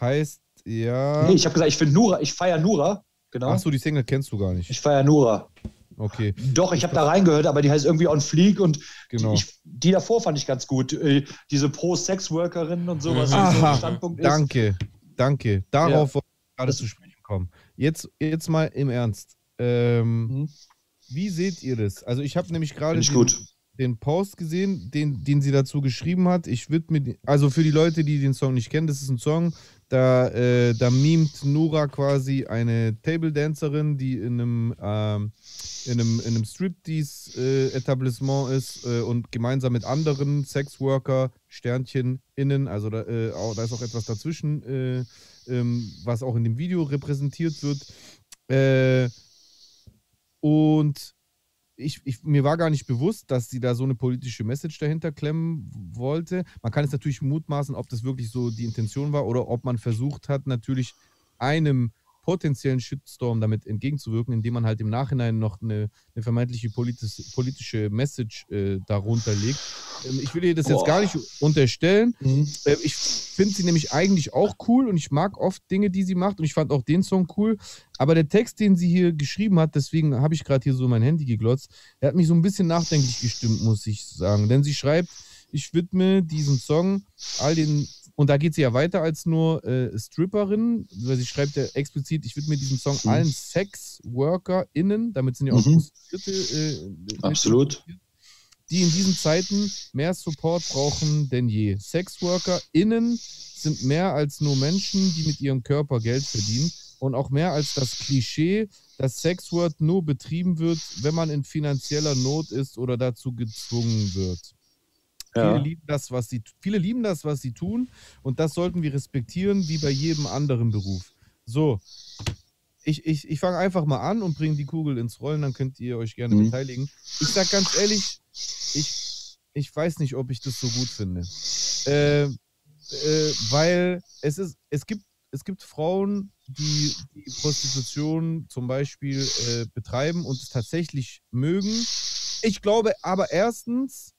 heißt ja. Nee, ich habe gesagt, ich finde Nura, ich feiere Nura. Genau. Achso, die Single kennst du gar nicht. Ich feiere Nura. Okay. Doch, ich habe da reingehört, aber die heißt irgendwie On Fleek und genau. die, ich, die, davor fand ich ganz gut. Äh, diese Pro-Sex-Workerinnen und sowas. Aha, so Standpunkt. Ist. Danke. Darauf ja. wollte ich gerade zu sprechen kommen. Jetzt, jetzt mal im Ernst. Ähm, mhm. Wie seht ihr das? Also ich habe nämlich gerade den, den, Post gesehen, den, den sie dazu geschrieben hat. Ich würde mit, also für die Leute, die den Song nicht kennen, das ist ein Song, da, äh, da mimt Nora quasi eine Table Dancerin, die in einem, ähm, in einem, in einem Striptease-Etablissement äh, ist äh, und gemeinsam mit anderen Sexworker, Sternchen innen, also da, äh, auch, da ist auch etwas dazwischen, äh, ähm, was auch in dem Video repräsentiert wird. Äh, und ich, ich, mir war gar nicht bewusst, dass sie da so eine politische Message dahinter klemmen wollte. Man kann jetzt natürlich mutmaßen, ob das wirklich so die Intention war oder ob man versucht hat, natürlich einem potenziellen Shitstorm damit entgegenzuwirken, indem man halt im Nachhinein noch eine, eine vermeintliche politis, politische Message äh, darunter legt. Ähm, ich will ihr das Boah. jetzt gar nicht unterstellen. Mhm. Äh, ich finde sie nämlich eigentlich auch cool und ich mag oft Dinge, die sie macht und ich fand auch den Song cool. Aber der Text, den sie hier geschrieben hat, deswegen habe ich gerade hier so mein Handy geglotzt, der hat mich so ein bisschen nachdenklich gestimmt, muss ich sagen. Denn sie schreibt, ich widme diesen Song all den und da geht sie ja weiter als nur äh, Stripperin, weil sie schreibt ja explizit, ich widme diesen Song mhm. allen Sex-WorkerInnen, damit sind ja auch mhm. Äh, Absolut. Die in diesen Zeiten mehr Support brauchen denn je. SexworkerInnen sind mehr als nur Menschen, die mit ihrem Körper Geld verdienen und auch mehr als das Klischee, dass Sexwork nur betrieben wird, wenn man in finanzieller Not ist oder dazu gezwungen wird. Ja. Viele, lieben das, was sie, viele lieben das, was sie tun und das sollten wir respektieren, wie bei jedem anderen Beruf. So, ich, ich, ich fange einfach mal an und bringe die Kugel ins Rollen, dann könnt ihr euch gerne mhm. beteiligen. Ich sage ganz ehrlich, ich, ich weiß nicht, ob ich das so gut finde. Äh, äh, weil es ist, es gibt, es gibt Frauen, die die Prostitution zum Beispiel äh, betreiben und es tatsächlich mögen. Ich glaube aber erstens,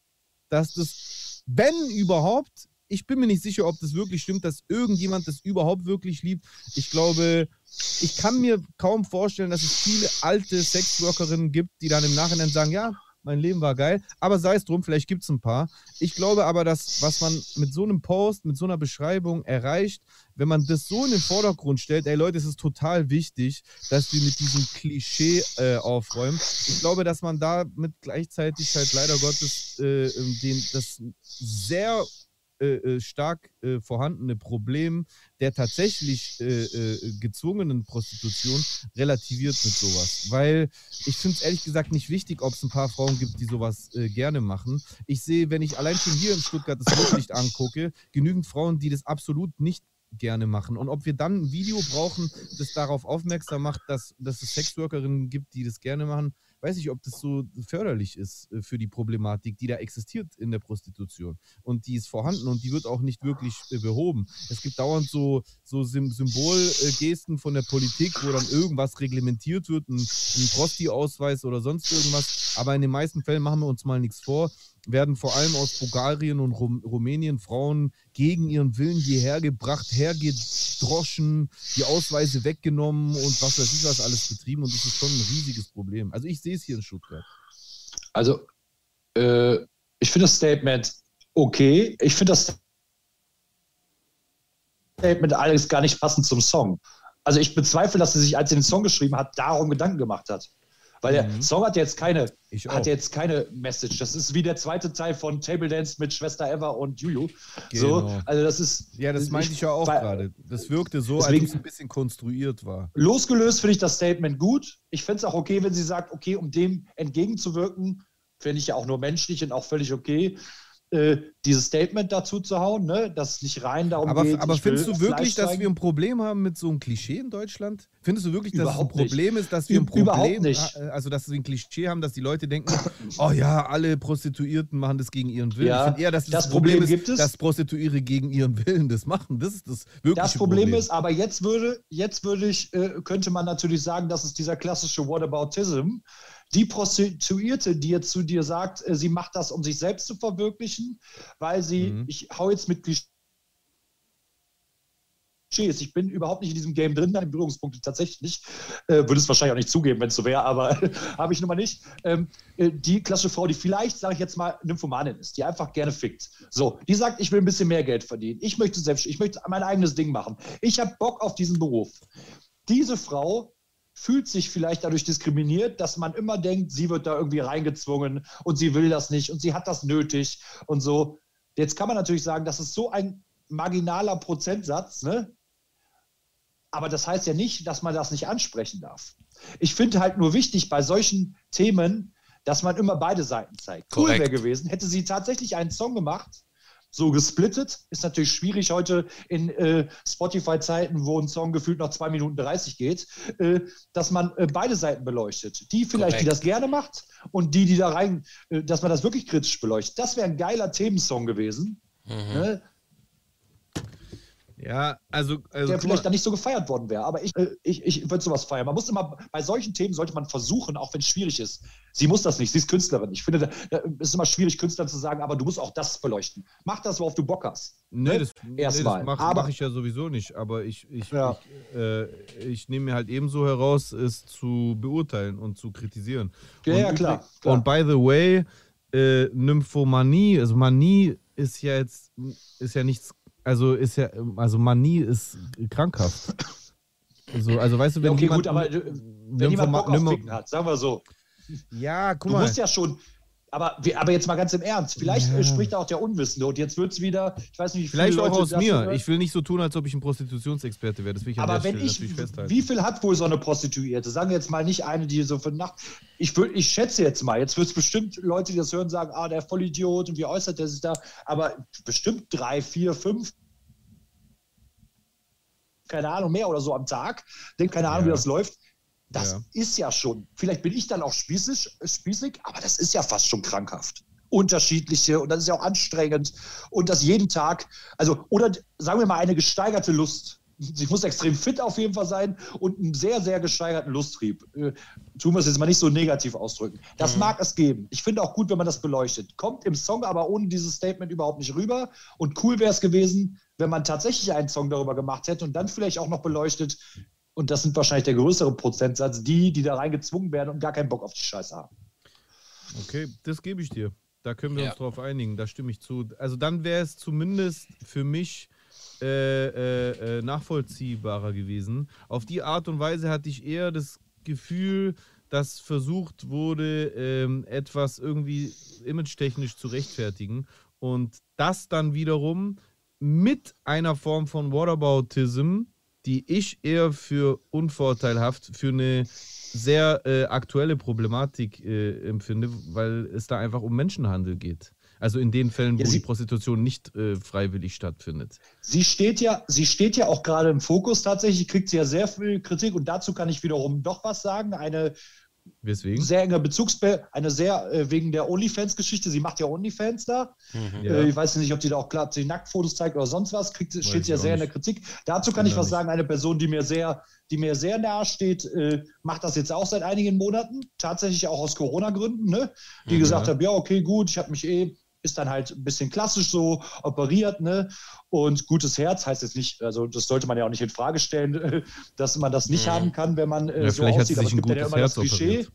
dass das, wenn überhaupt, ich bin mir nicht sicher, ob das wirklich stimmt, dass irgendjemand das überhaupt wirklich liebt. Ich glaube, ich kann mir kaum vorstellen, dass es viele alte Sexworkerinnen gibt, die dann im Nachhinein sagen, ja, mein Leben war geil. Aber sei es drum, vielleicht gibt es ein paar. Ich glaube aber, dass was man mit so einem Post, mit so einer Beschreibung erreicht, wenn man das so in den Vordergrund stellt, ey Leute, es ist total wichtig, dass wir mit diesem Klischee äh, aufräumen. Ich glaube, dass man damit gleichzeitig halt leider Gottes äh, den, das sehr äh, äh, stark äh, vorhandene Problem der tatsächlich äh, äh, gezwungenen Prostitution relativiert mit sowas. Weil ich finde es ehrlich gesagt nicht wichtig, ob es ein paar Frauen gibt, die sowas äh, gerne machen. Ich sehe, wenn ich allein schon hier in Stuttgart das Rotlicht angucke, genügend Frauen, die das absolut nicht gerne machen. Und ob wir dann ein Video brauchen, das darauf aufmerksam macht, dass, dass es Sexworkerinnen gibt, die das gerne machen, weiß ich, ob das so förderlich ist äh, für die Problematik, die da existiert in der Prostitution. Und die ist vorhanden und die wird auch nicht wirklich äh, behoben. Es gibt dauernd so, so Symbolgesten von der Politik, wo dann irgendwas reglementiert wird, ein, ein Prosti-Ausweis oder sonst irgendwas. Aber in den meisten Fällen machen wir uns mal nichts vor werden vor allem aus Bulgarien und Rum Rumänien Frauen gegen ihren Willen hierher gebracht, hergedroschen, die Ausweise weggenommen und was weiß ich was alles betrieben. Und das ist schon ein riesiges Problem. Also ich sehe es hier in Stuttgart. Also äh, ich finde das Statement okay. Ich finde das Statement alles gar nicht passend zum Song. Also ich bezweifle, dass sie sich, als sie den Song geschrieben hat, darum Gedanken gemacht hat. Weil der mhm. Song hat jetzt keine, hat jetzt keine Message. Das ist wie der zweite Teil von Table Dance mit Schwester Eva und Juju. Genau. So, also das ist. Ja, das meinte ich ja auch gerade. Das wirkte so, deswegen, als es ein bisschen konstruiert war. Losgelöst finde ich das Statement gut. Ich finde es auch okay, wenn sie sagt, okay, um dem entgegenzuwirken, finde ich ja auch nur menschlich und auch völlig okay äh, dieses Statement dazu zu hauen, ne? dass nicht rein darum aber, geht. Aber findest du wirklich, dass wir ein Problem haben mit so einem Klischee in Deutschland? Findest du wirklich, dass Überhaupt es ein Problem nicht. ist, dass wir ein Problem, Überhaupt nicht. Äh, also dass wir ein Klischee haben, dass die Leute denken, oh ja, alle Prostituierten machen das gegen ihren Willen. Ja, ich finde eher, dass das, das Problem, Problem ist, dass Prostituierte gegen ihren Willen das machen. Das ist das wirkliche Das Problem, Problem. ist, aber jetzt würde, jetzt würde ich, äh, könnte man natürlich sagen, dass es dieser klassische Whataboutism die Prostituierte, die jetzt zu dir sagt, äh, sie macht das, um sich selbst zu verwirklichen, weil sie, mhm. ich hau jetzt mit Klischees, ich bin überhaupt nicht in diesem Game drin, deine Berührungspunkte tatsächlich nicht. Äh, würde es wahrscheinlich auch nicht zugeben, wenn es so wäre, aber habe ich nun mal nicht. Ähm, äh, die klassische Frau, die vielleicht, sage ich jetzt mal, Nymphomanin ist, die einfach gerne fickt. So, die sagt, ich will ein bisschen mehr Geld verdienen. Ich möchte selbst, ich möchte mein eigenes Ding machen. Ich habe Bock auf diesen Beruf. Diese Frau fühlt sich vielleicht dadurch diskriminiert, dass man immer denkt, sie wird da irgendwie reingezwungen und sie will das nicht und sie hat das nötig und so. Jetzt kann man natürlich sagen, das ist so ein marginaler Prozentsatz, ne? Aber das heißt ja nicht, dass man das nicht ansprechen darf. Ich finde halt nur wichtig bei solchen Themen, dass man immer beide Seiten zeigt. Korrekt. Cool wäre gewesen, hätte sie tatsächlich einen Song gemacht, so gesplittet. Ist natürlich schwierig heute in äh, Spotify-Zeiten, wo ein Song gefühlt noch 2 Minuten 30 geht, äh, dass man äh, beide Seiten beleuchtet. Die vielleicht, Korrekt. die das gerne macht und die, die da rein, äh, dass man das wirklich kritisch beleuchtet. Das wäre ein geiler Themensong gewesen. Mhm. Ne? Ja, also. also der vielleicht dann nicht so gefeiert worden wäre. Aber ich, äh, ich, ich würde sowas feiern. Man muss immer, bei solchen Themen sollte man versuchen, auch wenn es schwierig ist. Sie muss das nicht, sie ist Künstlerin. Ich finde, da ist immer schwierig, Künstlern zu sagen, aber du musst auch das beleuchten. Mach das, worauf du Bock hast. Nee, das, nee, das Erstmal. mache mach ich ja sowieso nicht. Aber ich, ich, Ja. ich, äh, ich nehme mir halt ebenso heraus, es zu beurteilen und zu kritisieren. Ja, und ja, klar, klar. Und by the way, äh, Nymphomanie, also Manie ist ja jetzt, ist ja nichts, also ist ja, also Manie ist krankhaft. Also, also weißt du, wenn Ja, okay, jemand, gut, aber wenn jemand Bock auf Ficken hat, sagen wir so. Ja, guck Du mal. musst ja schon. Aber, aber jetzt mal ganz im Ernst, vielleicht Ja. spricht auch der Unwissende und jetzt wird es wieder, ich weiß nicht, wie viele Vielleicht auch Leute aus das mir. Ich will nicht so tun, als ob ich ein Prostitutionsexperte wäre. Das will ich aber wenn Stelle ich, festhalten. wie viel hat wohl so eine Prostituierte? Sagen wir jetzt mal nicht eine, die so für Nacht. Ich, würd, ich schätze jetzt mal, jetzt wird es bestimmt Leute, die das hören, sagen, ah, der Vollidiot und wie äußert der sich da? Aber bestimmt drei, vier, fünf, keine Ahnung, mehr oder so am Tag. Denk keine Ahnung, Ja. wie das läuft. Das Ja. ist ja schon, vielleicht bin ich dann auch spießig, spießig, aber das ist ja fast schon krankhaft. Unterschiedliche und das ist ja auch anstrengend und das jeden Tag, also, oder sagen wir mal eine gesteigerte Lust. Sie muss extrem fit auf jeden Fall sein und einen sehr, sehr gesteigerten Lusttrieb. Äh, tun wir es jetzt mal nicht so negativ ausdrücken. Das Mhm. mag es geben. Ich finde auch gut, wenn man das beleuchtet. Kommt im Song aber ohne dieses Statement überhaupt nicht rüber. Und cool wäre es gewesen, wenn man tatsächlich einen Song darüber gemacht hätte und dann vielleicht auch noch beleuchtet. Und das sind wahrscheinlich der größere Prozentsatz, die, die da reingezwungen werden und gar keinen Bock auf die Scheiße haben. Okay, das gebe ich dir. Da können wir Ja. uns drauf einigen, da stimme ich zu. Also dann wäre es zumindest für mich äh, äh, äh, nachvollziehbarer gewesen. Auf die Art und Weise hatte ich eher das Gefühl, dass versucht wurde, ähm, etwas irgendwie image-technisch zu rechtfertigen und das dann wiederum mit einer Form von Whataboutism, die ich eher für unvorteilhaft, für eine sehr äh, aktuelle Problematik äh, empfinde, weil es da einfach um Menschenhandel geht. Also in den Fällen, wo Ja, sie- die Prostitution nicht äh, freiwillig stattfindet. Sie steht ja, sie steht ja auch gerade im Fokus tatsächlich, kriegt sie ja sehr viel Kritik und dazu kann ich wiederum doch was sagen. Eine Weswegen? sehr enge Bezugsbe eine sehr äh, wegen der OnlyFans-Geschichte. Sie macht ja OnlyFans da. Mhm. Ja. Äh, ich weiß nicht, ob sie da auch klar die Nacktfotos zeigt oder sonst was. Kriegt, Weiß steht sie ja sehr in nicht. der Kritik. Dazu kann Bin ich was nicht. sagen. Eine Person, die mir sehr, die mir sehr nahe steht, äh, macht das jetzt auch seit einigen Monaten. Tatsächlich auch aus Corona-Gründen. Ne? Die Mhm. gesagt hat, ja okay, gut, ich habe mich eh ist dann halt ein bisschen klassisch so operiert, ne? Und gutes Herz heißt jetzt nicht, also das sollte man ja auch nicht in Frage stellen, dass man das nicht Mhm. haben kann, wenn man äh, Ja, so vielleicht hat sie aussieht. Aber es ein gibt ja gutes immer das Herz Klischee. operiert.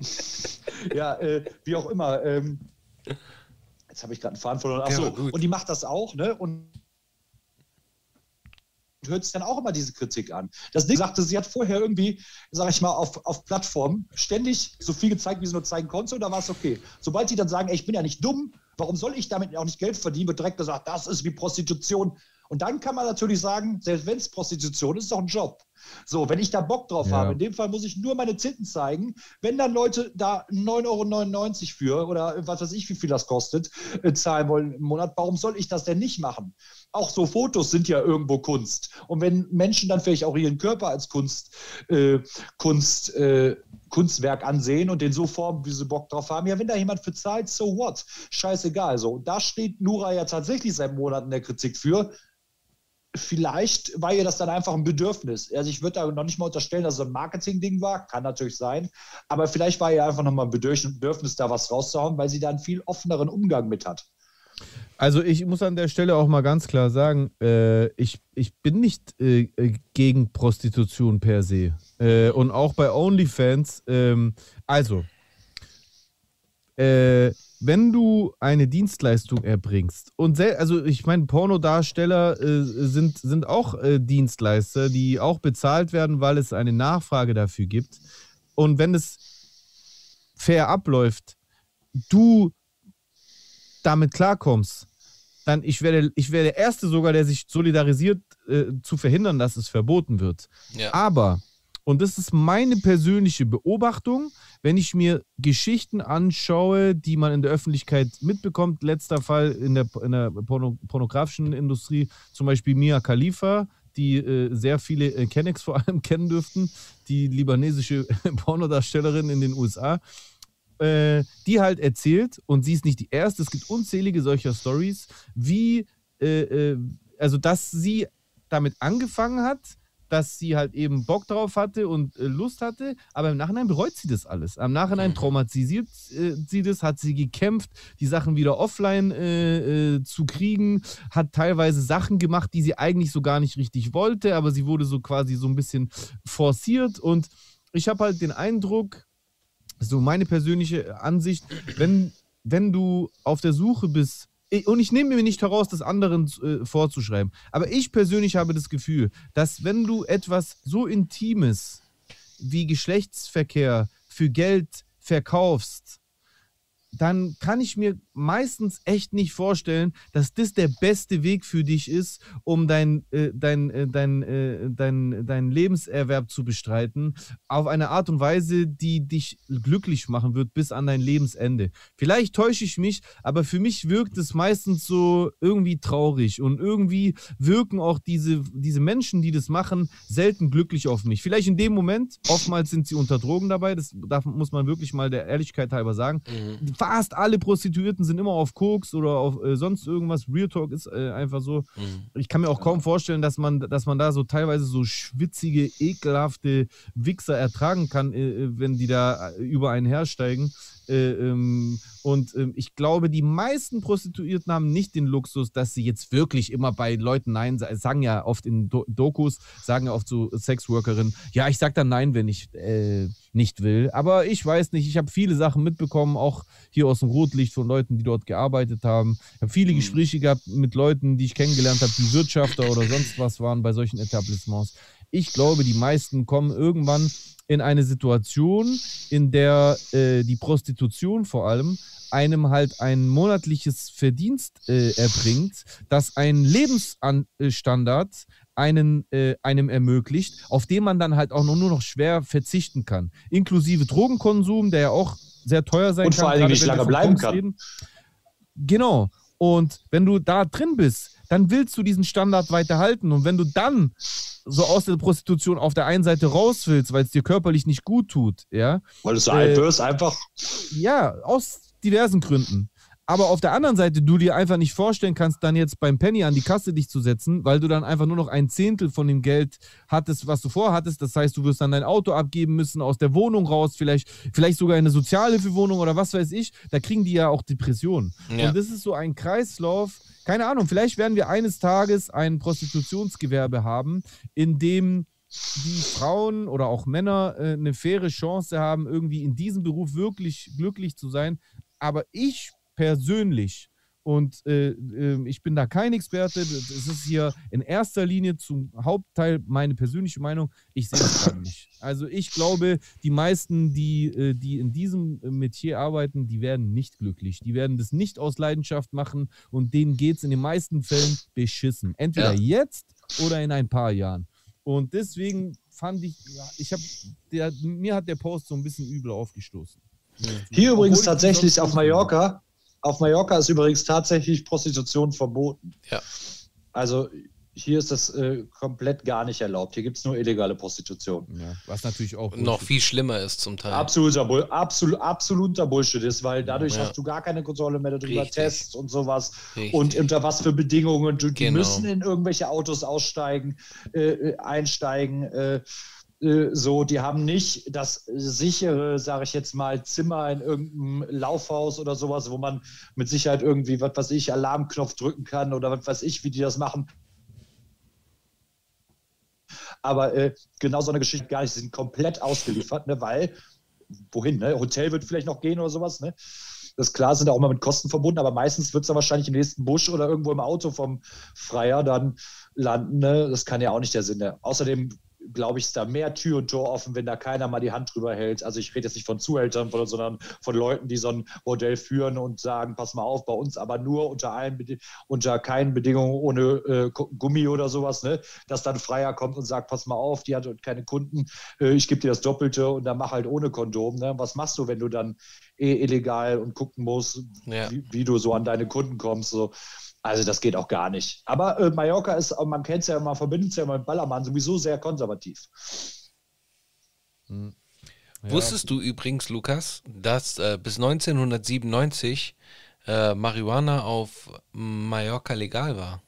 ja, äh, wie auch immer. Ähm, jetzt habe ich gerade einen Faden verloren. Ach Ja, und die macht das auch, ne? Und hört sich dann auch immer diese Kritik an. Das Ding sagte, sie hat vorher irgendwie, sag ich mal, auf, auf Plattformen ständig so viel gezeigt, wie sie nur zeigen konnte, und da war es okay. Sobald die dann sagen, ey, ich bin ja nicht dumm, warum soll ich damit auch nicht Geld verdienen, wird direkt gesagt, das ist wie Prostitution. Und dann kann man natürlich sagen, selbst wenn es Prostitution ist, ist doch ein Job. So, wenn ich da Bock drauf Ja. habe, in dem Fall muss ich nur meine Zitten zeigen. Wenn dann Leute da 9,99 Euro für oder was weiß ich, wie viel das kostet, äh, zahlen wollen im Monat, warum soll ich das denn nicht machen? Auch so Fotos sind ja irgendwo Kunst. Und wenn Menschen dann vielleicht auch ihren Körper als Kunst, äh, Kunst, äh, Kunstwerk ansehen und den so formen, wie sie Bock drauf haben, ja, wenn da jemand für zahlt, so what? Scheißegal. So, da steht Nura ja tatsächlich seit Monaten in der Kritik für. Vielleicht war ihr das dann einfach ein Bedürfnis. Also ich würde da noch nicht mal unterstellen, dass es ein Marketing-Ding war, kann natürlich sein, aber vielleicht war ihr einfach nochmal ein Bedürfnis, da was rauszuhauen, weil sie da einen viel offeneren Umgang mit hat. Also ich muss an der Stelle auch mal ganz klar sagen, äh, ich, ich bin nicht äh, äh, gegen Prostitution per se. Äh, und auch bei OnlyFans, ähm, also, äh, wenn du eine Dienstleistung erbringst und also ich meine, Pornodarsteller äh, sind, sind auch äh, Dienstleister, die auch bezahlt werden, weil es eine Nachfrage dafür gibt. Und wenn es fair abläuft, du damit klarkommst, dann ich werde ich wäre der Erste sogar, der sich solidarisiert, äh, zu verhindern, dass es verboten wird. Ja. Aber, und das ist meine persönliche Beobachtung, wenn ich mir Geschichten anschaue, die man in der Öffentlichkeit mitbekommt, letzter Fall in der, in der Porno, pornografischen Industrie, zum Beispiel Mia Khalifa, die äh, sehr viele äh, vor allem kennen dürften, die libanesische Pornodarstellerin in den USA, äh, die halt erzählt, und sie ist nicht die erste, es gibt unzählige solcher Stories, wie äh, äh, also dass sie damit angefangen hat, dass sie halt eben Bock drauf hatte und äh, Lust hatte, aber im Nachhinein bereut sie das alles. Am Nachhinein traumatisiert äh, sie das, hat sie gekämpft, die Sachen wieder offline äh, äh, zu kriegen, hat teilweise Sachen gemacht, die sie eigentlich so gar nicht richtig wollte, aber sie wurde so quasi so ein bisschen forciert und ich habe halt den Eindruck, so meine persönliche Ansicht, wenn, wenn du auf der Suche bist und ich nehme mir nicht heraus, das anderen äh, vorzuschreiben. Aber ich persönlich habe das Gefühl, dass wenn du etwas so Intimes wie Geschlechtsverkehr für Geld verkaufst, dann kann ich mir meistens echt nicht vorstellen, dass das der beste Weg für dich ist, um dein, äh, dein, äh, dein, äh, dein, dein Lebenserwerb zu bestreiten, auf eine Art und Weise, die dich glücklich machen wird bis an dein Lebensende. Vielleicht täusche ich mich, aber für mich wirkt es meistens so irgendwie traurig und irgendwie wirken auch diese, diese Menschen, die das machen, selten glücklich auf mich. Vielleicht in dem Moment, oftmals sind sie unter Drogen dabei, das darf, muss man wirklich mal der Ehrlichkeit halber sagen. Mhm. Fast alle Prostituierten sind immer auf Koks oder auf äh, sonst irgendwas. Real Talk ist äh, einfach so. Mhm. Ich kann mir auch kaum vorstellen, dass man, dass man da so teilweise so schwitzige, ekelhafte Wichser ertragen kann, äh, äh, wenn die da äh, über einen hersteigen. Äh, ähm, und ähm, ich glaube, die meisten Prostituierten haben nicht den Luxus, dass sie jetzt wirklich immer bei Leuten Nein sagen. Sagen ja oft in Do Dokus, sagen ja oft so Sexworkerinnen, ja, ich sag dann Nein, wenn ich äh, nicht will. Aber ich weiß nicht, ich habe viele Sachen mitbekommen, auch hier aus dem Rotlicht von Leuten, die dort gearbeitet haben. Ich habe viele Gespräche gehabt mit Leuten, die ich kennengelernt habe, die Wirtschafter oder sonst was waren bei solchen Etablissements. Ich glaube, die meisten kommen irgendwann in eine Situation, in der äh, die Prostitution vor allem einem halt ein monatliches Verdienst äh, erbringt, das einen Lebensstandard einen, äh, einem ermöglicht, auf den man dann halt auch nur noch schwer verzichten kann. Inklusive Drogenkonsum, der ja auch sehr teuer sein Und kann. vor allen Dingen gerade nicht lange bleiben kann. Genau. Und wenn du da drin bist, dann willst du diesen Standard weiterhalten. Und wenn du dann so aus der Prostitution auf der einen Seite raus willst, weil es dir körperlich nicht gut tut, ja, Weil du so Äh, alt wirst, einfach. ja, aus diversen Gründen. Aber auf der anderen Seite, du dir einfach nicht vorstellen kannst, dann jetzt beim Penny an die Kasse dich zu setzen, weil du dann einfach nur noch ein Zehntel von dem Geld hattest, was du vorhattest. Das heißt, du wirst dann dein Auto abgeben müssen, aus der Wohnung raus, vielleicht, vielleicht sogar eine Sozialhilfewohnung oder was weiß ich. Da kriegen die ja auch Depressionen. Ja. Und das ist so ein Kreislauf. Keine Ahnung, vielleicht werden wir eines Tages ein Prostitutionsgewerbe haben, in dem die Frauen oder auch Männer äh, eine faire Chance haben, irgendwie in diesem Beruf wirklich glücklich zu sein. Aber ich persönlich, und äh, äh, ich bin da kein Experte, das ist hier in erster Linie zum Hauptteil meine persönliche Meinung, ich sehe es gerade nicht. Also ich glaube, die meisten, die, äh, die in diesem Metier arbeiten, die werden nicht glücklich. Die werden das nicht aus Leidenschaft machen und denen geht es in den meisten Fällen beschissen. Entweder Ja. jetzt oder in ein paar Jahren. Und deswegen fand ich, ich habe, der, mir hat der Post so ein bisschen übel aufgestoßen. Hier Obwohl übrigens ich tatsächlich auf Mallorca. Auf Mallorca ist übrigens tatsächlich Prostitution verboten. Ja. Also hier ist das äh, komplett gar nicht erlaubt. Hier gibt es nur illegale Prostitution. Ja, was natürlich auch Noch viel schlimmer ist zum Teil. Absoluter, Bull absolut, absoluter Bullshit ist, weil dadurch Ja. hast du gar keine Kontrolle mehr darüber, Richtig. Tests und sowas. Richtig. Und unter was für Bedingungen. Du, die Genau. müssen in irgendwelche Autos aussteigen, äh, einsteigen. Äh, so, die haben nicht das sichere, sage ich jetzt mal, Zimmer in irgendeinem Laufhaus oder sowas, wo man mit Sicherheit irgendwie, was weiß ich, Alarmknopf drücken kann oder was weiß ich, wie die das machen. Aber äh, genau so eine Geschichte gar nicht. Sie sind komplett ausgeliefert, ne, weil, wohin, ne? Hotel wird vielleicht noch gehen oder sowas, ne? Das ist klar, sind auch immer mit Kosten verbunden, aber meistens wird es dann wahrscheinlich im nächsten Busch oder irgendwo im Auto vom Freier dann landen. Ne? Das kann ja auch nicht der Sinn. Ne? Außerdem glaube ich, ist da mehr Tür und Tor offen, wenn da keiner mal die Hand drüber hält. Also ich rede jetzt nicht von Zuhältern, sondern von Leuten, die so ein Bordell führen und sagen, pass mal auf, bei uns aber nur unter allen unter keinen Bedingungen ohne äh, Gu- Gummi oder sowas, ne? Dass dann Freier kommt und sagt, pass mal auf, die hat keine Kunden, äh, ich gebe dir das Doppelte und dann mach halt ohne Kondom. Ne? Was machst du, wenn du dann eh illegal und gucken musst, Ja. wie, wie du so an deine Kunden kommst? So. Also das geht auch gar nicht. Aber äh, Mallorca ist, man kennt es ja, man verbindet es ja mit Ballermann, sowieso sehr konservativ. Ja. Wusstest du übrigens, Lukas, dass äh, bis 1997 äh, Marihuana auf Mallorca legal war?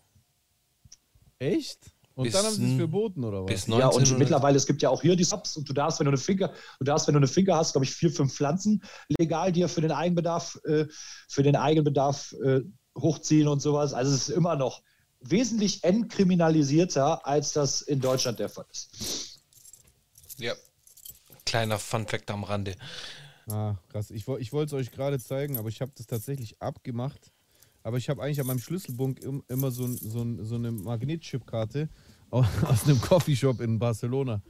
Echt? Und Bis dann haben sie es verboten, oder was? Bis Ja, und 1900 mittlerweile, es gibt ja auch hier die Subs und du darfst, wenn du eine Finger, du darfst, wenn du eine Finger hast, glaube ich, vier, fünf Pflanzen legal dir für den Eigenbedarf, äh, für den Eigenbedarf äh, hochziehen und sowas. Also es ist immer noch wesentlich entkriminalisierter, als das in Deutschland der Fall ist. Ja. Kleiner Funfact am Rande. Ah, krass. Ich, ich wollte es euch gerade zeigen, aber ich habe das tatsächlich abgemacht. Aber ich habe eigentlich an meinem Schlüsselbund im, immer so, so, so eine Magnetchipkarte au- aus einem Coffeeshop in Barcelona,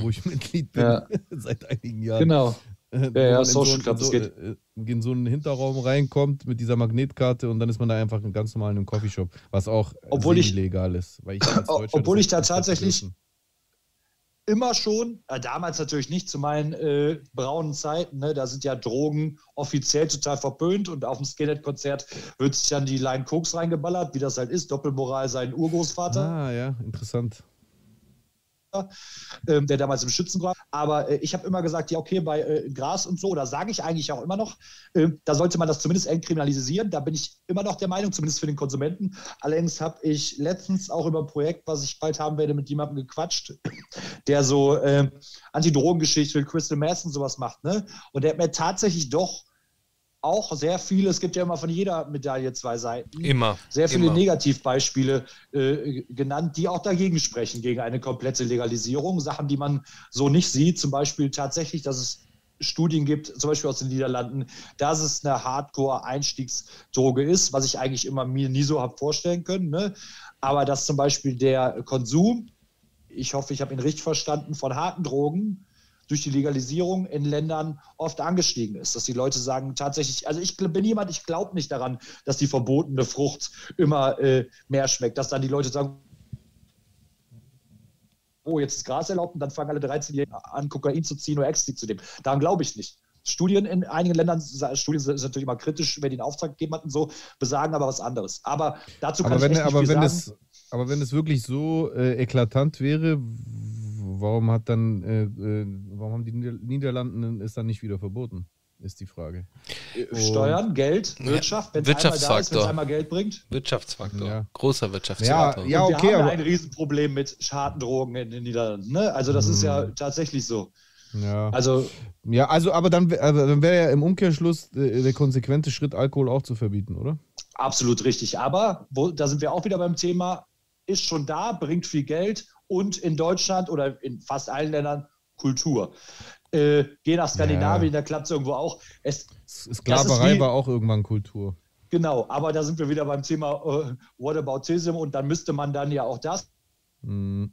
wo ich Mitglied bin Ja. seit einigen Jahren. Genau. Äh, ja, in Social so, Club, in das so, geht. äh, in so einen Hinterraum reinkommt mit dieser Magnetkarte und dann ist man da einfach ganz normal in einem Coffeeshop, was auch Obwohl ich- illegal ist. Weil ich obwohl ich da tatsächlich- immer schon, äh, damals natürlich nicht zu meinen äh, braunen Zeiten, ne, da sind ja Drogen offiziell total verpönt und auf dem Skinhead-Konzert wird sich dann die Line Koks reingeballert, wie das halt ist, Doppelmoral sein Urgroßvater. Ah, ja, interessant. Ähm, der damals im Schützengraben. Aber äh, ich habe immer gesagt, ja, okay, bei äh, Gras und so, da sage ich eigentlich auch immer noch, äh, da sollte man das zumindest entkriminalisieren. Da bin ich immer noch der Meinung, zumindest für den Konsumenten. Allerdings habe ich letztens auch über ein Projekt, was ich bald haben werde, mit jemandem gequatscht, der so äh, Anti-Drogen-Geschichte, Crystal Mass und sowas macht. Ne? Und der hat mir tatsächlich doch auch sehr viele, es gibt ja immer von jeder Medaille zwei Seiten Immer. sehr viele immer. Negativbeispiele äh, genannt, die auch dagegen sprechen, gegen eine komplette Legalisierung. Sachen, die man so nicht sieht, zum Beispiel tatsächlich, dass es Studien gibt, zum Beispiel aus den Niederlanden, dass es eine Hardcore-Einstiegsdroge ist, was ich eigentlich immer mir nie so habe vorstellen können. Ne? Aber dass zum Beispiel der Konsum, ich hoffe, ich habe ihn richtig verstanden, von harten Drogen durch die Legalisierung in Ländern oft angestiegen ist. Dass die Leute sagen, tatsächlich, also ich bin jemand, ich glaube nicht daran, dass die verbotene Frucht immer äh, mehr schmeckt. Dass dann die Leute sagen, oh, jetzt ist Gras erlaubt und dann fangen alle 13-Jährigen an, Kokain zu ziehen oder Ecstasy zu nehmen. Daran glaube ich nicht. Studien in einigen Ländern, Studien sind natürlich immer kritisch, wer den Auftrag gegeben hat und so, besagen aber was anderes. Aber dazu kann Aber wenn, ich echt aber, nicht viel wenn sagen. es, aber wenn es wirklich so äh, eklatant wäre, warum hat dann, äh, äh, warum haben die Nieder Niederlanden es dann nicht wieder verboten? Ist die Frage. Steuern, Geld, Ja, Wirtschaft, wenn es einmal da ist, wenn es Wirtschaftsfaktor. einmal Geld bringt. Wirtschaftsfaktor. Ja. Großer Wirtschaftsfaktor. Ja, und wir okay, haben aber- ein Riesenproblem mit harten Drogen in den Niederlanden. Ne? Also das ist ja Mhm. tatsächlich so. Ja, Also ja also aber dann, dann wäre ja im Umkehrschluss äh, der konsequente Schritt, Alkohol auch zu verbieten, oder? absolut richtig. Aber wo, da sind wir auch wieder beim Thema, ist schon da, bringt viel Geld und in Deutschland oder in fast allen Ländern Kultur. Äh, geh nach Skandinavien, da klappt es irgendwo auch. Es, Sklaverei wie- war auch irgendwann Kultur. genau, aber da sind wir wieder beim Thema äh, Whataboutism und dann müsste man dann ja auch das Hm.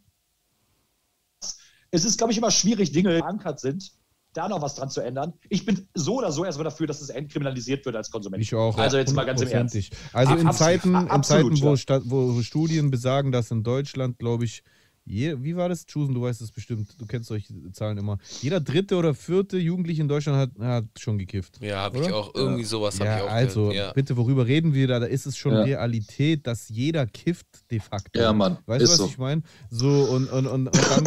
es ist, glaube ich, immer schwierig, Dinge die verankert sind, da noch was dran zu ändern. Ich bin so oder so erstmal dafür, dass es entkriminalisiert wird als Konsument. Ich auch. Also jetzt mal ganz im Ernst. Also in Absolut, Zeiten, in absolut, Zeiten wo, ja. Wo Studien besagen, dass in Deutschland, glaube ich, je, wie war das? Chusen, du weißt es bestimmt, du kennst solche Zahlen immer. Jeder dritte oder vierte Jugendliche in Deutschland hat, hat schon gekifft. Ja, habe ich auch. Irgendwie sowas habe Ja, ich auch also. Ja. bitte, worüber reden wir da? Da ist es schon Ja. Realität, dass jeder kifft de facto. Ja, Mann, Weißt du, was so. ich meine? So, und, und, und, und dann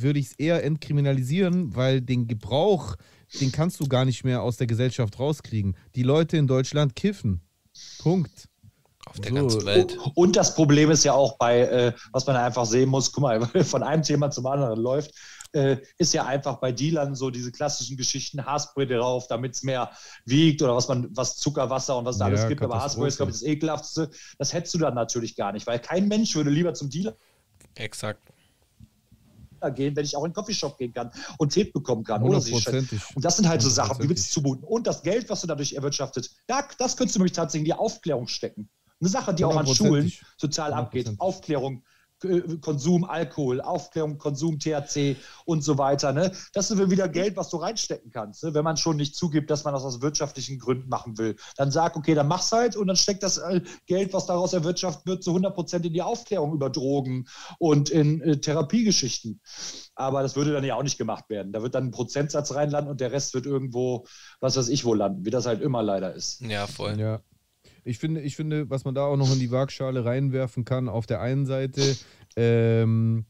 würde ich es eher entkriminalisieren, weil den Gebrauch, den kannst du gar nicht mehr aus der Gesellschaft rauskriegen. Die Leute in Deutschland kiffen. Punkt. Auf der So. ganzen Welt. Und das Problem ist ja auch bei, äh, was man einfach sehen muss, guck mal, von einem Thema zum anderen läuft, äh, ist ja einfach bei Dealern so diese klassischen Geschichten, Haarspray drauf, damit es mehr wiegt oder was man, was Zuckerwasser und was da Ja, alles gibt. Aber Haarspray ist, glaube ich, das ekelhaftste. Das hättest du dann natürlich gar nicht, weil kein Mensch würde lieber zum Dealer Exakt. gehen, wenn ich auch in den Coffeeshop gehen kann und Tee bekommen kann. Oder. Und das sind halt so Sachen, die willst du zumuten. Und das Geld, was du dadurch erwirtschaftet, da, das könntest du nämlich tatsächlich in die Aufklärung stecken. Eine Sache, die auch an Schulen total abgeht. Aufklärung, äh, Konsum Alkohol, Aufklärung, Konsum THC und so weiter. Ne? Das ist wieder Geld, was du reinstecken kannst. Ne? Wenn man schon nicht zugibt, dass man das aus wirtschaftlichen Gründen machen will. Dann sag, okay, dann mach's halt und dann steckt das äh, Geld, was daraus erwirtschaftet wird, zu 100 Prozent in die Aufklärung über Drogen und in äh, Therapiegeschichten. Aber das würde dann ja auch nicht gemacht werden. Da wird dann ein Prozentsatz reinlanden und der Rest wird irgendwo, was weiß ich, wo landen, wie das halt immer leider ist. Ja, voll. Ja. Ich finde, ich finde, was man da auch noch in die Waagschale reinwerfen kann, auf der einen Seite, ähm,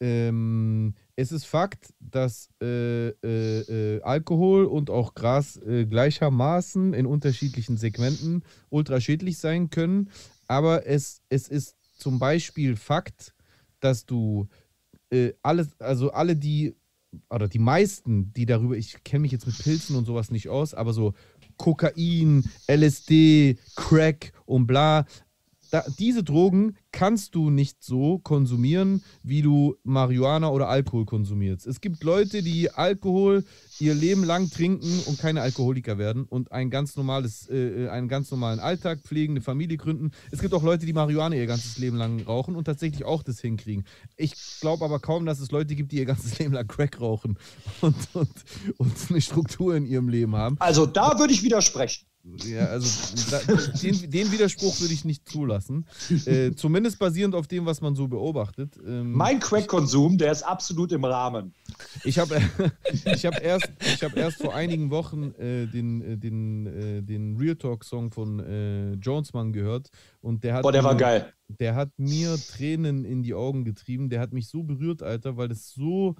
ähm, es ist Fakt, dass äh, äh, äh, Alkohol und auch Gras äh, gleichermaßen in unterschiedlichen Segmenten ultra schädlich sein können, aber es, es ist zum Beispiel Fakt, dass du äh, alles, also alle, die, oder die meisten, die darüber, ich kenne mich jetzt mit Pilzen und sowas nicht aus, aber so Kokain, LSD, Crack und bla, da, diese Drogen kannst du nicht so konsumieren, wie du Marihuana oder Alkohol konsumierst. Es gibt Leute, die Alkohol ihr Leben lang trinken und keine Alkoholiker werden und ein ganz normales, äh, äh, einen ganz normalen Alltag pflegen, eine Familie gründen. Es gibt auch Leute, die Marihuana ihr ganzes Leben lang rauchen und tatsächlich auch das hinkriegen. Ich glaube aber kaum, dass es Leute gibt, die ihr ganzes Leben lang Crack rauchen und, und, und eine Struktur in ihrem Leben haben. Also da würde ich widersprechen. Ja, also da, den, den, Widerspruch würde ich nicht zulassen. Äh, zumindest basierend auf dem, was man so beobachtet. Ähm, mein Crack-Konsum, der ist absolut im Rahmen. Ich habe ich hab erst, hab erst vor einigen Wochen äh, den, äh, den, äh, den Real Talk-Song von äh, Jonesman gehört. Und der hat Boah, der mir, war geil. Der hat mir Tränen in die Augen getrieben. Der hat mich so berührt, Alter, weil es so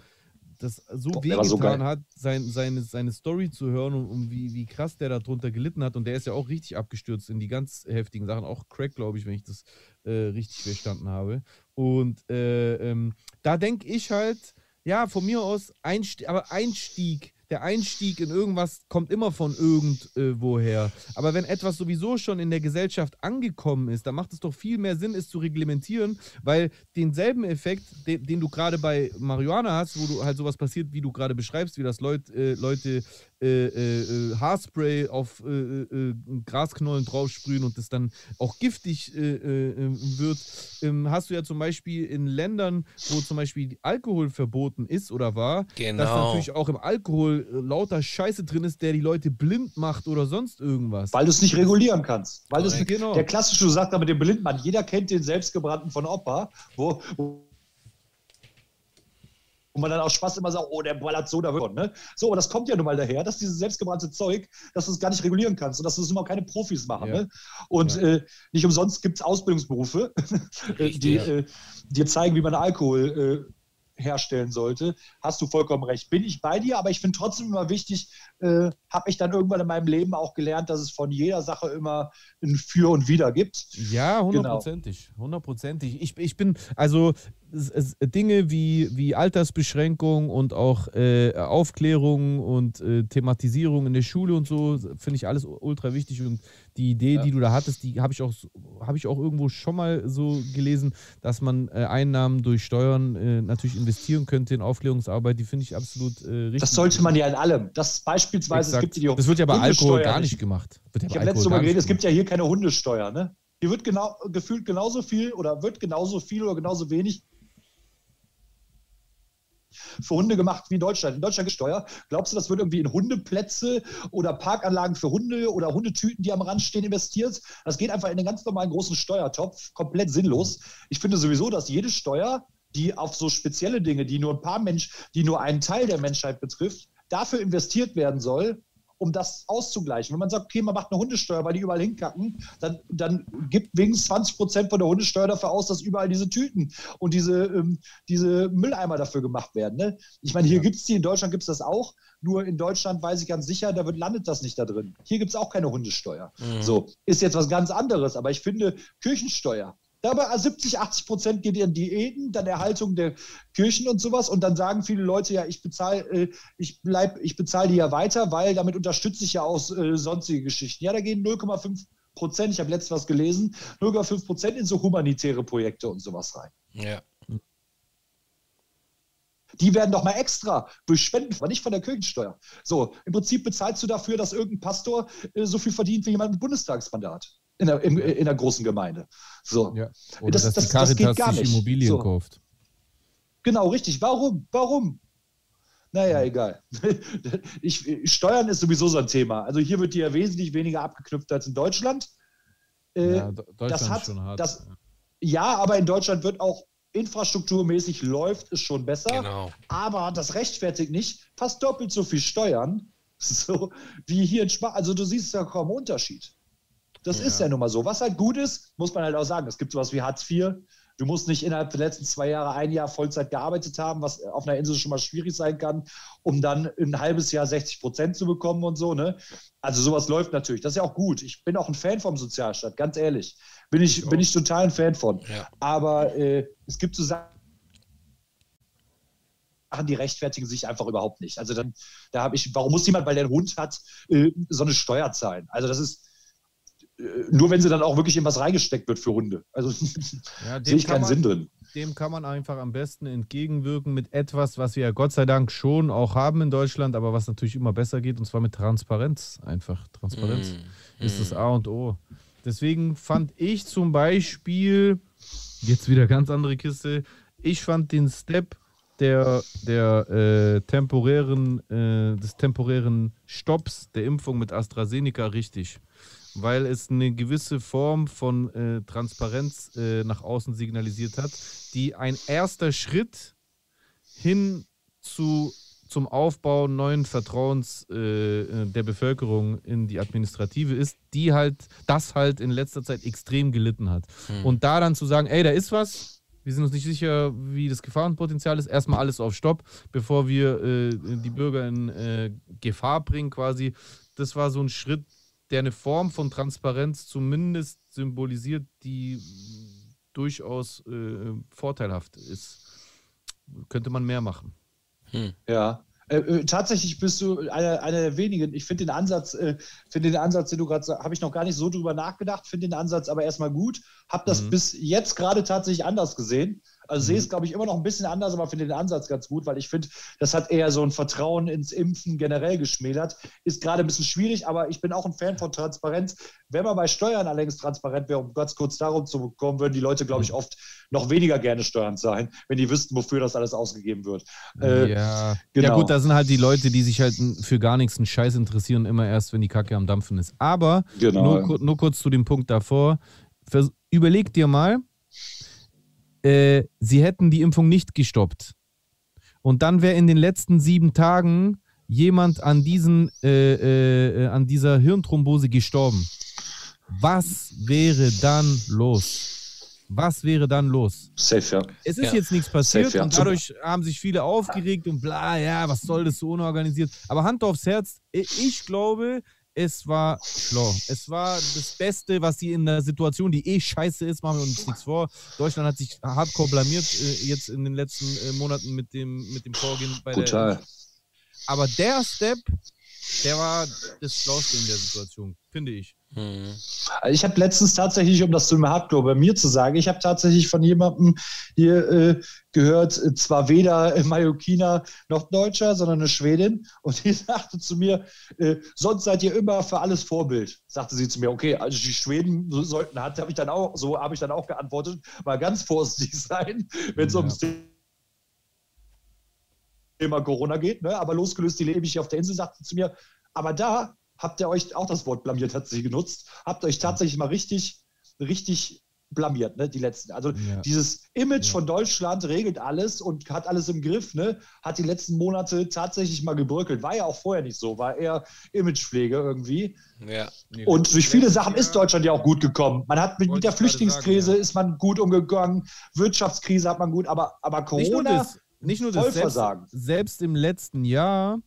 das so wehgetan so hat, sein, seine, seine Story zu hören und, und, wie, wie krass der darunter gelitten hat. Und der ist ja auch richtig abgestürzt in die ganz heftigen Sachen, auch Crack, glaube ich, wenn ich das äh, richtig verstanden habe. Und äh, ähm, da denke ich halt, ja, von mir aus, Einstieg, aber Einstieg der Einstieg in irgendwas kommt immer von irgendwoher. Aber wenn etwas sowieso schon in der Gesellschaft angekommen ist, dann macht es doch viel mehr Sinn, es zu reglementieren, weil denselben Effekt, den, den du gerade bei Marihuana hast, wo du halt sowas passiert, wie du gerade beschreibst, wie das Leut, äh, Leute äh, äh, Haarspray auf äh, äh, Grasknollen draufsprühen und das dann auch giftig äh, wird, ähm, hast du ja zum Beispiel in Ländern, wo zum Beispiel Alkohol verboten ist oder war, genau. dass natürlich auch im Alkohol lauter Scheiße drin ist, der die Leute blind macht oder sonst irgendwas. Weil du es nicht regulieren kannst. Weil ja, genau. Der klassische, du sagst aber den Blindmann, jeder kennt den selbstgebrannten von Opa, wo, wo und man dann auch Spaß immer sagt, oh, der ballert so davon. Ne? So, aber das kommt ja nun mal daher, dass dieses selbstgebrannte Zeug, dass du es gar nicht regulieren kannst und dass das immer keine Profis machen. Ja. Ne? Und ja. äh, nicht umsonst gibt es Ausbildungsberufe, die ja. äh, dir zeigen, wie man Alkohol äh, herstellen sollte, hast du vollkommen recht. Bin ich bei dir, aber ich finde trotzdem immer wichtig, äh, habe ich dann irgendwann in meinem Leben auch gelernt, dass es von jeder Sache immer ein Für und Wider gibt. Ja, hundertprozentig. Genau. Hundertprozentig. Ich, ich bin, also Dinge wie, wie Altersbeschränkung und auch äh, Aufklärung und äh, Thematisierung in der Schule und so, finde ich alles ultra wichtig. Und die Idee, ja. die du da hattest, die habe ich, auch, hab ich auch irgendwo schon mal so gelesen, dass man äh, Einnahmen durch Steuern äh, natürlich investieren könnte in Aufklärungsarbeit. Die finde ich absolut äh, richtig. Das sollte man ja in allem. Das beispielsweise, Exakt. es gibt die Das wird ja bei Alkohol gar nicht gemacht. Ja ich habe letztes Mal geredet, es gibt ja hier keine Hundesteuer. Ne? Hier wird genau, gefühlt genauso viel oder wird genauso viel oder genauso wenig für Hunde gemacht wie in Deutschland. In Deutschland gesteuert. Glaubst du, das wird irgendwie in Hundeplätze oder Parkanlagen für Hunde oder Hundetüten, die am Rand stehen, investiert? Das geht einfach in den ganz normalen großen Steuertopf. Komplett sinnlos. Ich finde sowieso, dass jede Steuer, die auf so spezielle Dinge, die nur ein paar Menschen, die nur einen Teil der Menschheit betrifft, dafür investiert werden soll, um das auszugleichen. Wenn man sagt, okay, man macht eine Hundesteuer, weil die überall hinkacken, dann, dann gibt wenigstens 20 Prozent von der Hundesteuer dafür aus, dass überall diese Tüten und diese, ähm, diese Mülleimer dafür gemacht werden. Ne? Ich meine, hier ja. gibt es die, in Deutschland gibt es das auch, nur in Deutschland weiß ich ganz sicher, da wird, landet das nicht da drin. Hier gibt es auch keine Hundesteuer. Mhm. So, ist jetzt was ganz anderes, aber ich finde, Kirchensteuer, Dabei 70, 80 Prozent geht in Diäten, dann Erhaltung der Kirchen und sowas. Und dann sagen viele Leute, ja, ich bezahle äh, ich ich bezahle die ja weiter, weil damit unterstütze ich ja auch äh, sonstige Geschichten. Ja, da gehen 0,5 Prozent, ich habe letztens was gelesen, 0,5 Prozent in so humanitäre Projekte und sowas rein. Ja. Die werden doch mal extra durch Spenden, aber nicht von der Kirchensteuer. So, im Prinzip bezahlst du dafür, dass irgendein Pastor äh, so viel verdient wie jemand mit Bundestagsmandat in der, in, in der großen Gemeinde. So. Ja. Oder das, dass das, die Caritas das geht gar nicht. Immobilien so. kauft. Genau, richtig. Warum? Warum? Naja, egal. Ich, Steuern ist sowieso so ein Thema. Also hier wird die ja wesentlich weniger abgeknüpft als in Deutschland. Äh, ja, Deutschland das hat, schon hart. Das, ja, aber in Deutschland wird auch infrastrukturmäßig läuft es schon besser. Genau. Aber das rechtfertigt nicht fast doppelt so viel Steuern, so wie hier in Spanien. Also du siehst ja kaum Unterschied. Das ja. ist ja nun mal so. Was halt gut ist, muss man halt auch sagen. Es gibt sowas wie Hartz IV, Du musst nicht innerhalb der letzten zwei Jahre ein Jahr Vollzeit gearbeitet haben, was auf einer Insel schon mal schwierig sein kann, um dann ein halbes Jahr 60 Prozent zu bekommen und so. Ne? Also sowas läuft natürlich. Das ist ja auch gut. Ich bin auch ein Fan vom Sozialstaat, ganz ehrlich. Bin ich, bin ich total ein Fan von. Ja. Aber äh, es gibt so Sachen, die rechtfertigen sich einfach überhaupt nicht. Also dann, da habe ich, warum muss jemand, weil der einen Hund hat, äh, so eine Steuer zahlen? Also das ist nur, wenn sie dann auch wirklich in was reingesteckt wird für Hunde. Also Ja, sehe ich keinen man- Sinn drin. Dem kann man einfach am besten entgegenwirken mit etwas, was wir ja Gott sei Dank schon auch haben in Deutschland, aber was natürlich immer besser geht, und zwar mit Transparenz. Einfach Transparenz Mm, ist das mm. A und O. Deswegen fand ich zum Beispiel, jetzt wieder ganz andere Kiste, ich fand den Step der, der äh, temporären, äh, des temporären Stopps der Impfung mit AstraZeneca richtig. Weil es eine gewisse Form von äh, Transparenz äh, nach außen signalisiert hat, die ein erster Schritt hin zu, zum Aufbau neuen Vertrauens äh, äh, der Bevölkerung in die Administrative ist, die halt, das halt in letzter Zeit extrem gelitten hat. Hm. Und da dann zu sagen, ey, da ist was, wir sind uns nicht sicher, wie das Gefahrenpotenzial ist, erstmal alles auf Stopp, bevor wir äh, die Bürger in äh, Gefahr bringen quasi. Das war so ein Schritt, der eine Form von Transparenz zumindest symbolisiert, die durchaus äh, vorteilhaft ist. Könnte man mehr machen. Hm. Ja. Äh, äh, tatsächlich bist du einer, einer der wenigen. Ich finde den Ansatz, äh, finde den Ansatz, den du gerade sagst, habe ich noch gar nicht so drüber nachgedacht, finde den Ansatz aber erstmal gut. Habe das Mhm. bis jetzt gerade tatsächlich anders gesehen. Also Mhm. sehe es, glaube ich, immer noch ein bisschen anders, aber finde den Ansatz ganz gut, weil ich finde, das hat eher so ein Vertrauen ins Impfen generell geschmälert. Ist gerade ein bisschen schwierig, aber ich bin auch ein Fan von Transparenz. Wenn man bei Steuern allerdings transparent wäre, um ganz kurz darum zu kommen, würden die Leute, glaube ich, Mhm. oft noch weniger gerne Steuern zahlen, wenn die wüssten, wofür das alles ausgegeben wird. Äh, ja. ja, genau. gut, da sind halt die Leute, die sich halt für gar nichts einen Scheiß interessieren, immer erst, wenn die Kacke am Dampfen ist. Aber Genau. nur, nur kurz zu dem Punkt davor. Vers überleg dir mal, äh, sie hätten die Impfung nicht gestoppt. Und dann wäre in den letzten sieben Tagen jemand an, diesen, äh, äh, äh, an dieser Hirnthrombose gestorben. Was wäre dann los? Was wäre dann los? Safe, ja. Es ist Ja. jetzt nichts passiert Safe, ja. und dadurch haben sich viele aufgeregt und bla, ja, was soll das so unorganisiert. Aber Hand aufs Herz, i- ich glaube, es war schlau. Es war das Beste, was sie in der Situation, die eh scheiße ist, machen wir uns nichts vor. Deutschland hat sich hardcore blamiert äh, jetzt in den letzten äh, Monaten mit dem, mit dem Vorgehen bei Total. der. Aber der Step, der war das Schlauste in der Situation, finde ich. Also ich habe letztens tatsächlich, um das zu dem Hardcore bei mir zu sagen, ich habe tatsächlich von jemandem hier äh, gehört, äh, zwar weder Mallorquiner noch Deutscher, sondern eine Schwedin. Und die sagte zu mir, äh, sonst seid ihr immer für alles Vorbild. Sagte sie zu mir, okay, also die Schweden so sollten, hat, habe ich dann auch, so habe ich dann auch geantwortet, mal ganz vorsichtig sein, wenn es Ja. ums Thema Corona geht. Ne? Aber losgelöst, die lebe ich hier auf der Insel, sagte zu mir, aber da habt ihr euch auch das Wort blamiert, hat sie genutzt, habt euch tatsächlich mal richtig, richtig blamiert, ne, die letzten. Also Ja. dieses Image Ja. von Deutschland regelt alles und hat alles im Griff, ne, hat die letzten Monate tatsächlich mal gebröckelt. War ja auch vorher nicht so, war eher Imagepflege irgendwie. Ja. Und durch viele Sachen ist Deutschland ja auch gut gekommen. Man hat mit, mit der Flüchtlingskrise sagen, ja. ist man gut umgegangen, Wirtschaftskrise hat man gut, aber, aber Nicht nur Corona, das, nicht nur das selbst, Vollversagen. selbst im letzten Jahr,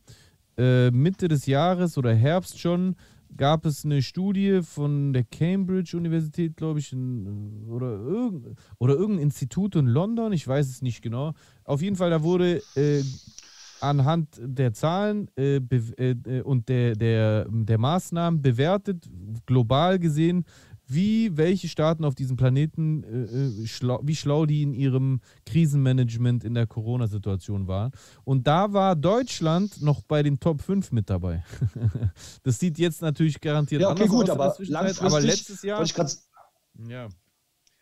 äh, Mitte des Jahres oder Herbst schon, gab es eine Studie von der Cambridge Universität, glaube ich, in, oder, irgend, oder irgendein Institut in London, ich weiß es nicht genau. Auf jeden Fall, da wurde äh, anhand der Zahlen äh, äh, äh, und der, der, der Maßnahmen bewertet, global gesehen, wie welche Staaten auf diesem Planeten, äh, äh, schlau, wie schlau die in ihrem Krisenmanagement in der Corona-Situation waren. Und da war Deutschland noch bei den Top 5 mit dabei. das sieht jetzt natürlich garantiert Ja, okay, anders gut, aus aber langfristig aber letztes Jahr. ich grad, Ja.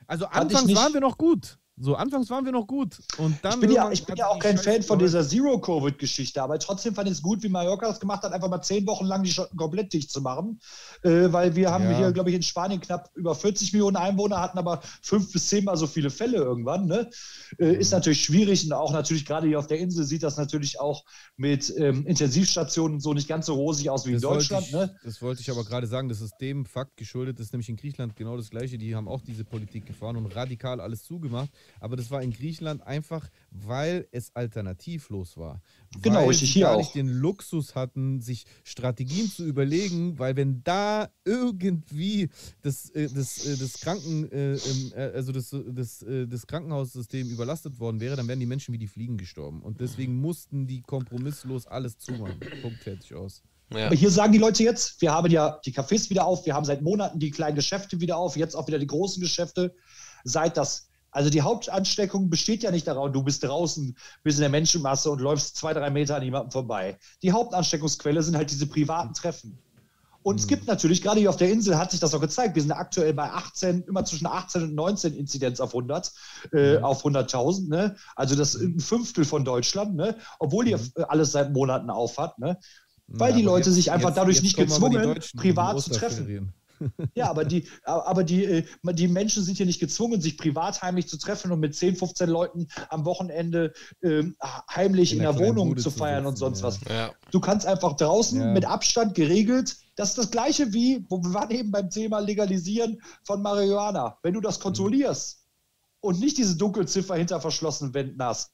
Also anfangs waren wir noch gut. So, anfangs waren wir noch gut. Und dann ich bin ja, ich bin ja auch kein Scheiße Fan von dieser Zero-Covid-Geschichte, aber trotzdem fand ich es gut, wie Mallorca das gemacht hat, einfach mal zehn Wochen lang die Schotten komplett dicht zu machen. Äh, weil wir haben Ja. hier, glaube ich, in Spanien knapp über 40 Millionen Einwohner, hatten aber fünf bis zehnmal so viele Fälle irgendwann. Ne? Äh, Ist natürlich schwierig und auch natürlich gerade hier auf der Insel sieht das natürlich auch mit ähm, Intensivstationen so nicht ganz so rosig aus wie in Das wollte Deutschland. Ich, Ne? Das wollte ich aber gerade sagen, das ist dem Fakt geschuldet, das ist nämlich in Griechenland genau das Gleiche. Die haben auch diese Politik gefahren und radikal alles zugemacht. Aber das war in Griechenland einfach, weil es alternativlos war. Genau, weil richtig, sie hier gar auch. nicht den Luxus hatten, sich Strategien zu überlegen, weil wenn da irgendwie das, äh, das, äh, das Kranken, äh, also das, das, das Krankenhaussystem überlastet worden wäre, dann wären die Menschen wie die Fliegen gestorben. Und deswegen mussten die kompromisslos alles zumachen. Punkt fertig aus. Ja. Aber hier sagen die Leute jetzt, wir haben ja die Cafés wieder auf, wir haben seit Monaten die kleinen Geschäfte wieder auf, jetzt auch wieder die großen Geschäfte. Seit das, also die Hauptansteckung besteht ja nicht daran, du bist draußen, bist in der Menschenmasse und läufst zwei, drei Meter an jemandem vorbei. Die Hauptansteckungsquelle sind halt diese privaten Treffen. Und es gibt natürlich, gerade hier auf der Insel hat sich das auch gezeigt, wir sind aktuell bei 18, immer zwischen 18 und 19 Inzidenz auf 100, äh, auf 100.000, ne? Also das ist ein Fünftel von Deutschland, ne? Obwohl ihr äh, alles seit Monaten auf hat, ne? Weil die aber Leute sich einfach dadurch nicht kommen aber die gezwungen, privat die zu treffen. Ja, aber die, aber die, äh, die Menschen sind hier nicht gezwungen, sich privat heimlich zu treffen und mit 10, 15 Leuten am Wochenende ähm, heimlich In in, der Wohnung Bude zu zu feiern und sitzen, sonst ja. was. Ja. Du kannst einfach draußen Ja. mit Abstand geregelt. Das ist das gleiche wie, wo wir waren eben beim Thema Legalisieren von Marihuana. Wenn du das kontrollierst und nicht diese Dunkelziffer hinter verschlossenen Wänden hast,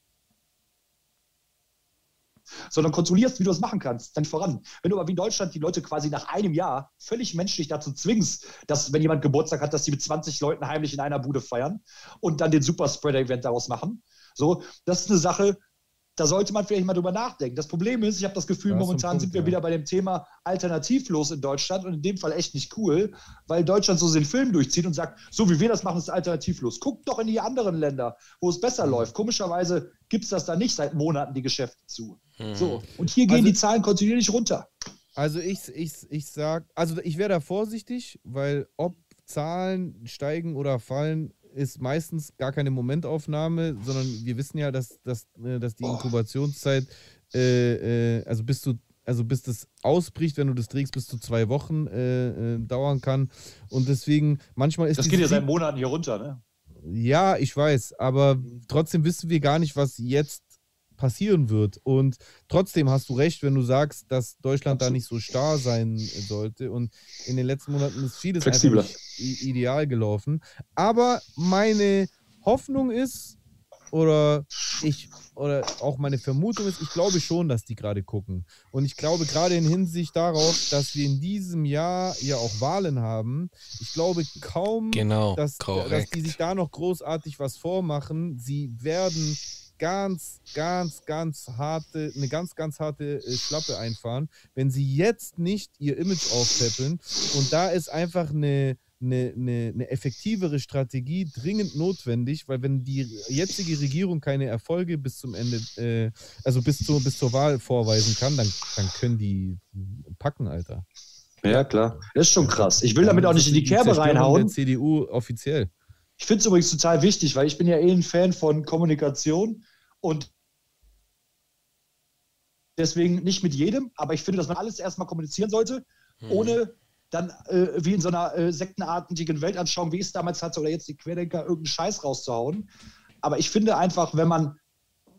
sondern kontrollierst, wie du das machen kannst, dann voran. Wenn du aber wie in Deutschland die Leute quasi nach einem Jahr völlig menschlich dazu zwingst, dass, wenn jemand Geburtstag hat, dass sie mit 20 Leuten heimlich in einer Bude feiern und dann den Superspreader-Event daraus machen, so, das ist eine Sache, da sollte man vielleicht mal drüber nachdenken. Das Problem ist, ich habe das Gefühl, einen momentan Punkt, sind wir ja. wieder bei dem Thema alternativlos in Deutschland und in dem Fall echt nicht cool, weil Deutschland so den Film durchzieht und sagt, so wie wir das machen, ist alternativlos. Guckt doch in die anderen Länder, wo es Mhm. besser läuft. Komischerweise gibt es das da nicht seit Monaten, die Geschäfte zu. So, und hier gehen Also- die Zahlen kontinuierlich runter. Also ich, ich, ich sag, also ich wäre da vorsichtig, weil ob Zahlen steigen oder fallen, ist meistens gar keine Momentaufnahme, sondern wir wissen ja, dass, dass, äh, dass die Inkubationszeit, äh, äh, also bis du also bis das ausbricht, wenn du das trägst, bis zu zwei Wochen äh, äh, dauern kann. Und deswegen, manchmal ist Das geht ja seit Monaten hier runter, ne? ja, ich weiß, aber trotzdem wissen wir gar nicht, was jetzt passieren wird. Und trotzdem hast du recht, wenn du sagst, dass Deutschland da nicht so starr sein sollte. Und in den letzten Monaten ist vieles Flexibler. einfach ideal gelaufen. Aber meine Hoffnung ist, oder ich, oder auch meine Vermutung ist, ich glaube schon, dass die gerade gucken. Und ich glaube gerade in Hinsicht darauf, dass wir in diesem Jahr ja auch Wahlen haben, ich glaube kaum, Genau, dass, dass die sich da noch großartig was vormachen. Sie werden ganz, ganz, ganz harte, eine ganz, ganz harte äh, Schlappe einfahren, wenn sie jetzt nicht ihr Image aufpäppeln. Und da ist einfach eine, eine, eine, eine effektivere Strategie dringend notwendig, weil wenn die jetzige Regierung keine Erfolge bis zum Ende, äh, also bis, zur bis zur Wahl vorweisen kann, dann, dann können die packen, Alter. Ja, klar. Das ist schon krass. Ich will damit auch nicht in die Kerbe Zerstörung reinhauen. Der CDU offiziell. Ich finde es übrigens total wichtig, weil ich bin ja eh ein Fan von Kommunikation und deswegen nicht mit jedem, aber ich finde, dass man alles erstmal kommunizieren sollte, Mhm. ohne dann äh, wie in so einer äh, sektenartigen Weltanschauung, wie ich es damals hatte, oder jetzt die Querdenker, irgendeinen Scheiß rauszuhauen. Aber ich finde einfach, wenn man,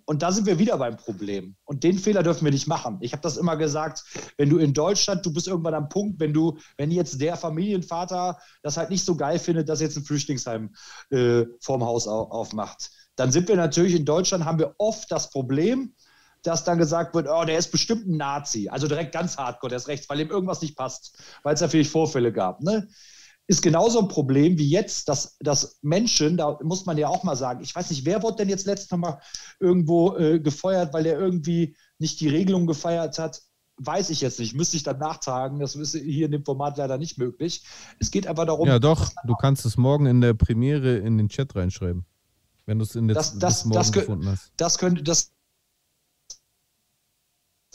und da sind wir wieder beim Problem, und den Fehler dürfen wir nicht machen. Ich habe das immer gesagt, wenn du in Deutschland, du bist irgendwann am Punkt, wenn du, wenn jetzt der Familienvater das halt nicht so geil findet, dass jetzt ein Flüchtlingsheim äh, vorm Haus au aufmacht, dann sind wir natürlich in Deutschland, haben wir oft das Problem, dass dann gesagt wird, oh, der ist bestimmt ein Nazi. Also direkt ganz hardcore, der ist rechts, weil ihm irgendwas nicht passt, weil es vielleicht Vorfälle gab. Ne? Ist genauso ein Problem wie jetzt, dass, dass Menschen, da muss man ja auch mal sagen, ich weiß nicht, wer wurde denn jetzt letztes Mal irgendwo äh, gefeuert, weil er irgendwie nicht die Regelung gefeiert hat? Weiß ich jetzt nicht, müsste ich dann nachtragen. Das ist hier in dem Format leider nicht möglich. Es geht einfach darum, Ja, doch, du kannst es morgen in der Premiere in den Chat reinschreiben. Wenn du es in der Das- das- morgen das gefunden hast. das könnte, das,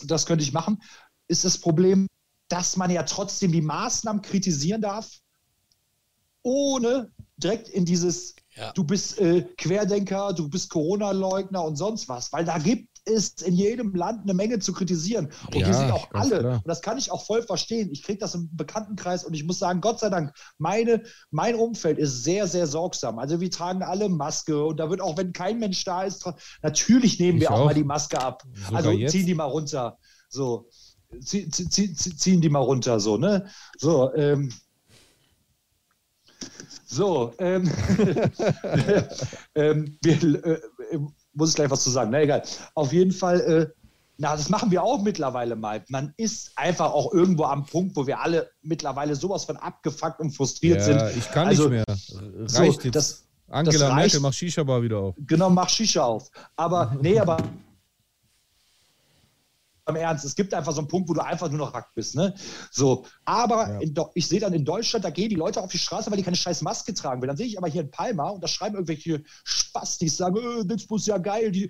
das könnte ich machen. Ist das Problem, dass man ja trotzdem die Maßnahmen kritisieren darf, ohne direkt in dieses ja. du bist äh, Querdenker, du bist Corona-Leugner und sonst was, weil da gibt es in jedem Land eine Menge zu kritisieren. Und ja, die sind auch alle. Klar. Und das kann ich auch voll verstehen. Ich kriege das im Bekanntenkreis und ich muss sagen, Gott sei Dank, meine, mein Umfeld ist sehr, sehr sorgsam. Also wir tragen alle Maske und da wird auch, wenn kein Mensch da ist, natürlich nehmen ich wir auch, auch, mal die Maske ab. Sogar also jetzt? ziehen die mal runter. So. Zie, zie, ziehen die mal runter, so, ne? So, ähm, so, ähm, ähm, wir, äh, muss ich gleich was zu sagen. Na egal. Auf jeden Fall, äh, na, das machen wir auch mittlerweile mal. Man ist einfach auch irgendwo am Punkt, wo wir alle mittlerweile sowas von abgefuckt und frustriert ja, sind. Ich kann also, nicht mehr. Reicht so, jetzt. Das, Angela das Merkel, mach Shisha-Bar wieder auf. Genau, mach Shisha auf. Aber, nee, aber im Ernst, es gibt einfach so einen Punkt, wo du einfach nur noch Rack bist. Ne? So, aber ja. ich sehe dann in Deutschland, da gehen die Leute auf die Straße, weil die keine scheiß Maske tragen will. Dann sehe ich aber hier in Palma und da schreiben irgendwelche Spastis, sagen, äh, Dixbus ist ja geil, die,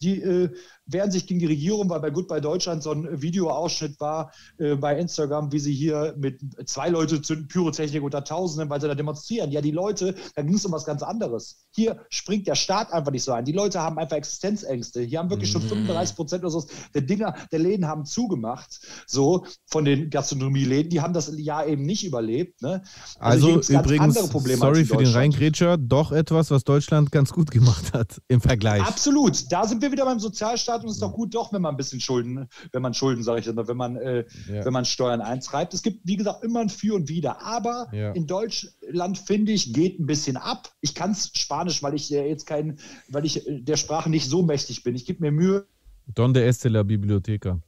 die äh, wehren sich gegen die Regierung, weil bei Goodbye Deutschland so ein Videoausschnitt war äh, bei Instagram, wie sie hier mit zwei Leute zünden Pyrotechnik unter Tausenden, weil sie da demonstrieren. Ja, die Leute, da ging es um was ganz anderes. Hier springt der Staat einfach nicht so ein. Die Leute haben einfach Existenzängste. Hier haben wirklich schon 35 mhm. Prozent oder so der Dinger, der Läden haben zugemacht, so von den Gastronomieläden. Die haben das Jahr eben nicht überlebt. Ne? Also, also übrigens, sorry für den Reingrätscher, doch etwas, was Deutschland ganz gut gemacht hat im Vergleich. Absolut. Da sind wir wieder beim Sozialstaat und es ist doch gut, doch, wenn man ein bisschen Schulden, wenn man Schulden, sage ich immer, wenn man, äh, ja. wenn man Steuern eintreibt. Es gibt, wie gesagt, immer ein Für und Wider. Aber ja. in Deutschland, finde ich, geht ein bisschen ab. Ich kann es Spanisch, weil ich äh, jetzt kein, weil ich äh, der Sprache nicht so mächtig bin. Ich gebe mir Mühe. Donde este la biblioteca?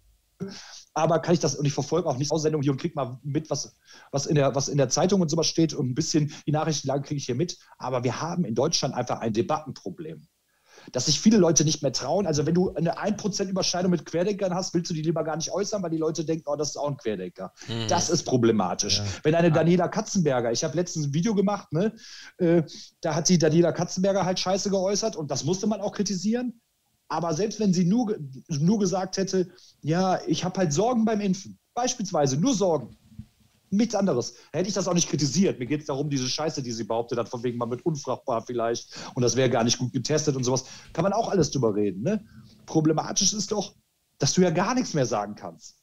aber kann ich das und ich verfolge auch nicht Aussendung hier und kriege mal mit, was, was, in der, was in der Zeitung und sowas steht und ein bisschen die Nachrichtenlage kriege ich hier mit. Aber wir haben in Deutschland einfach ein Debattenproblem dass sich viele Leute nicht mehr trauen. Also wenn du eine 1% Überschneidung mit Querdenkern hast, willst du die lieber gar nicht äußern, weil die Leute denken, oh, das ist auch ein Querdenker. Mhm. Das ist problematisch. Ja. Wenn eine Daniela Katzenberger, ich habe letztens ein Video gemacht, ne, äh, da hat sie Daniela Katzenberger halt scheiße geäußert und das musste man auch kritisieren. Aber selbst wenn sie nur, nur gesagt hätte, ja, ich habe halt Sorgen beim Impfen, beispielsweise nur Sorgen, nichts anderes. Hätte ich das auch nicht kritisiert. Mir geht es darum, diese Scheiße, die sie behauptet hat, von wegen mal mit unfrachtbar vielleicht und das wäre gar nicht gut getestet und sowas. Kann man auch alles drüber reden. Ne? Problematisch ist doch, dass du ja gar nichts mehr sagen kannst.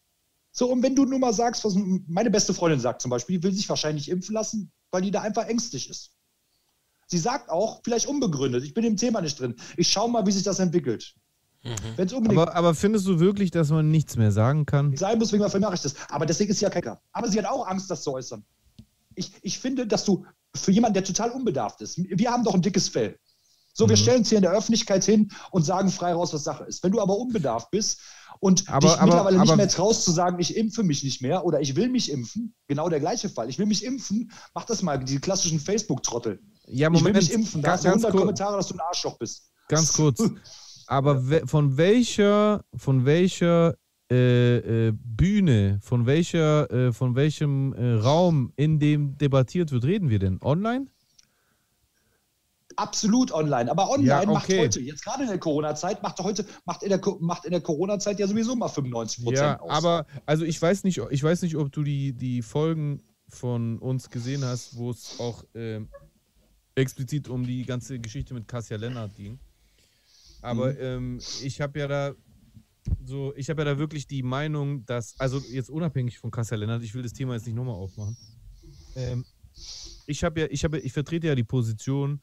So, und wenn du nur mal sagst, was meine beste Freundin sagt zum Beispiel, die will sich wahrscheinlich impfen lassen, weil die da einfach ängstlich ist. Sie sagt auch, vielleicht unbegründet, ich bin im Thema nicht drin. Ich schaue mal, wie sich das entwickelt. Mhm. Aber, aber, findest du wirklich, dass man nichts mehr sagen kann? Sein muss, wegen man das. Aber deswegen ist sie ja kein Aber sie hat auch Angst, das zu äußern. Ich, ich finde, dass du für jemanden, der total unbedarft ist, wir haben doch ein dickes Fell. So, wir mhm. stellen uns hier in der Öffentlichkeit hin und sagen frei raus, was Sache ist. Wenn du aber unbedarft bist und aber, dich aber, mittlerweile aber, nicht mehr traust zu sagen, ich impfe mich nicht mehr oder ich will mich impfen, genau der gleiche Fall. Ich will mich impfen, mach das mal, die klassischen Facebook-Trottel. Ja, Moment, ich will mich impfen, da hast du 100 Kommentare, dass du ein Arschloch bist. Ganz kurz. Aber we von welcher, von welcher äh, äh, Bühne, von welcher, äh, von welchem äh, Raum, in dem debattiert wird, reden wir denn? Online? Absolut online. Aber online ja, okay. macht heute, jetzt gerade in der Corona-Zeit, macht heute, macht in der, macht in der Corona-Zeit ja sowieso mal 95 Prozent ja, aus. Aber also ich weiß nicht, ich weiß nicht, ob du die, die Folgen von uns gesehen hast, wo es auch äh, explizit um die ganze Geschichte mit Cassia Lennart ging. Aber mhm. ähm, ich habe ja da so, ich habe ja da wirklich die Meinung, dass, also jetzt unabhängig von Kassel Lennart, ich will das Thema jetzt nicht nochmal aufmachen. Ähm, ich habe ja, ich habe, ich vertrete ja die Position,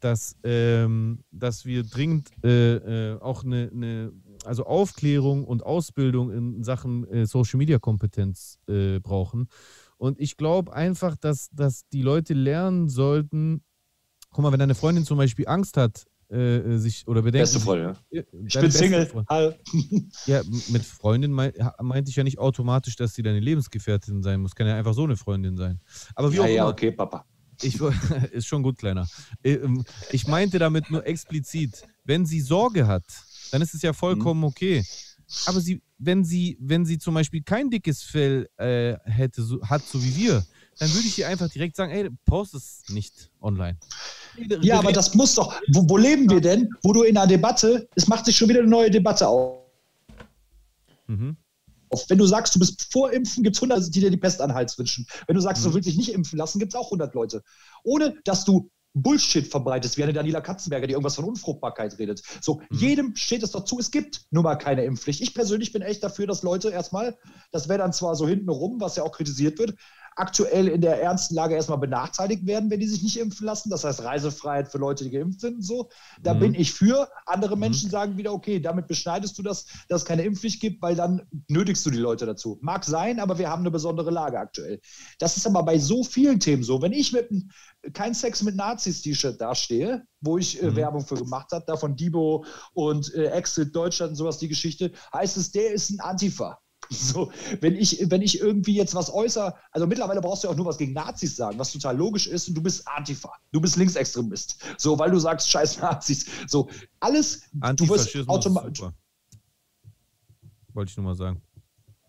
dass, ähm, dass wir dringend äh, äh, auch eine, eine, also Aufklärung und Ausbildung in Sachen äh, Social Media Kompetenz äh, brauchen. Und ich glaube einfach, dass, dass die Leute lernen sollten, guck mal, wenn deine Freundin zum Beispiel Angst hat, äh, äh, sich oder bedenken. Beste Freundin, ja. Ich bin Single. Ja, mit Freundin mein, meinte ich ja nicht automatisch, dass sie deine Lebensgefährtin sein muss. Kann ja einfach so eine Freundin sein. Aber wie ja, auch ja, okay, Papa. Ich, ist schon gut, Kleiner. Äh, ähm, ich meinte damit nur explizit, wenn sie Sorge hat, dann ist es ja vollkommen mhm. okay. Aber sie, wenn sie, wenn sie zum Beispiel kein dickes Fell äh, hätte, so, hat, so wie wir, dann würde ich ihr einfach direkt sagen, ey, post es nicht online. Ja, aber das muss doch, wo, wo, leben wir denn, wo du in einer Debatte, es macht sich schon wieder eine neue Debatte auf. Mhm. Wenn du sagst, du bist vor Impfen, gibt es 100, die dir die Pest an den Hals wünschen. Wenn du sagst, mhm. du willst dich nicht impfen lassen, gibt es auch 100 Leute. Ohne, dass du Bullshit verbreitest, wie eine Daniela Katzenberger, die irgendwas von Unfruchtbarkeit redet. So, mhm. jedem steht es doch zu, es gibt nun mal keine Impfpflicht. Ich persönlich bin echt dafür, dass Leute erstmal, das wäre dann zwar so hinten rum, was ja auch kritisiert wird, aktuell in der ernsten Lage erstmal benachteiligt werden, wenn die sich nicht impfen lassen. Das heißt Reisefreiheit für Leute, die geimpft sind und so. Da mhm. bin ich für. Andere mhm. Menschen mhm. sagen wieder, okay, damit beschneidest du das, dass es keine Impfpflicht gibt, weil dann nötigst du die Leute dazu. Mag sein, aber wir haben eine besondere Lage aktuell. Das ist aber bei so vielen Themen so. Wenn ich mit einem kein Sex mit Nazis-T-Shirt dastehe, wo ich äh, mhm. Werbung für gemacht habe, da von Dibo und äh, Exit Deutschland und sowas, die Geschichte, heißt es, der ist ein Antifa. So, wenn ich, wenn ich irgendwie jetzt was äußere, also mittlerweile brauchst du ja auch nur was gegen Nazis sagen, was total logisch ist, und du bist Antifa, du bist Linksextremist. So, weil du sagst, scheiß Nazis. So, alles, du wirst automatisch. Wollte ich nur mal sagen.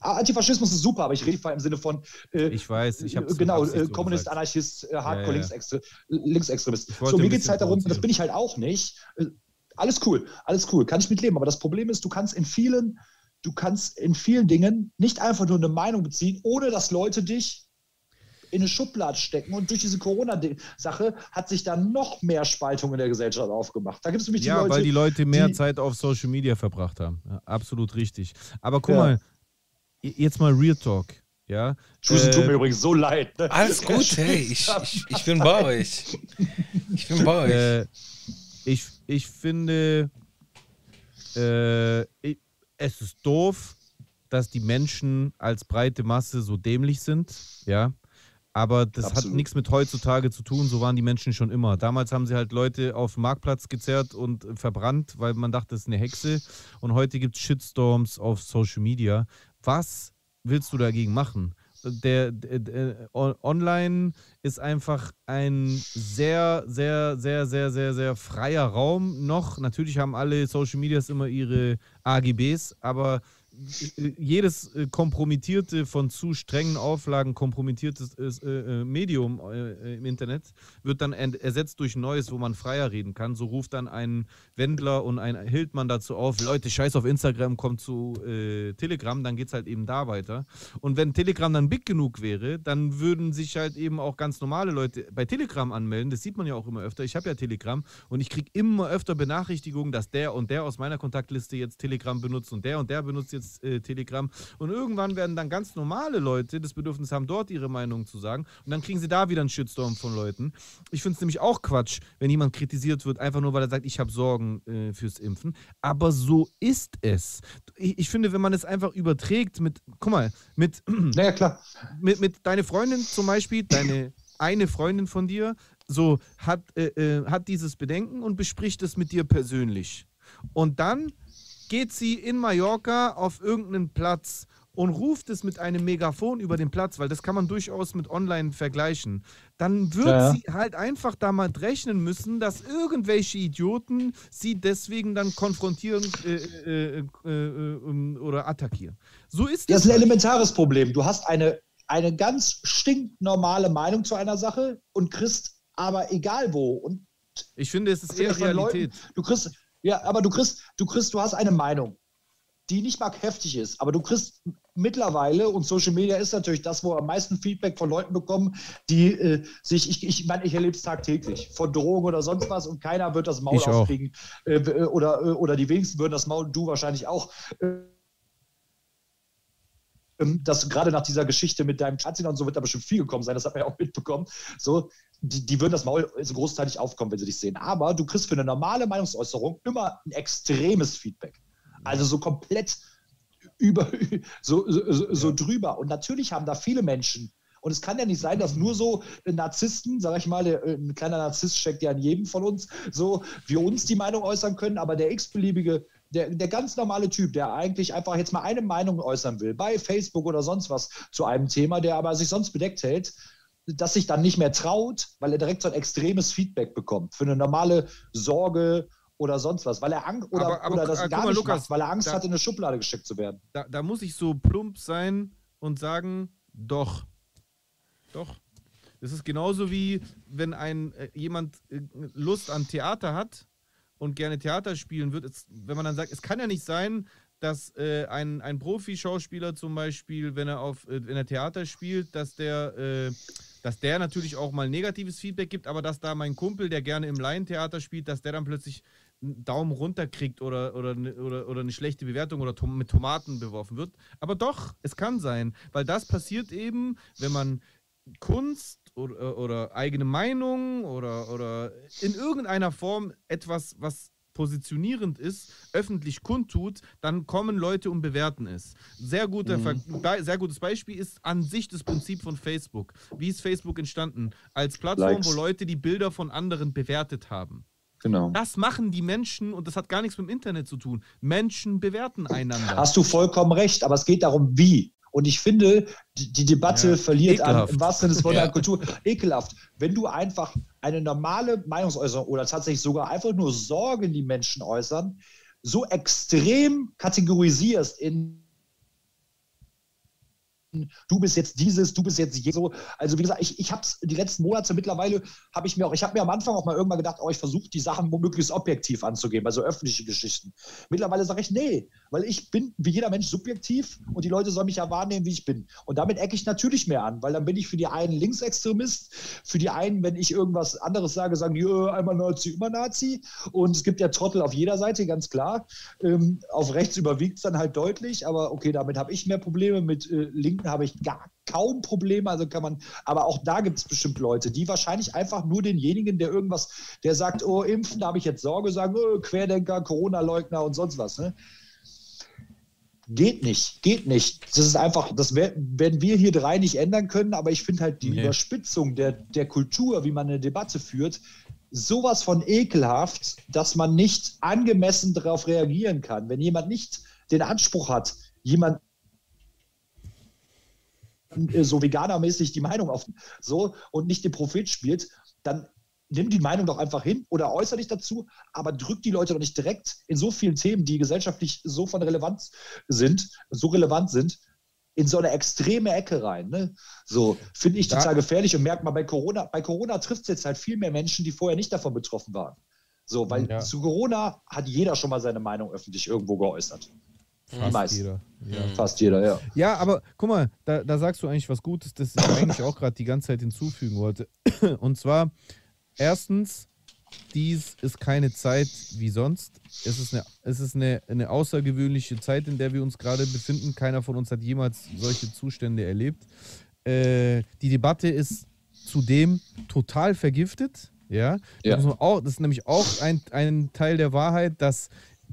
Ah, Antifaschismus ist super, aber ich rede im Sinne von. Äh, ich weiß, ich habe Genau, äh, Kommunist, gesagt. Anarchist, äh, Hardcore, ja, ja. Linksextre Linksextremist. So, mir geht es halt darum, das bin ich halt auch nicht. Äh, alles cool, alles cool, kann ich mitleben. Aber das Problem ist, du kannst in vielen du kannst in vielen Dingen nicht einfach nur eine Meinung beziehen, ohne dass Leute dich in eine Schublade stecken. Und durch diese Corona-Sache hat sich dann noch mehr Spaltung in der Gesellschaft aufgemacht. Da gibt es nämlich ja, die Leute. weil die Leute mehr die, Zeit auf Social Media verbracht haben. Ja, absolut richtig. Aber guck ja. mal, jetzt mal Real Talk. Ja. Schusen äh, tut mir übrigens so leid. Ne? Alles gut, hey, ich, ich, ich bin bei euch. Ich bin bei euch. Äh, ich, ich finde, äh, ich, es ist doof, dass die Menschen als breite Masse so dämlich sind, ja. Aber das Absolut. hat nichts mit heutzutage zu tun, so waren die Menschen schon immer. Damals haben sie halt Leute auf den Marktplatz gezerrt und verbrannt, weil man dachte, das ist eine Hexe. Und heute gibt es Shitstorms auf Social Media. Was willst du dagegen machen? Der, der, der, online ist einfach ein sehr, sehr, sehr, sehr, sehr, sehr freier Raum noch. Natürlich haben alle Social Medias immer ihre AGBs, aber jedes äh, kompromittierte, von zu strengen Auflagen kompromittiertes äh, äh, Medium im Internet wird dann ersetzt durch neues, wo man freier reden kann. So ruft dann ein Wendler und ein Hildmann dazu auf, Leute, scheiß auf Instagram, kommt zu äh, Telegram, dann geht es halt eben da weiter. Und wenn Telegram dann big genug wäre, dann würden sich halt eben auch ganz normale Leute bei Telegram anmelden. Das sieht man ja auch immer öfter. Ich habe ja Telegram und ich kriege immer öfter Benachrichtigungen, dass der und der aus meiner Kontaktliste jetzt Telegram benutzt und der und der benutzt jetzt äh, Telegram. Und irgendwann werden dann ganz normale Leute das Bedürfnis haben, dort ihre Meinung zu sagen. Und dann kriegen sie da wieder einen Shitstorm von Leuten. Ich finde es nämlich auch Quatsch, wenn jemand kritisiert wird, einfach nur weil er sagt, ich habe Sorgen äh, fürs Impfen. Aber so ist es. Ich, ich, finde, wenn man es einfach überträgt mit, guck mal, mit, naja, klar. mit, mit deine Freundin zum Beispiel, deine eine Freundin von dir, so hat, äh, äh hat dieses Bedenken und bespricht es mit dir persönlich. Und dann geht sie in Mallorca auf irgendeinen Platz und ruft es mit einem Megafon über den Platz, weil das kann man durchaus mit online vergleichen, dann wird ja, sie halt einfach damit rechnen müssen, dass irgendwelche Idioten sie deswegen dann konfrontieren äh, äh, äh, äh oder attackieren. So ist das. Das ist ein elementares Problem. Du hast eine, eine ganz stinknormale Meinung zu einer Sache und kriegst aber egal wo. Und ich finde, es ist eher Realität. Leuten, du kriegst ja, aber du kriegst, du kriegst, du hast eine Meinung, die nicht mal heftig ist, aber du kriegst mittlerweile, und Social Media ist natürlich das, wo am meisten Feedback von Leuten bekommen, die äh, sich, ich, ich meine, ich erlebe es tagtäglich, von Drogen oder sonst was und keiner wird das Maul ich aufkriegen. Äh, äh, oder, äh, oder die wenigsten würden das Maul, du wahrscheinlich auch. Äh, dass gerade nach dieser Geschichte mit deinem Schatz und so wird da bestimmt viel gekommen sein, das hat man ja auch mitbekommen. So, die, die würden das Maul so großteilig aufkommen, wenn sie dich sehen. Aber du kriegst für eine normale Meinungsäußerung immer ein extremes Feedback. Also so komplett über, so, so, so ja. drüber. Und natürlich haben da viele Menschen und es kann ja nicht sein, dass nur so Narzissten, sag ich mal, der, ein kleiner Narzisst steckt ja an jedem von uns, so wir uns die Meinung äußern können, aber der x-beliebige, der, der ganz normale Typ, der eigentlich einfach jetzt mal eine Meinung äußern will, bei Facebook oder sonst was zu einem Thema, der aber sich sonst bedeckt hält, das sich dann nicht mehr traut, weil er direkt so ein extremes Feedback bekommt für eine normale Sorge oder sonst was, weil er Angst oder, aber, aber, oder das aber, gar mal, nicht Lukas, macht, weil er Angst da, hat, in eine Schublade gesteckt zu werden. Da, da muss ich so plump sein und sagen, doch, doch. Es ist genauso wie, wenn ein äh, jemand äh, Lust an Theater hat und gerne Theater spielen wird, wenn man dann sagt, es kann ja nicht sein, dass äh, ein, ein Profi-Schauspieler zum Beispiel, wenn er auf, äh, wenn er Theater spielt, dass der äh, dass der natürlich auch mal negatives Feedback gibt, aber dass da mein Kumpel, der gerne im Laientheater spielt, dass der dann plötzlich einen Daumen runter kriegt oder, oder, ne, oder, oder eine schlechte Bewertung oder tom mit Tomaten beworfen wird. Aber doch, es kann sein, weil das passiert eben, wenn man Kunst oder, oder eigene Meinung oder, oder in irgendeiner Form etwas, was positionierend ist, öffentlich kundtut, dann kommen Leute und bewerten es. Sehr, guter mhm. sehr gutes Beispiel ist an sich das Prinzip von Facebook. Wie ist Facebook entstanden? Als Plattform, Likes. wo Leute die Bilder von anderen bewertet haben. Genau. Das machen die Menschen und das hat gar nichts mit dem Internet zu tun. Menschen bewerten einander. Hast du vollkommen recht, aber es geht darum, wie. Und ich finde, die, die Debatte ja, verliert an, im wahrsten Sinne des Wortes ja. Kultur. Ekelhaft. Wenn du einfach eine normale Meinungsäußerung oder tatsächlich sogar einfach nur Sorgen, die Menschen äußern, so extrem kategorisierst in du bist jetzt dieses, du bist jetzt so. Also wie gesagt, ich, ich habe es die letzten Monate mittlerweile, habe ich mir auch, ich habe mir am Anfang auch mal irgendwann gedacht, oh, ich versuche die Sachen möglichst objektiv anzugehen, also öffentliche Geschichten. Mittlerweile sage ich, nee, weil ich bin wie jeder Mensch subjektiv und die Leute sollen mich ja wahrnehmen, wie ich bin. Und damit ecke ich natürlich mehr an, weil dann bin ich für die einen Linksextremist, für die einen, wenn ich irgendwas anderes sage, sagen die, einmal Nazi, immer Nazi. Und es gibt ja Trottel auf jeder Seite, ganz klar. Ähm, auf rechts überwiegt es dann halt deutlich, aber okay, damit habe ich mehr Probleme. Mit äh, Linken habe ich gar kaum Probleme. Also kann man, aber auch da gibt es bestimmt Leute, die wahrscheinlich einfach nur denjenigen, der irgendwas, der sagt, oh, impfen, da habe ich jetzt Sorge, sagen, oh, Querdenker, Corona-Leugner und sonst was. Ne? Geht nicht, geht nicht. Das ist einfach, das werden wir hier drei nicht ändern können, aber ich finde halt die nee. Überspitzung der, der Kultur, wie man eine Debatte führt, sowas von ekelhaft, dass man nicht angemessen darauf reagieren kann. Wenn jemand nicht den Anspruch hat, jemand so veganermäßig die Meinung auf so und nicht den Prophet spielt, dann nimm die Meinung doch einfach hin oder äußere dich dazu, aber drück die Leute doch nicht direkt in so vielen Themen, die gesellschaftlich so von Relevanz sind, so relevant sind, in so eine extreme Ecke rein. Ne? So finde ich total ja. gefährlich und merkt mal bei Corona, bei Corona trifft es jetzt halt viel mehr Menschen, die vorher nicht davon betroffen waren. So, weil ja. zu Corona hat jeder schon mal seine Meinung öffentlich irgendwo geäußert. Fast jeder. Ja. Fast jeder, ja. Ja, aber guck mal, da, da sagst du eigentlich was Gutes, das ich eigentlich auch gerade die ganze Zeit hinzufügen wollte. Und zwar, Erstens, dies ist keine Zeit wie sonst. Es ist, eine, es ist eine, eine außergewöhnliche Zeit, in der wir uns gerade befinden. Keiner von uns hat jemals solche Zustände erlebt. Äh, die Debatte ist zudem total vergiftet. Ja, ja. Das, auch, das ist nämlich auch ein, ein Teil der Wahrheit, dass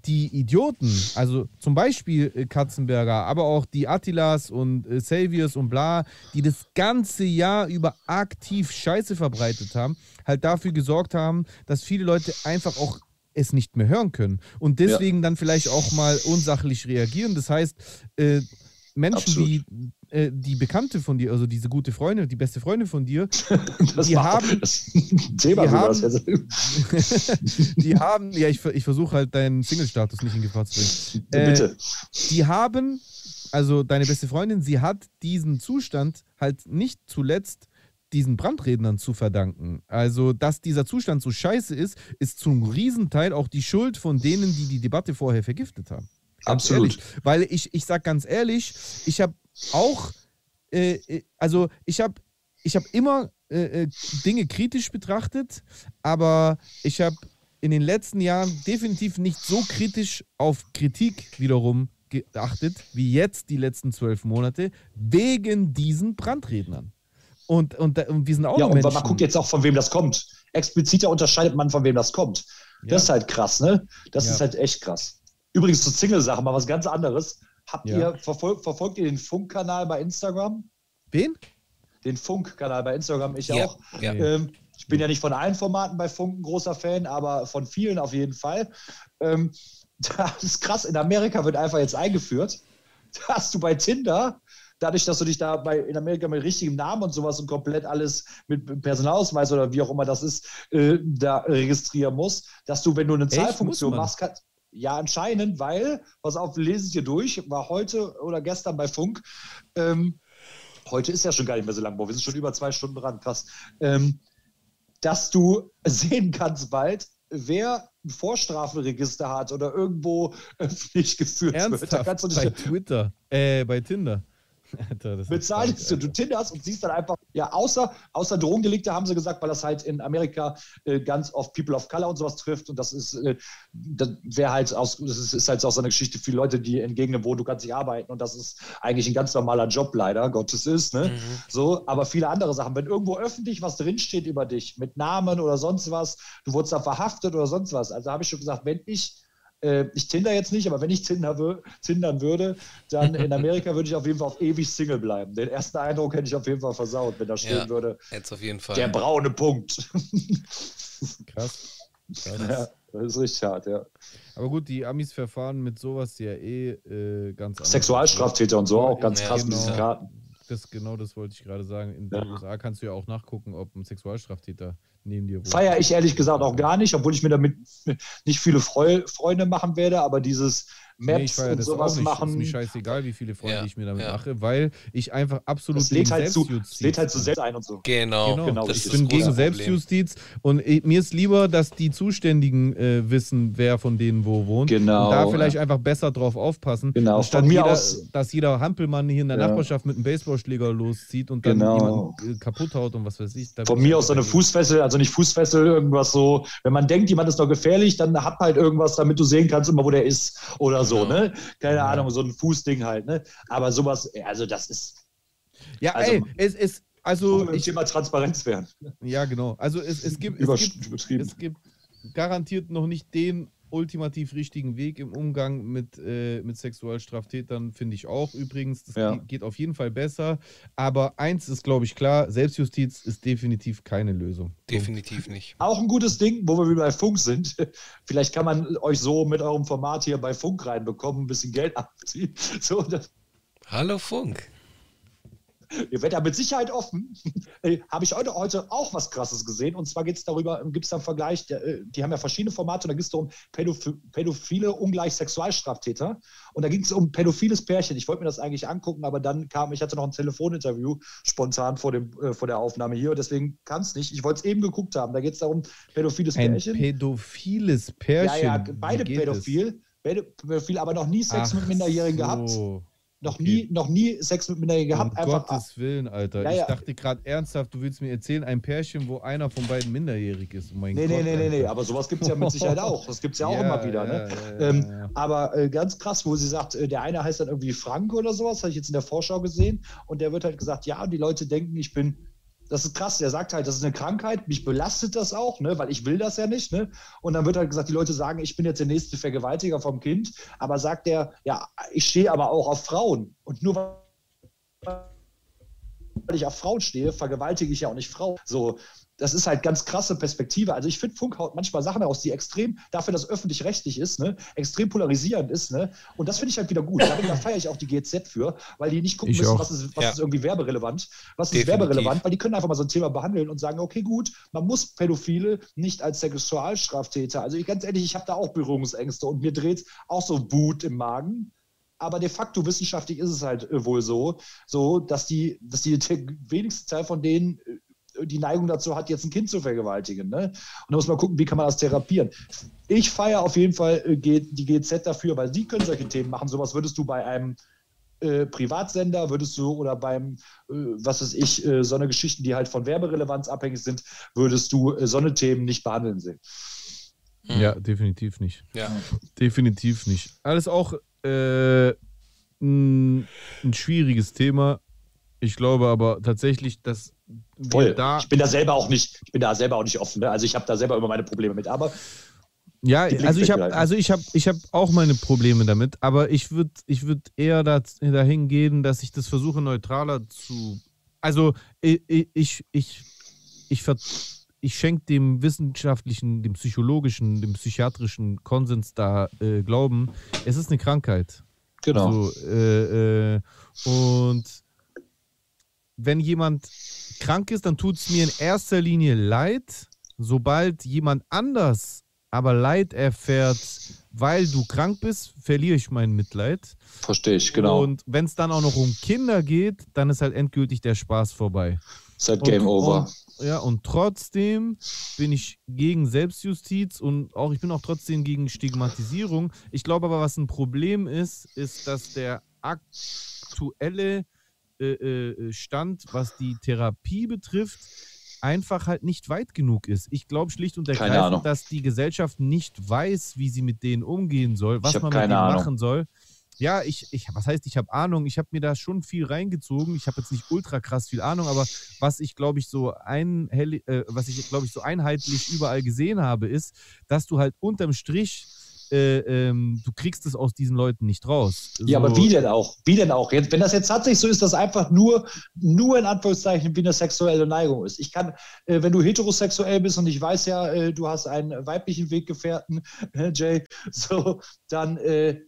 die Idioten, also zum Beispiel äh, Katzenberger, aber auch die Attilas und äh, Saviors und bla, die das ganze Jahr über aktiv Scheiße verbreitet haben, halt dafür gesorgt haben, dass viele Leute einfach auch es nicht mehr hören können und deswegen ja. dann vielleicht auch mal unsachlich reagieren. Das heißt, äh, Menschen, Absolut. die äh, die Bekannte von dir, also diese gute Freundin, die beste Freundin von dir, das die haben, die haben, die haben, ja, ich, ich versuche halt deinen Single-Status nicht in Gefahr zu bringen. Äh, Bitte. Die haben, also deine beste Freundin, sie hat diesen Zustand halt nicht zuletzt diesen Brandrednern zu verdanken. Also, dass dieser Zustand so scheiße ist, ist zum Riesenteil auch die Schuld von denen, die die Debatte vorher vergiftet haben. Absolut. Ehrlich. Weil ich, ich sag ganz ehrlich, ich habe auch, äh, äh, also ich habe ich hab immer äh, äh, Dinge kritisch betrachtet, aber ich habe in den letzten Jahren definitiv nicht so kritisch auf Kritik wiederum geachtet, wie jetzt die letzten zwölf Monate, wegen diesen Brandrednern. Und, und, und wir sind auch Ja, und Menschen. man guckt jetzt auch, von wem das kommt. Expliziter unterscheidet man, von wem das kommt. Das ja. ist halt krass, ne? Das ja. ist halt echt krass. Übrigens zur Single-Sache mal was ganz anderes. Habt ja. ihr, verfolgt, verfolgt ihr den Funk-Kanal bei Instagram? Wen? Den Funk-Kanal bei Instagram, ich ja. auch. Ja. Ähm, ich bin ja nicht von allen Formaten bei Funk ein großer Fan, aber von vielen auf jeden Fall. Ähm, das ist krass, in Amerika wird einfach jetzt eingeführt. Da hast du bei Tinder, dadurch, dass du dich da bei, in Amerika mit richtigem Namen und sowas und komplett alles mit Personalausweis oder wie auch immer das ist, äh, da registrieren musst, dass du, wenn du eine Zahlfunktion machst, kann, ja, anscheinend, weil, pass auf, lese ich hier durch, war heute oder gestern bei Funk. Ähm, heute ist ja schon gar nicht mehr so lang, boah, wir sind schon über zwei Stunden dran, krass. Ähm, dass du sehen kannst bald, wer ein Vorstrafenregister hat oder irgendwo öffentlich geführt Ernsthaft? wird. Da kannst du dich bei Twitter, äh, bei Tinder. Bezahlst du, du tinderst und siehst dann einfach, ja, außer, außer Drogendelikte haben sie gesagt, weil das halt in Amerika äh, ganz oft People of Color und sowas trifft und das ist, äh, das wäre halt aus, das ist, ist halt auch so eine Geschichte für Leute, die in Gegenden wohnen, du kannst nicht arbeiten und das ist eigentlich ein ganz normaler Job leider, Gottes ist, ne? Mhm. So, aber viele andere Sachen. Wenn irgendwo öffentlich was drinsteht über dich, mit Namen oder sonst was, du wurdest da verhaftet oder sonst was. Also habe ich schon gesagt, wenn ich, äh, ich Tinder jetzt nicht, aber wenn ich Tinder wür tindern würde, dann in Amerika würde ich auf jeden Fall auf ewig Single bleiben. Den ersten Eindruck hätte ich auf jeden Fall versaut, wenn da stehen Ja. würde, Jetzt auf jeden Fall. der braune Punkt. Krass. Krass. ja, das ist richtig hart, ja. Aber gut, die Amis verfahren mit sowas ja eh äh, ganz anders. Sexualstraftäter und so auch ganz Ja, krass mit genau. diesen Karten. Das, genau das wollte ich gerade sagen. In Ja. den USA kannst du ja auch nachgucken, ob ein Sexualstraftäter neben dir wohnt. Feiere ich ehrlich gesagt auch gar nicht, obwohl ich mir damit nicht viele Freu Freunde machen werde, aber dieses Nee, ich Maps feiere und das sowas auch nicht. machen. Ist mir scheißegal, wie viele Freunde Ja, ich mir damit ja. mache, weil ich einfach absolut Das lädt halt, zu, Selbstjustiz das lädt halt zu bin. selbst ein und so. Genau, Genau, Genau, ich bin gegen Problem. Selbstjustiz und ich, mir ist lieber, dass die Zuständigen äh, wissen, wer von denen wo wohnt. Genau, Und da vielleicht einfach besser drauf aufpassen. Genau, Anstatt von mir jeder, aus- dass jeder Hampelmann hier in der Ja. Nachbarschaft mit einem Baseballschläger loszieht und dann Genau. jemanden äh, kaputt haut und was weiß ich. Da Von mir aus so eine. Fußfessel, also nicht Fußfessel, irgendwas so. Wenn man denkt, jemand ist noch gefährlich, dann hab halt irgendwas, damit du sehen kannst, immer wo der ist oder so, Genau. ne? Keine Ja. Ahnung, so ein Fußding halt, ne? Aber sowas, also das ist, Ja, also- ey, es ist, also, ich, Thema Transparenz wären. ja, genau. Also, es, es gibt, es gibt es gibt garantiert noch nicht den ultimativ richtigen Weg im Umgang mit, äh, mit Sexualstraftätern, finde ich auch übrigens. Das Ja. ge- geht auf jeden Fall besser. Aber eins ist, glaube ich, klar: Selbstjustiz ist definitiv keine Lösung. Punkt. Definitiv nicht. Auch ein gutes Ding, wo wir wieder bei Funk sind. Vielleicht kann man euch so mit eurem Format hier bei Funk reinbekommen, ein bisschen Geld abziehen. So, das, Hallo Funk. Ihr werdet da mit Sicherheit offen. Äh, Habe ich heute, heute auch was Krasses gesehen. Und zwar geht es darüber, gibt es da einen Vergleich, der, äh, die haben ja verschiedene Formate und da geht es um Pädoph Pädophile ungleich Sexualstraftäter. Und da ging es um pädophiles Pärchen. Ich wollte mir das eigentlich angucken, aber dann kam, ich hatte noch ein Telefoninterview spontan vor, dem, äh, vor der Aufnahme hier. Und deswegen kann es nicht. Ich wollte es eben geguckt haben. Da geht es darum, pädophiles Ein Pärchen. pädophiles Pärchen. ja, ja, beide es? pädophil. Pädophil, aber noch nie Sex Ach mit Minderjährigen gehabt. Noch, okay. nie, noch nie Sex mit Minderjährigen gehabt. Um Einfach Gottes Willen, Alter. Ja, ich ja. dachte gerade ernsthaft, du willst mir erzählen, ein Pärchen, wo einer von beiden minderjährig ist. Oh mein Nee, nee, Gott, nee, nee, nee, Alter. aber sowas gibt es ja mit Sicherheit auch. Das gibt es ja auch Ja, immer wieder. ne? ähm. Aber äh, ganz krass, wo sie sagt, äh, der eine heißt dann irgendwie Frank oder sowas, habe ich jetzt in der Vorschau gesehen. Und der wird halt gesagt, ja, und die Leute denken, ich bin. Das ist krass, der sagt halt, das ist eine Krankheit, mich belastet das auch, ne, weil ich will das ja nicht. Ne? Und dann wird halt gesagt, die Leute sagen, ich bin jetzt der nächste Vergewaltiger vom Kind, aber sagt der, ja, ich stehe aber auch auf Frauen. Und nur weil ich auf Frauen stehe, vergewaltige ich ja auch nicht Frauen. So, das ist halt ganz krasse Perspektive. Also ich finde, Funk haut manchmal Sachen aus, die extrem, dafür, dass öffentlich-rechtlich ist, ne, extrem polarisierend ist. Ne? Und das finde ich halt wieder gut. Da, da feiere ich auch die GZ für, weil die nicht gucken Ich müssen, auch. was ist, was Ja. ist irgendwie werberelevant, was ist Definitiv. werberelevant, weil die können einfach mal so ein Thema behandeln und sagen, okay, gut, man muss Pädophile nicht als Sexualstraftäter. Also ich, ganz ehrlich, ich habe da auch Berührungsängste und mir dreht auch so Wut im Magen. Aber de facto wissenschaftlich ist es halt äh, wohl so, so dass die, dass die der wenigste Teil von denen äh, die Neigung dazu hat, jetzt ein Kind zu vergewaltigen. Ne? Und da muss man gucken, wie kann man das therapieren. Ich feiere auf jeden Fall äh, die GZ dafür, weil sie können solche Themen machen. Sowas würdest du bei einem äh, Privatsender, würdest du oder beim, äh, was weiß ich, äh, so eine Geschichten, die halt von Werberelevanz abhängig sind, würdest du äh, so eine Themen nicht behandeln sehen. Mhm. Ja, definitiv nicht. Ja. Definitiv nicht. Alles auch äh, ein, ein schwieriges Thema. Ich glaube aber tatsächlich, dass Voll. da. ich bin da selber auch nicht, ich bin da selber auch nicht offen. Ne? Also ich habe da selber immer meine Probleme mit. Aber Ja, also ich habe also ich habe ich habe auch meine Probleme damit, aber ich würde ich würd eher da, dahin gehen, dass ich das versuche neutraler zu also ich ich ich ich, ich schenke dem wissenschaftlichen, dem psychologischen, dem psychiatrischen Konsens da äh, Glauben, es ist eine Krankheit. genau. So, äh, äh, und wenn jemand krank ist, dann tut es mir in erster Linie leid. Sobald jemand anders aber Leid erfährt, weil du krank bist, verliere ich mein Mitleid. Verstehe ich, genau. Und wenn es dann auch noch um Kinder geht, dann ist halt endgültig der Spaß vorbei. ist halt Und- Game Over. Und, ja, und trotzdem bin ich gegen Selbstjustiz und auch ich bin auch trotzdem gegen Stigmatisierung. Ich glaube aber, was ein Problem ist, ist, dass der aktuelle Wissensstand, was die Therapie betrifft, einfach halt nicht weit genug ist. Ich glaube schlicht und ergreifend, dass die Gesellschaft nicht weiß, wie sie mit denen umgehen soll, was man mit denen Ahnung. machen soll. Ja, ich, ich, was heißt, ich habe Ahnung, ich habe mir da schon viel reingezogen. Ich habe jetzt nicht ultra krass viel Ahnung, aber was ich, glaube ich, so ein, äh, was ich, glaube ich, so einheitlich überall gesehen habe, ist, dass du halt unterm Strich, äh, ähm, du kriegst es aus diesen Leuten nicht raus. Ja, So- aber wie denn auch? Wie denn auch? Jetzt, wenn das jetzt tatsächlich so ist, dass einfach nur, nur in Anführungszeichen wie eine sexuelle Neigung ist. Ich kann, äh, wenn du heterosexuell bist und ich weiß ja, äh, du hast einen weiblichen Weggefährten, äh, Jay, so, dann äh,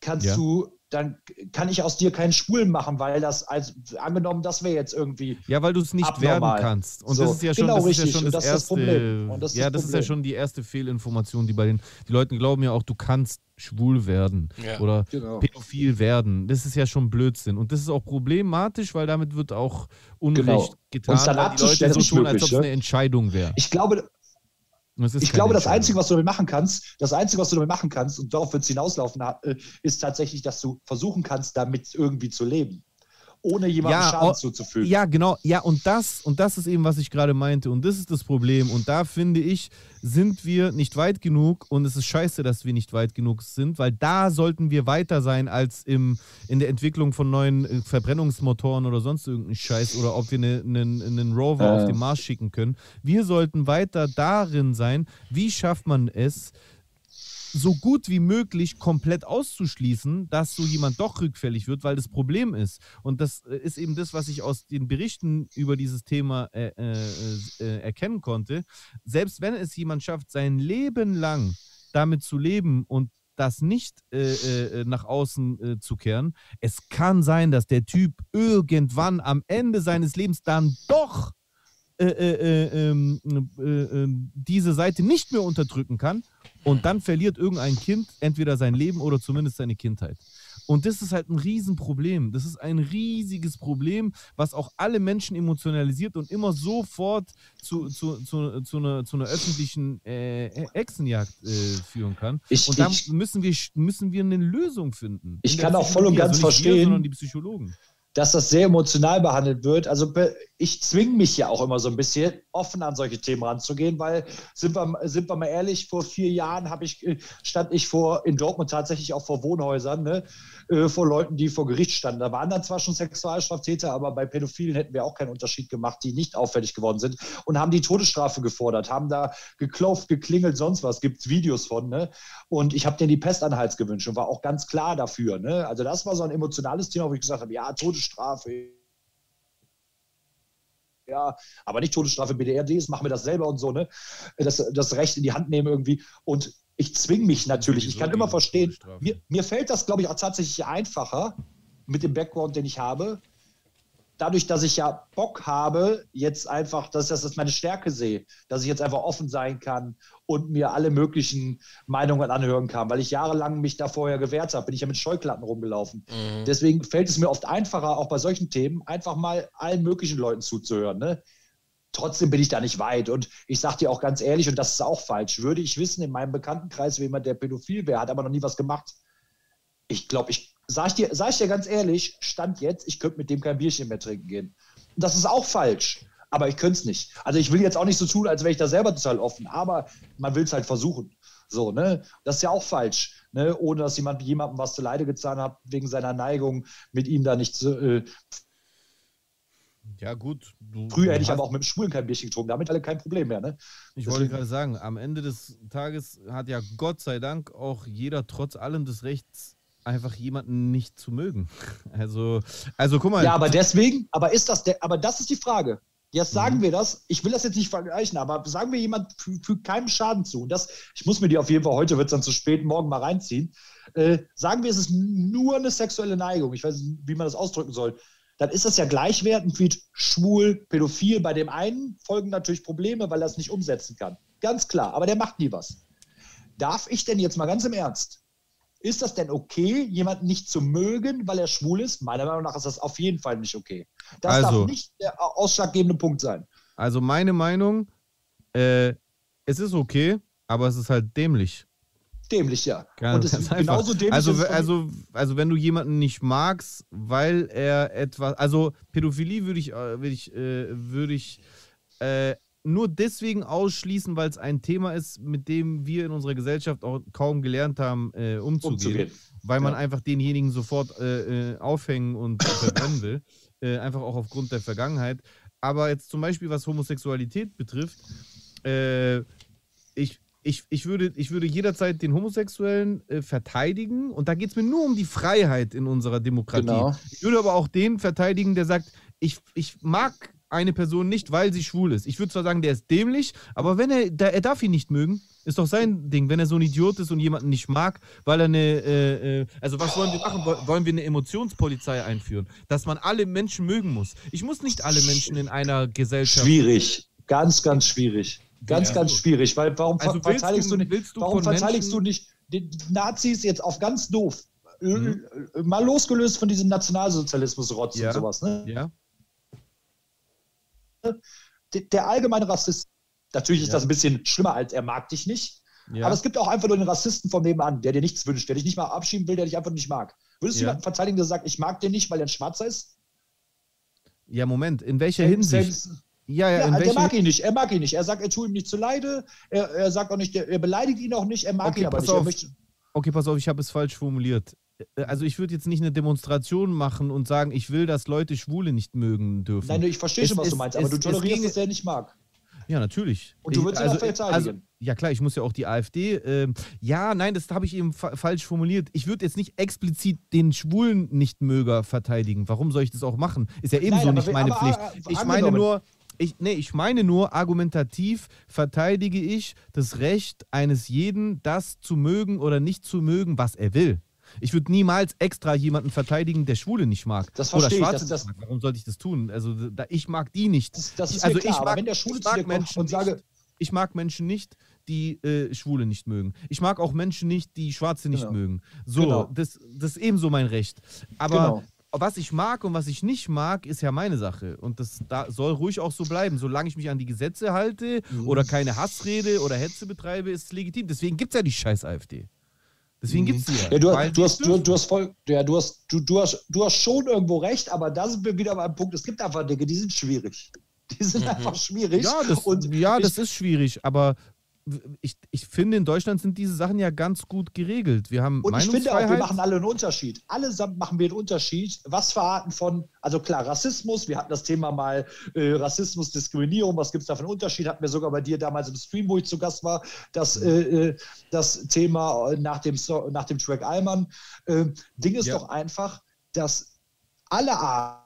kannst Ja. du, dann kann ich aus dir keinen Schwulen machen, weil das, als angenommen, das wäre jetzt irgendwie. Ja, weil du es nicht Abnormal. werden kannst. Und So, das ist ja schon, genau das, ist ja schon Und das, das ist das erste. Problem. Und das ist ja, das das ist ja Problem. schon die erste Fehlinformation, die bei den die Leuten glauben ja auch, du kannst schwul werden Ja. oder Genau. pädophil werden. Das ist ja schon Blödsinn. Und das ist auch problematisch, weil damit wird auch Unrecht Genau. getan, Uns dann weil die Leute abzustellen, so ist tun, als ob es ne? eine Entscheidung wäre. Ich glaube, Und ist Ich glaube, das. Einzige, was du damit machen kannst, das Einzige, was du damit machen kannst, und darauf wird es hinauslaufen, äh, ist tatsächlich, dass du versuchen kannst, damit irgendwie zu leben. Ohne jemandem Ja, Schaden oh, zuzufügen. Ja, genau. Ja, und das, und das ist eben, was ich gerade meinte. Und das ist das Problem. Und da finde ich, sind wir nicht weit genug. Und es ist scheiße, dass wir nicht weit genug sind, weil da sollten wir weiter sein als im, in der Entwicklung von neuen äh, Verbrennungsmotoren oder sonst irgendeinen Scheiß oder ob wir einen einen- einen Rover Äh. auf den Mars schicken können. Wir sollten weiter darin sein, wie schafft man es, so gut wie möglich komplett auszuschließen, dass so jemand doch rückfällig wird, weil das Problem ist. Und das äh, ist eben das, was ich aus den Berichten über dieses Thema äh, äh, äh, erkennen konnte. Selbst wenn es jemand schafft, sein Leben lang damit zu leben und das nicht äh, äh, nach außen äh, zu kehren, es kann sein, dass der Typ irgendwann am Ende seines Lebens dann doch äh, äh, äh, ähm, äh, äh, diese Seite nicht mehr unterdrücken kann und dann verliert irgendein Kind entweder sein Leben oder zumindest seine Kindheit. Und das ist halt ein Riesenproblem. Das ist ein riesiges Problem, was auch alle Menschen emotionalisiert und immer sofort zu, zu, zu, zu, einer, zu einer öffentlichen äh, Hexenjagd äh, führen kann. Ich, Und da ich, müssen wir, müssen wir eine Lösung finden. Ich kann auch voll und ganz also Wir, verstehen. sondern die Psychologen. dass das sehr emotional behandelt wird. Also ich zwinge mich ja auch immer so ein bisschen, offen an solche Themen ranzugehen, weil, sind wir, sind wir mal ehrlich, vor vier Jahren ich, äh, stand ich vor, in Dortmund tatsächlich auch vor Wohnhäusern, ne, äh, vor Leuten, die vor Gericht standen. Da waren dann zwar schon Sexualstraftäter, aber bei Pädophilen hätten wir auch keinen Unterschied gemacht, die nicht auffällig geworden sind und haben die Todesstrafe gefordert, haben da geklopft, geklingelt, sonst was, gibt Videos von. Ne? Und ich habe denen die Pest an gewünscht und war auch ganz klar dafür. Ne? Also das war so ein emotionales Thema, wo ich gesagt habe, ja, Todesstrafe. Ja, aber nicht Todesstrafe BDRDs, machen wir das selber und so, ne? Das, das Recht in die Hand nehmen irgendwie. Und ich zwinge mich natürlich. Ich kann immer verstehen, mir, mir fällt das, glaube ich, auch tatsächlich einfacher mit dem Background, den ich habe. Dadurch, dass ich ja Bock habe, jetzt einfach, dass ich das meine Stärke sehe, dass ich jetzt einfach offen sein kann und mir alle möglichen Meinungen anhören kann, weil ich jahrelang mich da vorher gewehrt habe, bin ich ja mit Scheuklappen rumgelaufen. Mhm. Deswegen fällt es mir oft einfacher, auch bei solchen Themen, einfach mal allen möglichen Leuten zuzuhören. Ne? Trotzdem bin ich da nicht weit. Und ich sage dir auch ganz ehrlich, und das ist auch falsch, würde ich wissen, in meinem Bekanntenkreis, wie jemand, der pädophil wäre, hat aber noch nie was gemacht. Ich glaube, ich sage ich, dir- sag ich dir ganz ehrlich, Stand jetzt, ich könnte mit dem kein Bierchen mehr trinken gehen. Das ist auch falsch. Aber ich könnte es nicht. Also ich will jetzt auch nicht so tun, als wäre ich da selber total offen, aber man will es halt versuchen. So, ne? Das ist ja auch falsch, ne? Ohne dass jemand jemandem was zu Leide getan hat, wegen seiner Neigung, mit ihm da nicht zu. Äh, Ja, gut. Du, früher hätte ich aber auch mit dem Schwulen kein Bierchen getrunken, damit alle kein Problem mehr, ne? Ich wollte Deswegen- gerade sagen, am Ende des Tages hat ja Gott sei Dank auch jeder trotz allem des Rechts, einfach jemanden nicht zu mögen. Also, also guck mal. Ja, aber deswegen, aber ist das der, aber das ist die Frage. Jetzt sagen Mhm. wir das, ich will das jetzt nicht vergleichen, aber sagen wir jemand fü- fügt keinem Schaden zu. Und das, ich muss mir die auf jeden Fall, heute wird es dann zu spät, morgen mal reinziehen. Äh, sagen wir, es ist nur eine sexuelle Neigung, ich weiß nicht, wie man das ausdrücken soll. Dann ist das ja gleichwertend wie schwul, pädophil. Bei dem einen folgen natürlich Probleme, weil er es nicht umsetzen kann. Ganz klar, aber der macht nie was. Darf ich denn jetzt mal ganz im Ernst, ist das denn okay, jemanden nicht zu mögen, weil er schwul ist? Meiner Meinung nach ist das auf jeden Fall nicht okay. Das Also- darf nicht der ausschlaggebende Punkt sein. Also meine Meinung, äh, es ist okay, aber es ist halt dämlich. Dämlich, ja. Ganz, und es ist einfach. genauso dämlich. also, also, also wenn du jemanden nicht magst, weil er etwas, also Pädophilie würde ich, würde ich, äh, würde ich äh, nur deswegen ausschließen, weil es ein Thema ist, mit dem wir in unserer Gesellschaft auch kaum gelernt haben, äh, umzugehen, umzugehen. weil man Ja. einfach denjenigen sofort äh, äh, aufhängen und verbrennen will, äh, einfach auch aufgrund der Vergangenheit. Aber jetzt zum Beispiel, was Homosexualität betrifft, äh, ich, ich, ich, würde, ich würde jederzeit den Homosexuellen äh, verteidigen und da geht es mir nur um die Freiheit in unserer Demokratie. Genau. Ich würde aber auch den verteidigen, der sagt, ich, ich mag eine Person nicht, weil sie schwul ist. Ich würde zwar sagen, der ist dämlich, aber wenn er, da, er darf ihn nicht mögen, ist doch sein Ding. Wenn er so ein Idiot ist und jemanden nicht mag, weil er eine, äh, äh, also was wollen wir machen? Woll- Wollen wir eine Emotionspolizei einführen? Dass man alle Menschen mögen muss. Ich muss nicht alle Menschen in einer Gesellschaft Schwierig. Ganz, ganz schwierig. Ganz, Ja. ganz schwierig. Weil warum Also verteidigst du- du, nicht, willst du warum verteidigst Menschen- du nicht die Nazis jetzt auf ganz doof? Mhm. Äh, Mal losgelöst von diesem Nationalsozialismus-Rotz Ja. und sowas. Ne? Ja, Der, der allgemeine Rassist, natürlich ist Ja. das ein bisschen schlimmer als er mag dich nicht, ja. aber es gibt auch einfach nur den Rassisten vom Nebenan, der dir nichts wünscht, der dich nicht mal abschieben will, der dich einfach nicht mag. Würdest du Ja. jemanden verteidigen, der sagt, ich mag den nicht, weil er ein Schwarzer ist? ja, Moment. In welcher Hinsicht? selbst- Ja, ja, Ja, der mag ihn nicht. Er mag ihn nicht. Er sagt, er tut ihm nicht zu Leide. Er, er sagt auch nicht, er, beleidigt ihn auch nicht. Er mag Okay, ihn aber nicht. Auf. Okay, pass auf, ich habe es falsch formuliert. Äh, Also ich würde jetzt nicht eine Demonstration machen und sagen, ich will, dass Leute Schwule nicht mögen dürfen. nein, ich verstehe Es schon, was ist- du meinst, aber es- du es tolerierst, dass er nicht mag. Ja, natürlich. Und du würdest ihn auch also, verteidigen. ja, klar, ich muss ja auch die AfD. ähm, ja, nein, das habe ich eben fa falsch formuliert. Ich würde jetzt nicht explizit den schwulen Nichtmöger verteidigen. Warum soll ich das auch machen? Ist ja ebenso Nein, aber nicht meine aber, Pflicht. äh, Ich meine angenommen. nur. Ich, nee, ich meine nur, argumentativ verteidige ich das Recht eines jeden, das zu mögen oder nicht zu mögen, was er will. Ich würde niemals extra jemanden verteidigen, der Schwule nicht mag. Das oder verstehe ich, Schwarze das- das- mag. Warum sollte ich das tun? Also, da, ich mag die nicht. Das, das ist also klar, ich aber mag- wenn der Schwule zu dir kommt Menschen und sage, nicht. Ich mag Menschen nicht, die äh, Schwule nicht mögen. Ich mag auch Menschen nicht, die Schwarze nicht Genau. mögen. So, Genau. das, das ist ebenso mein Recht. Aber Genau. was ich mag und was ich nicht mag, ist ja meine Sache. Und das da soll ruhig auch so bleiben. Solange ich mich an die Gesetze halte Mhm. oder keine Hassrede oder Hetze betreibe, ist es legitim. Deswegen gibt es ja die scheiß AfD. Deswegen gibt es die ja. Mhm. du, du, hast, du, du hast voll, ja, du hast, du, du hast, du hast schon irgendwo recht, aber da sind wir wieder beim Punkt, es gibt einfach Dinge, die sind schwierig. Die sind einfach schwierig. Ja, das, und ja, ich- das ist schwierig, aber ich, ich finde, in Deutschland sind diese Sachen ja ganz gut geregelt. Wir haben Und ich finde auch, wir machen alle einen Unterschied. Allesamt machen wir einen Unterschied. Was für Arten von, also klar, Rassismus, wir hatten das Thema mal äh, Rassismus, Diskriminierung, was gibt es da für einen Unterschied? Hatten wir sogar bei dir damals im Stream, wo ich zu Gast war, das, äh, äh, das Thema äh, nach dem, nach dem Track Allmann. Äh, Ding ist Ja. doch einfach, dass alle Arten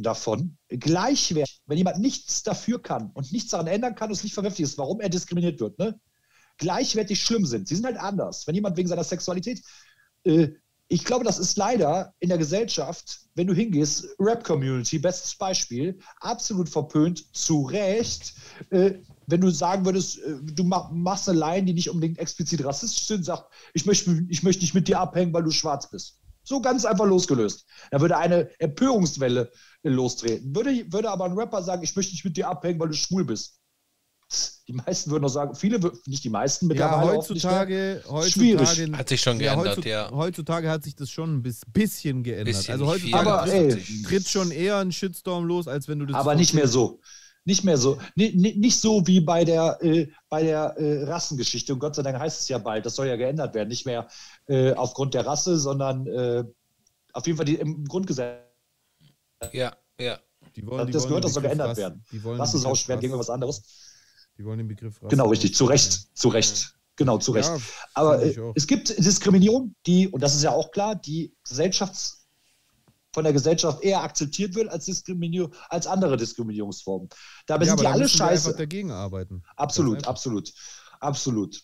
davon gleichwertig, wenn jemand nichts dafür kann und nichts daran ändern kann und es nicht verwerflich ist, warum er diskriminiert wird, ne? gleichwertig schlimm sind. Sie sind halt anders. Wenn jemand wegen seiner Sexualität, äh, ich glaube, das ist leider in der Gesellschaft, wenn du hingehst, Rap-Community, bestes Beispiel, absolut verpönt, zu Recht. Äh, wenn du sagen würdest, äh, du mach, machst eine Line, die nicht unbedingt explizit rassistisch sind, sagt, ich möchte, ich möchte nicht mit dir abhängen, weil du schwarz bist. So ganz einfach losgelöst. Da würde eine Empörungswelle lostreten. Würde, würde aber ein Rapper sagen, ich möchte nicht mit dir abhängen, weil du schwul bist. Die meisten würden noch sagen, viele, nicht die meisten ja, mittlerweile nicht mehr. heutzutage, heutzutage, Schwierig. Hat sich schon ja, geändert, heutzu- ja. Heutzutage hat sich das schon ein bis- bisschen geändert. Bisschen, also heutzutage Aber, ey, tritt schon eher ein Shitstorm los, als wenn du das. Aber nicht mehr so. Nicht mehr so. Ni- ni- Nicht so wie bei der, äh, bei der äh, Rassengeschichte. Und Gott sei Dank heißt es ja bald, das soll ja geändert werden. Nicht mehr äh, aufgrund der Rasse, sondern äh, auf jeden Fall die, im Grundgesetz. Ja, ja. Die wollen, die das wollen gehört, das soll geändert Rasse- werden. Die wollen Rasse ist auch schwer gegen Rasse- was anderes. Die wollen den Begriff Rasse Genau, richtig. Zu. Recht. Zu Recht. Genau, zu Recht. Ja, Aber äh, es gibt Diskriminierung, die, und das ist ja auch klar, die Gesellschafts von der Gesellschaft eher akzeptiert wird als Diskriminierung, als andere Diskriminierungsformen. Dabei ja, sind die da alle müssen wir scheiße. einfach dagegen arbeiten. Absolut, absolut, absolut.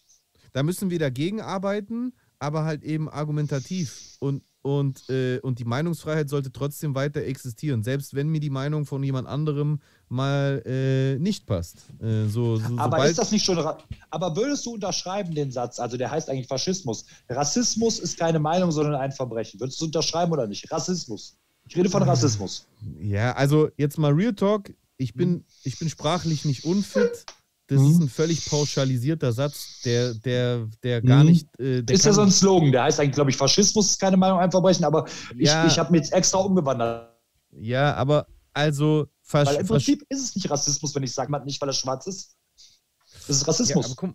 Da müssen wir dagegen arbeiten, aber halt eben argumentativ. Und, und, äh, und die Meinungsfreiheit sollte trotzdem weiter existieren, selbst wenn mir die Meinung von jemand anderem mal äh, nicht passt. Äh, so, so, Aber ist das nicht schon. Aber würdest du unterschreiben den Satz? Also der heißt eigentlich Faschismus. Rassismus ist keine Meinung, sondern ein Verbrechen. Würdest du unterschreiben oder nicht? Rassismus. Ich rede von Rassismus. Ja, also jetzt mal Real Talk. Ich bin, ich bin sprachlich nicht unfit. das Mhm. ist ein völlig pauschalisierter Satz, der, der, der gar Mhm. nicht. Äh, der ist ja so ein Slogan, der heißt eigentlich, glaube ich, Faschismus ist keine Meinung, ein Verbrechen, aber Ja. ich, ich habe mir jetzt extra umgewandert. Ja, aber also Fasch, Weil im Prinzip ist es nicht Rassismus, wenn ich sage, man nicht, weil er schwarz ist. Das ist ja, Rassismus. aber guck,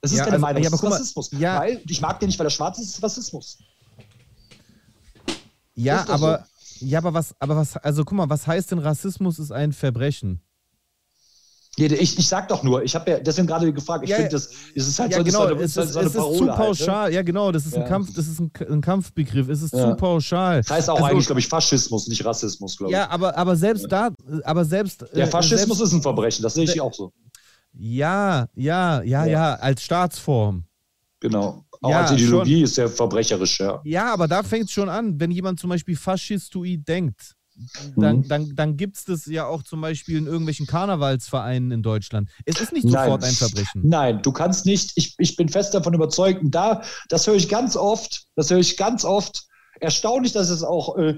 Es ist Ja, keine also- Meinung, ja, aber ist Rassismus. ja. Weil ich mag den nicht, weil er schwarz ist, ist Rassismus. ja, aber ja, aber was, aber was, also guck mal, was heißt denn Rassismus ist ein Verbrechen? Ich, ich sag doch nur, ich habe ja deswegen gerade gefragt, ich Ja, finde, das es ist halt Ja, so, genau, so, eine- es ist, so eine es ist zu Parole halt, ne? pauschal. Ja, genau, das ist ein Ja. Kampf, das ist ein, ein Kampfbegriff. Es ist Ja. zu pauschal. Das heißt auch Also- eigentlich, glaube ich, Faschismus, nicht Rassismus, glaube ich. Ja, aber, aber selbst da, aber selbst. Der äh, Faschismus selbst, ist ein Verbrechen, das sehe ich auch so. Ja, ja, Ja. ja, als Staatsform. Genau. Auch Ja, als Ideologie ist der verbrecherisch, ja. Ja, aber da fängt es schon an, wenn jemand zum Beispiel faschistoid denkt. Dann, Mhm. dann, dann gibt es das ja auch zum Beispiel in irgendwelchen Karnevalsvereinen in Deutschland. Es ist nicht Nein. sofort ein Verbrechen. Nein, du kannst nicht, ich, ich bin fest davon überzeugt, und da, das höre ich ganz oft, das höre ich ganz oft. Erstaunlich, dass es auch äh,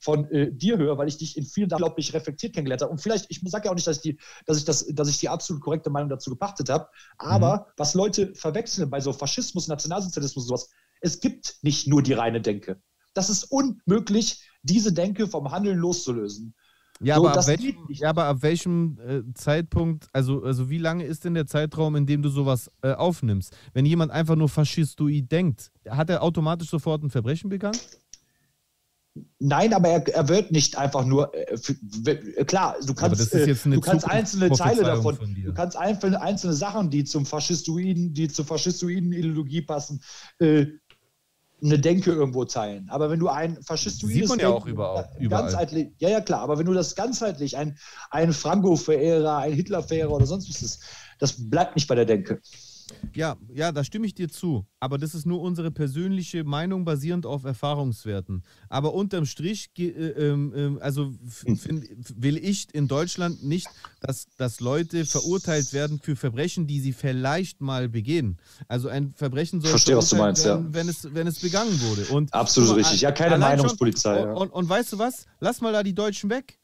von äh, dir höre, weil ich dich in vielen unglaublich reflektiert kennengelernt habe. Und vielleicht, ich sage ja auch nicht, dass ich, die, dass, ich das, dass ich die absolut korrekte Meinung dazu gepachtet habe, aber was Leute verwechseln bei so Faschismus, Nationalsozialismus und sowas, es gibt nicht nur die reine Denke. Das ist unmöglich, diese Denke vom Handeln loszulösen. Ja, So, aber, ab welchem, ja aber ab welchem äh, Zeitpunkt, also, also wie lange ist denn der Zeitraum, in dem du sowas äh, aufnimmst? Wenn jemand einfach nur faschistoid denkt, hat er automatisch sofort ein Verbrechen begangen? Nein, aber er, er wird nicht einfach nur. Äh, für, klar, du kannst, äh, du kannst einzelne Teile davon. Du kannst einzelne, einzelne Sachen, die zum faschistoiden, die zur faschistoiden Ideologie passen, äh, eine Denke irgendwo teilen. Aber wenn du ein faschistoides Sieht man ja Denken auch überall- überall. ganzheitlich, ja ja klar, aber wenn du das ganzheitlich ein ein Franco-Verehrer, ein Hitler-Verehrer oder sonst was ist, das bleibt nicht bei der Denke. Ja, ja, da stimme ich dir zu. Aber das ist nur unsere persönliche Meinung basierend auf Erfahrungswerten. Aber unterm Strich, äh, ähm, also Hm. find, will ich in Deutschland nicht, dass, dass Leute verurteilt werden für Verbrechen, die sie vielleicht mal begehen. Also ein Verbrechen soll Verstehe, was du meinst, ja. werden, wenn, es, wenn es begangen wurde. Und Absolut richtig. Ja, keine allein schon- Meinungspolizei. ja. Und, und weißt du was? Lass mal da die Deutschen weg.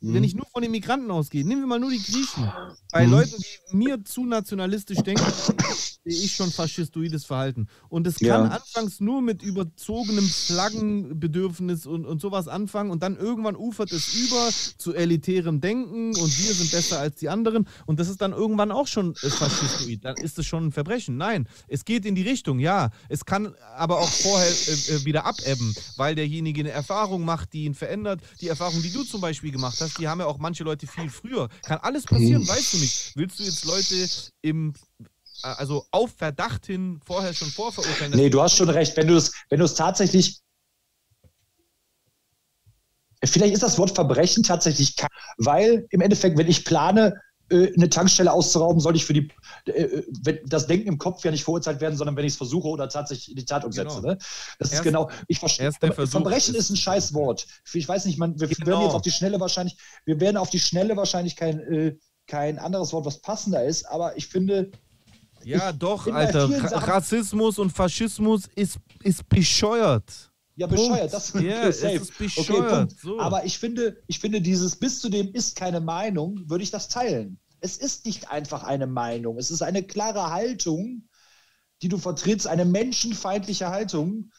Mhm. Wenn ich nur von den Migranten ausgehe, nehmen wir mal nur die Griechen. Bei Mhm. Leuten, die mir zu nationalistisch denken, sehe ich schon faschistoides Verhalten. Und es kann Ja. anfangs nur mit überzogenem Flaggenbedürfnis und, und sowas anfangen und dann irgendwann ufert es über zu elitärem Denken und wir sind besser als die anderen und das ist dann irgendwann auch schon äh, faschistoid. Dann ist es schon ein Verbrechen. Nein, es geht in die Richtung, ja. Es kann aber auch vorher äh, äh, wieder abebben, weil derjenige eine Erfahrung macht, die ihn verändert. Die Erfahrung, die du zum Beispiel gemacht hast, die haben ja auch manche Leute viel früher. Kann alles passieren, Mhm. weißt du nicht. Willst du jetzt Leute im äh, also auf Verdacht hin vorher schon vorverurteilen? Nee, du hast schon recht. Wenn du es, wenn du es tatsächlich. Vielleicht ist das Wort Verbrechen tatsächlich kein, weil im Endeffekt, wenn ich plane, eine Tankstelle auszurauben, soll ich für die äh, wenn, das Denken im Kopf ja nicht verurteilt werden, sondern wenn ich es versuche oder tatsächlich in die Tat umsetze. Genau. Ne? Das ist Erst- genau. Ich verstehe. Verbrechen ist- ist ein scheiß Wort. Ich weiß nicht, man, wir Genau. werden jetzt auf die Schnelle wahrscheinlich, wir werden auf die Schnelle wahrscheinlich kein, äh, kein anderes Wort, was passender ist, aber ich finde, Ja, Ich doch, Alter. Ra Rassismus und Faschismus ist, ist bescheuert. Ja, Punkt. bescheuert. Das safe. ist Okay, bescheuert. Punkt. so. Aber ich finde, ich finde, dieses bis zu dem ist keine Meinung, würde ich das teilen. Es ist nicht einfach eine Meinung. Es ist eine klare Haltung, die du vertrittst, eine menschenfeindliche Haltung,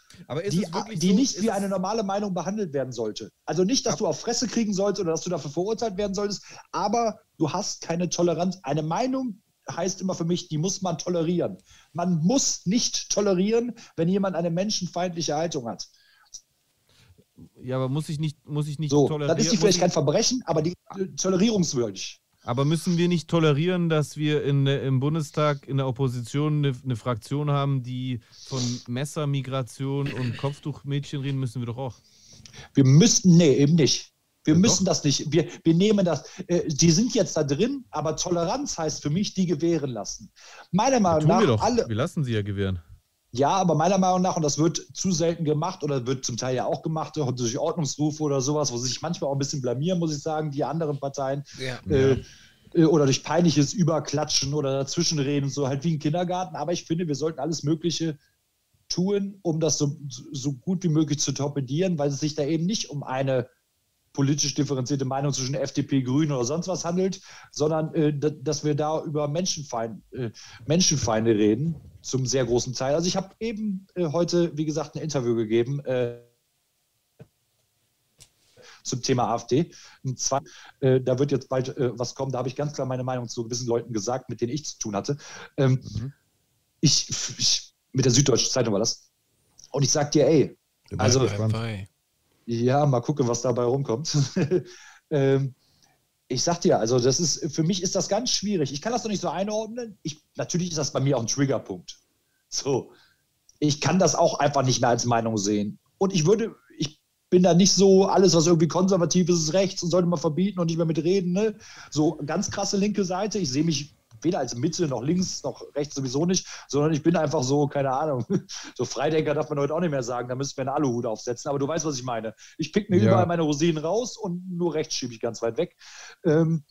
die, die so, nicht ist wie eine normale Meinung behandelt werden sollte. Also nicht, dass du auf Fresse kriegen sollst oder dass du dafür verurteilt werden solltest, aber du hast keine Toleranz. Eine Meinung heißt immer für mich, die muss man tolerieren. Man muss nicht tolerieren, wenn jemand eine menschenfeindliche Haltung hat. Ja, aber muss ich nicht, muss ich nicht So, tolerieren? dann ist die vielleicht ich- kein Verbrechen, aber die tolerierungswürdig. Aber müssen wir nicht tolerieren, dass wir in, im Bundestag in der Opposition eine, eine Fraktion haben, die von Messermigration und Kopftuchmädchen reden, müssen wir doch auch. Wir müssten, nee, eben nicht. Wir Ja, müssen doch. das nicht. Wir, wir nehmen das. Äh, die sind jetzt da drin, aber Toleranz heißt für mich, die gewähren lassen. Meiner Meinung nach, wir doch. alle, Wir lassen sie ja gewähren. Ja, aber meiner Meinung nach, und das wird zu selten gemacht oder wird zum Teil ja auch gemacht durch Ordnungsrufe oder sowas, wo sie sich manchmal auch ein bisschen blamieren, muss ich sagen, die anderen Parteien. Ja. Äh, äh, oder durch peinliches Überklatschen oder Dazwischenreden, so halt wie im Kindergarten. Aber ich finde, wir sollten alles Mögliche tun, um das so, so gut wie möglich zu torpedieren, weil es sich da eben nicht um eine politisch differenzierte Meinung zwischen FDP, Grünen oder sonst was handelt, sondern äh, dass wir da über Menschenfeind, äh, Menschenfeinde reden, zum sehr großen Teil. Also ich habe eben äh, heute, wie gesagt, ein Interview gegeben äh, zum Thema AfD. Und zwar, äh, da wird jetzt bald äh, was kommen, da habe ich ganz klar meine Meinung zu gewissen Leuten gesagt, mit denen ich zu tun hatte. Ähm, mhm. ich, ich, mit der Süddeutschen Zeitung war das. Und ich sag dir, ey, also, ja, mal gucken, was dabei rumkommt. ähm, ich sag dir, also das ist, für mich ist das ganz schwierig. Ich kann das noch nicht so einordnen. Ich, natürlich ist das bei mir auch ein Triggerpunkt. So. Ich kann das auch einfach nicht mehr als Meinung sehen. Und ich würde, ich bin da nicht so, alles, was irgendwie konservativ ist, ist rechts und sollte man verbieten und nicht mehr mit reden. Ne? So ganz krasse linke Seite. Ich sehe mich weder als Mitte noch links noch rechts sowieso nicht, sondern ich bin einfach so, keine Ahnung, so Freidenker darf man heute auch nicht mehr sagen, da müssten wir einen Aluhut aufsetzen, aber du weißt, was ich meine. Ich pick mir ja. überall meine Rosinen raus und nur rechts schiebe ich ganz weit weg. Ähm,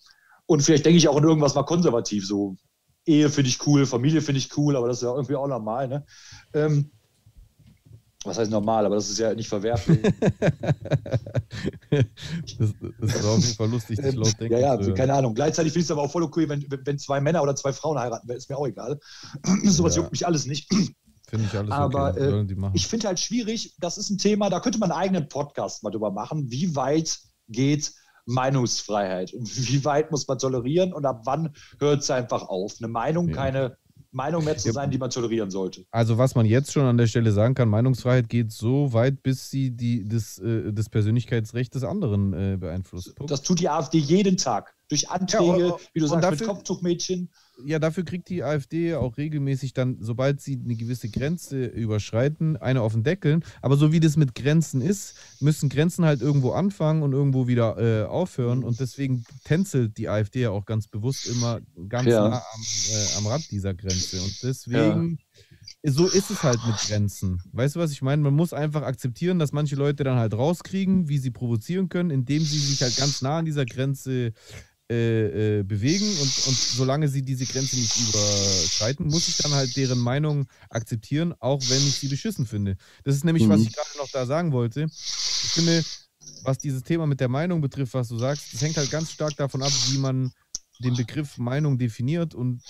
und vielleicht denke ich auch in irgendwas mal konservativ, so Ehe finde ich cool, Familie finde ich cool, aber das ist ja irgendwie auch normal. Ne? Ähm, was heißt normal, aber das ist ja nicht verwerflich. das, das ist auf jeden Fall lustig, sich laut denken. Ja, ja, keine Ahnung. Gleichzeitig finde ich es aber auch voll okay, wenn, wenn zwei Männer oder zwei Frauen heiraten, ist mir auch egal. Sowas ja. juckt mich alles nicht. Finde ich alles Aber okay. äh, ich finde halt schwierig, das ist ein Thema, da könnte man einen eigenen Podcast mal drüber machen. Wie weit geht Meinungsfreiheit und wie weit muss man tolerieren und ab wann hört es einfach auf? Eine Meinung, ja. keine Meinung mehr zu sein, die man tolerieren sollte. Also was man jetzt schon an der Stelle sagen kann, Meinungsfreiheit geht so weit, bis sie die, das, äh, das Persönlichkeitsrecht des anderen äh, beeinflusst. Das tut die AfD jeden Tag. Durch Anträge, ja, wie du sagst, dafür, mit Kopftuchmädchen. Ja, dafür kriegt die AfD auch regelmäßig dann, sobald sie eine gewisse Grenze überschreiten, eine auf den Deckeln. Aber so wie das mit Grenzen ist, müssen Grenzen halt irgendwo anfangen und irgendwo wieder äh, aufhören. Und deswegen tänzelt die AfD ja auch ganz bewusst immer ganz ja. nah am, äh, am, Rand dieser Grenze. Und deswegen. Ja so ist es halt mit Grenzen. Weißt du, was ich meine? Man muss einfach akzeptieren, dass manche Leute dann halt rauskriegen, wie sie provozieren können, indem sie sich halt ganz nah an dieser Grenze äh, äh, bewegen und, und solange sie diese Grenze nicht überschreiten, muss ich dann halt deren Meinung akzeptieren, auch wenn ich sie beschissen finde. Das ist nämlich, mhm. was ich gerade noch da sagen wollte. Ich finde, was dieses Thema mit der Meinung betrifft, was du sagst, das hängt halt ganz stark davon ab, wie man den Begriff Meinung definiert und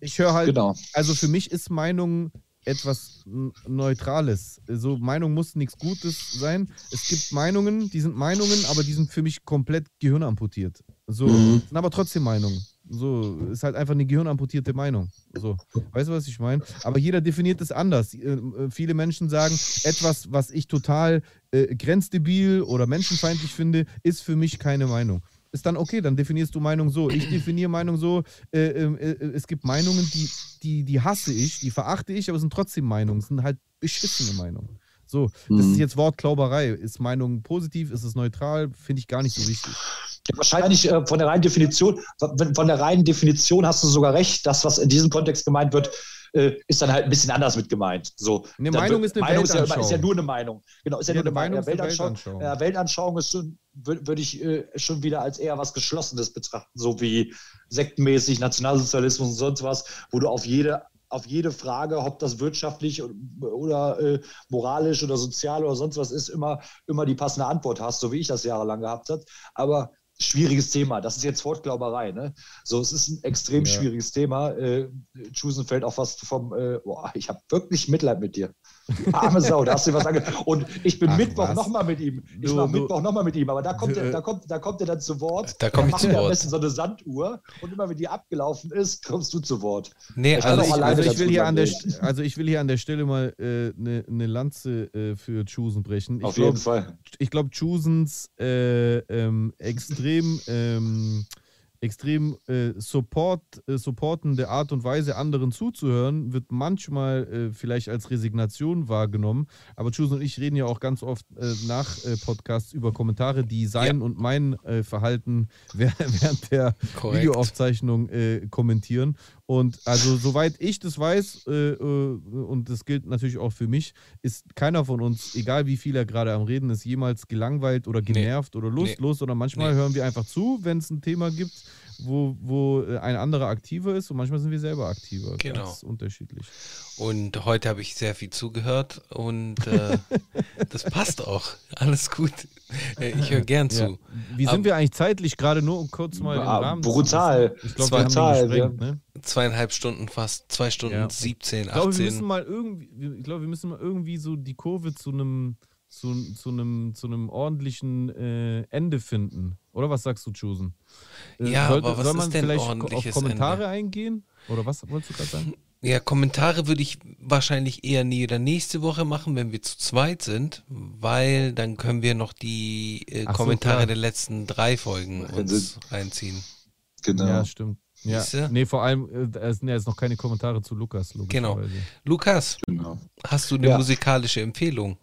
ich höre halt, genau. also für mich ist Meinung etwas Neutrales. So, Meinung muss nichts Gutes sein. Es gibt Meinungen, die sind Meinungen, aber die sind für mich komplett gehirnamputiert. So, mhm. sind aber trotzdem Meinungen. So, ist halt einfach eine gehirnamputierte Meinung. So, weißt du, was ich meine? Aber jeder definiert es anders. Äh, äh, viele Menschen sagen, etwas, was ich total äh, grenzdebil oder menschenfeindlich finde, ist für mich keine Meinung ist dann okay, dann definierst du Meinung so. Ich definiere Meinung so, äh, ähm, äh, es gibt Meinungen, die, die, die hasse ich, die verachte ich, aber es sind trotzdem Meinungen, es sind halt beschissene Meinungen. So, das mhm. ist jetzt Wortklauberei. Ist Meinung positiv, ist es neutral, finde ich gar nicht so wichtig. Ja, wahrscheinlich äh, von der reinen Definition, von der reinen Definition hast du sogar recht, das, was in diesem Kontext gemeint wird, äh, ist dann halt ein bisschen anders mit gemeint. So, eine Meinung ist eine Meinung Weltanschauung. Ist ja, ist ja, nur eine Meinung. Genau, ist ja, ja nur eine Meinung. Meinung Weltanschauung, Weltanschauung. Ja, Weltanschauung ist schon, würde würd ich äh, schon wieder als eher was Geschlossenes betrachten, so wie sektenmäßig Nationalsozialismus und sonst was, wo du auf jede auf jede Frage, ob das wirtschaftlich oder äh, moralisch oder sozial oder sonst was ist, immer, immer die passende Antwort hast, so wie ich das jahrelang gehabt habe. Aber schwieriges Thema. Das ist jetzt Wortglauberei. Ne? So, es ist ein extrem ja. schwieriges Thema. Äh, Chusen fällt auch fast vom, äh, boah, ich habe wirklich Mitleid mit dir. Arme Sau, da hast du was ange Und ich bin Ach, Mittwoch nochmal mit ihm. Ich war Mittwoch nochmal mit ihm, aber da kommt, er, da, kommt, da kommt er dann zu Wort. Da komme ich zu Wort. am besten so eine Sanduhr und immer wenn die abgelaufen ist, kommst du zu Wort. Nee, also ich, also ich, will hier an der, also ich will hier an der Stelle mal eine äh, ne, ne Lanze äh, für Chusen brechen. Ich Auf glaub, jeden Fall. Ich glaube, Chusens äh, ähm, extrem ähm, extrem äh, support, äh, supportende Art und Weise, anderen zuzuhören, wird manchmal äh, vielleicht als Resignation wahrgenommen. Aber Chus und ich reden ja auch ganz oft äh, nach äh, Podcasts über Kommentare, die sein ja. und mein äh, Verhalten während der Korrekt. Videoaufzeichnung kommentieren. Und also, soweit ich das weiß, äh, äh, und das gilt natürlich auch für mich, ist keiner von uns, egal wie viel er gerade am Reden ist, jemals gelangweilt oder genervt nee. oder lustlos, nee. sondern manchmal nee. hören wir einfach zu, wenn es ein Thema gibt wo, wo äh, ein anderer aktiver ist und manchmal sind wir selber aktiver. Genau. Das ist unterschiedlich. Und heute habe ich sehr viel zugehört und äh, das passt auch. Alles gut. Äh, Ich höre gern zu. Ja. Wie sind Aber- wir eigentlich zeitlich gerade nur um kurz mal den Ah, Rahmen zu brutal. Ich glaube, wir haben gesprengt, ne? Zweieinhalb Stunden fast, zwei Stunden Ja. 17, Ich glaube, wir müssen 18. mal irgendwie, ich glaube, wir müssen mal irgendwie so die Kurve zu einem zu, zu einem zu einem ordentlichen äh, Ende finden. Oder was sagst du, Chosen? Äh, Ja, aber was soll ist man denn vielleicht auf ordentliches Kommentare eingehen? Oder was wolltest du gerade sagen? Ja, Kommentare würde ich wahrscheinlich eher nie oder nächste Woche machen, wenn wir zu zweit sind, weil dann können wir noch die äh, so, Kommentare klar. der letzten drei Folgen uns reinziehen. Genau. Ja, stimmt. Ja. Siehste? Nee, vor allem, äh, es sind ja jetzt noch keine Kommentare zu Lukas, Genau. Lukas, genau. hast du eine Ja. musikalische Empfehlung?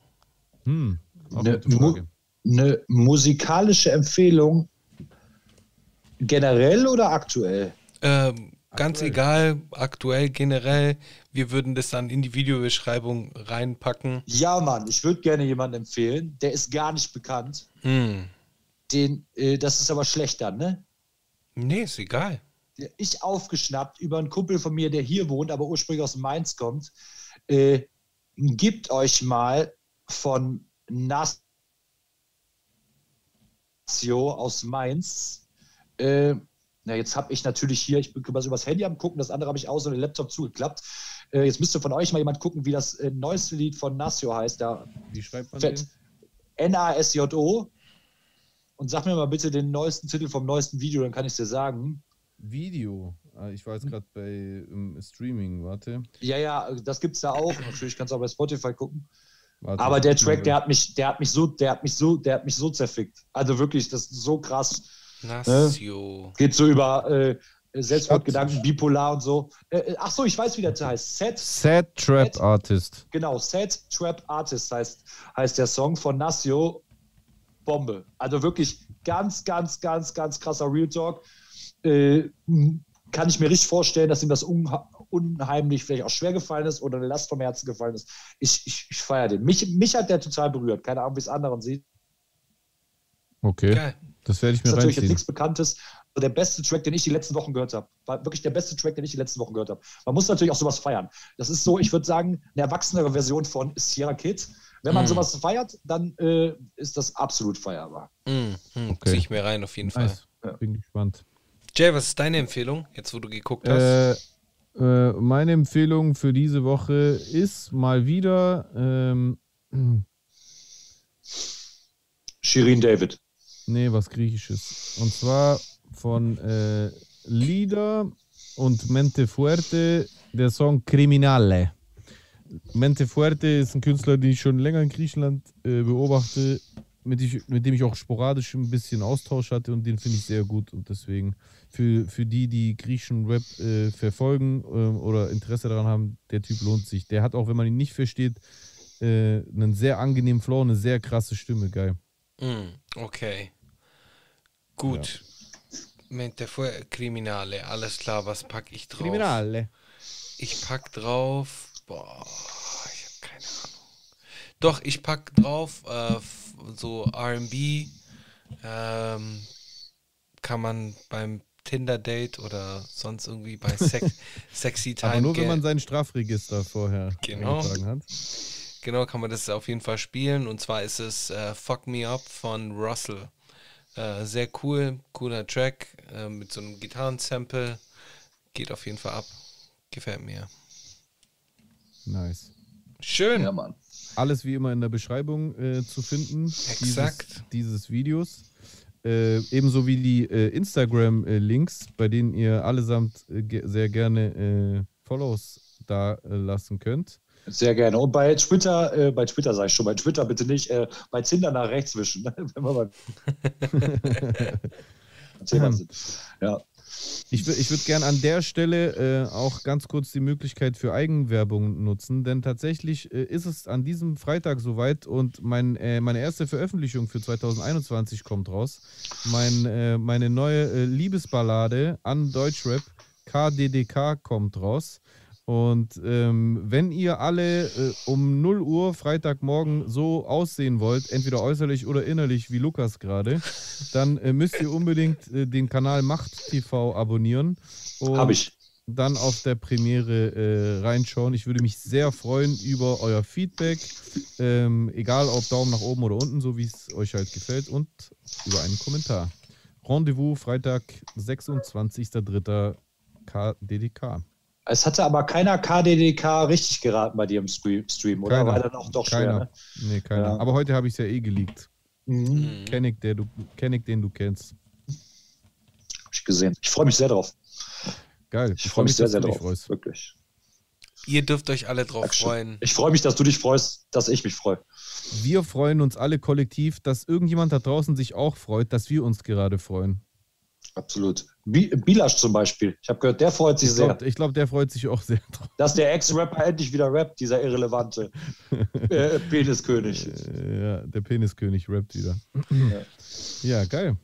Hm, Ne, gute Frage. Eine musikalische Empfehlung generell oder aktuell? Ähm, ganz Aktuell. egal, aktuell, generell. Wir würden das dann in die Videobeschreibung reinpacken. Ja, Mann, ich würde gerne jemanden empfehlen, der ist gar nicht bekannt. Hm. Den, äh, das ist aber schlechter, ne? Nee, ist egal. Der ich aufgeschnappt über einen Kumpel von mir, der hier wohnt, aber ursprünglich aus Mainz kommt. Äh, gebt euch mal von Nasio aus Mainz. Äh, na, jetzt habe ich natürlich hier, ich bin was übers Handy am gucken, das andere habe ich aus und den Laptop zugeklappt. Äh, jetzt müsste von euch mal jemand gucken, wie das äh, neueste Lied von Nasio heißt. Da Wie schreibt man Fett. den? N-A-S-J-O. Und sag mir mal bitte den neuesten Titel vom neuesten Video, dann kann ich dir sagen. Video. Ah, Ich war jetzt gerade bei im Streaming, warte. Ja, ja, das gibt's da auch. Natürlich kannst du auch bei Spotify gucken. Warte Aber der Track, der hat mich, der hat mich so, der hat mich so, der hat mich so zerfickt. Also wirklich, das ist so krass. Nasio. Geht so über äh, Selbstmordgedanken, bipolar und so. Äh, äh, ach so, ich weiß, wie der heißt. Set, Sad Trap Sad- Artist. genau, Set Trap Artist heißt, heißt der Song von Nasio. Bombe. Also wirklich ganz, ganz, ganz, ganz krasser Real Talk. Äh, kann ich mir richtig vorstellen, dass ihm das unha unheimlich vielleicht auch schwer gefallen ist oder eine Last vom Herzen gefallen ist. Ich, ich, ich feiere den. Mich, mich hat der total berührt. Keine Ahnung, wie es anderen sieht. Okay, Geil. das werde ich Das ist mir natürlich jetzt nichts Bekanntes. Also der beste Track, den ich die letzten Wochen gehört habe. War wirklich der beste Track, den ich die letzten Wochen gehört habe. Man muss natürlich auch sowas feiern. Das ist so, ich würde sagen, eine erwachsenere Version von Sierra Kid. Wenn man Mhm. sowas feiert, dann äh, ist das absolut feierbar. Hm, Okay. Zieh ich mir rein auf jeden Fall. Nice. Bin gespannt. Jay, was ist deine Empfehlung, jetzt wo du geguckt hast? Äh, äh, meine Empfehlung für diese Woche ist mal wieder ähm, Shirin David. Nee, was Griechisches. Und zwar von äh, Lieder und Mente Fuerte der Song Criminale. Mente Fuerte ist ein Künstler, den ich schon länger in Griechenland äh, beobachte, mit, ich, mit dem ich auch sporadisch ein bisschen Austausch hatte und den finde ich sehr gut. Und deswegen für, für die, die griechischen Rap äh, verfolgen ähm, oder Interesse daran haben, der Typ lohnt sich. Der hat auch, wenn man ihn nicht versteht, äh, einen sehr angenehmen Flow, eine sehr krasse Stimme. Geil. Hm, okay. Gut. Mente fue Kriminale. Alles klar, was pack ich drauf? Criminale. Ich pack drauf. Boah, ich habe keine Ahnung. Doch, ich pack drauf äh, so RB. Ähm, kann man beim Tinder-Date oder sonst irgendwie bei Sex, Sexy Time. Aber nur, wenn man sein Strafregister vorher Genau. eingetragen hat. Genau, kann man das auf jeden Fall spielen. Und zwar ist es äh, Fuck Me Up von Russell. Äh, sehr cool, cooler Track äh, mit so einem Gitarrensample. Geht auf jeden Fall ab. Gefällt mir. Nice. Schön. Mann. Alles wie immer in der Beschreibung äh, zu finden. Exakt. Dieses, dieses Videos. Äh, ebenso wie die äh, Instagram-Links, bei denen ihr allesamt äh, ge sehr gerne äh, Follows da äh, lassen könnt. Sehr gerne. Und bei Twitter, äh, bei Twitter sage ich schon, bei Twitter bitte nicht, äh, bei Tinder nach rechts wischen, wenn wir sind. Ja. Ich, ich würde gerne an der Stelle äh, auch ganz kurz die Möglichkeit für Eigenwerbung nutzen, denn tatsächlich äh, ist es an diesem Freitag soweit und mein, äh, meine erste Veröffentlichung für 2021 kommt raus. Mein, äh, meine neue äh, Liebesballade an Deutschrap, KDDK, kommt raus. Und ähm, wenn ihr alle äh, um 0 Uhr Freitagmorgen so aussehen wollt, entweder äußerlich oder innerlich wie Lukas gerade, dann äh, müsst ihr unbedingt äh, den Kanal Macht TV abonnieren. Und Habe ich. dann auf der Premiere äh, reinschauen. Ich würde mich sehr freuen über euer Feedback. Ähm, egal ob Daumen nach oben oder unten, so wie es euch halt gefällt. Und über einen Kommentar. Rendezvous Freitag, 26.03. KDDK. Es hatte aber keiner KDDK richtig geraten bei dir im Stream, oder? Keiner. War dann auch doch schwer. Keiner. Ne? Nee, keiner. Ja. Aber heute habe ich es ja eh geleakt. Mhm. Mhm. Kenn ich, der du, kenn ich den du kennst. Hab ich gesehen. Ich freue mich sehr drauf. Geil. Ich freue mich sehr, dass sehr du dich drauf. freust. Wirklich. Ihr dürft euch alle drauf Dankeschön. freuen. Ich freue mich, dass du dich freust, dass ich mich freue. Wir freuen uns alle kollektiv, dass irgendjemand da draußen sich auch freut, dass wir uns gerade freuen. Absolut. Bi Bilasch zum Beispiel. Ich habe gehört, der freut sich Ich sehr. glaube, glaub, der freut sich auch sehr drauf. Dass der Ex-Rapper endlich wieder rappt, dieser irrelevante äh, Peniskönig. Äh, ja, der Peniskönig rappt wieder. Ja. Ja, geil.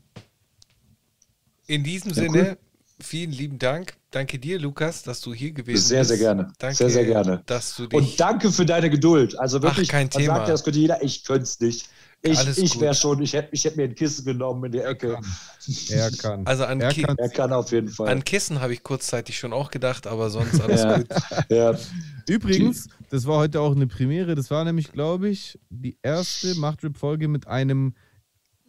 In diesem Ja, Sinne, vielen lieben Dank. Danke dir, Lukas, dass du hier gewesen Sehr, bist. sehr gerne. Danke, Sehr, sehr gerne. Dass du dich. Und danke für deine Geduld. Also wirklich, kein man Thema. sagt ja, das könnte jeder, ich könnte es nicht. Ich, Alles ich wäre schon, ich hätte ich hätt mir ein Kissen genommen in die Ecke. Er kann. Also an, er Ki kann. Er kann auf jeden Fall. an Kissen habe ich kurzzeitig schon auch gedacht, aber sonst alles Ja. gut. ja. Übrigens, das war heute auch eine Premiere. Das war nämlich, glaube ich, die erste Machtrip-Folge mit einem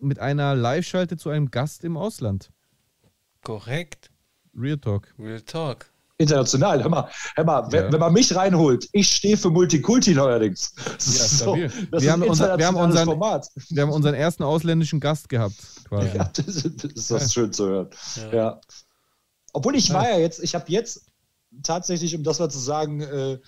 mit einer Live-Schalte zu einem Gast im Ausland. Korrekt. Real Talk. Real Talk. International. Hör mal, hör mal wenn, Ja. wenn man mich reinholt, ich stehe für Multikulti neuerdings. Ja, so, Wir haben ein unser- wir haben internationales unseren- Format. Wir haben unseren ersten ausländischen Gast gehabt, quasi. Ja, das, ist- das ist Ja. schön zu hören. Ja. Ja. Obwohl ich Ja. war ja jetzt, ich habe jetzt tatsächlich, um das mal zu sagen, äh,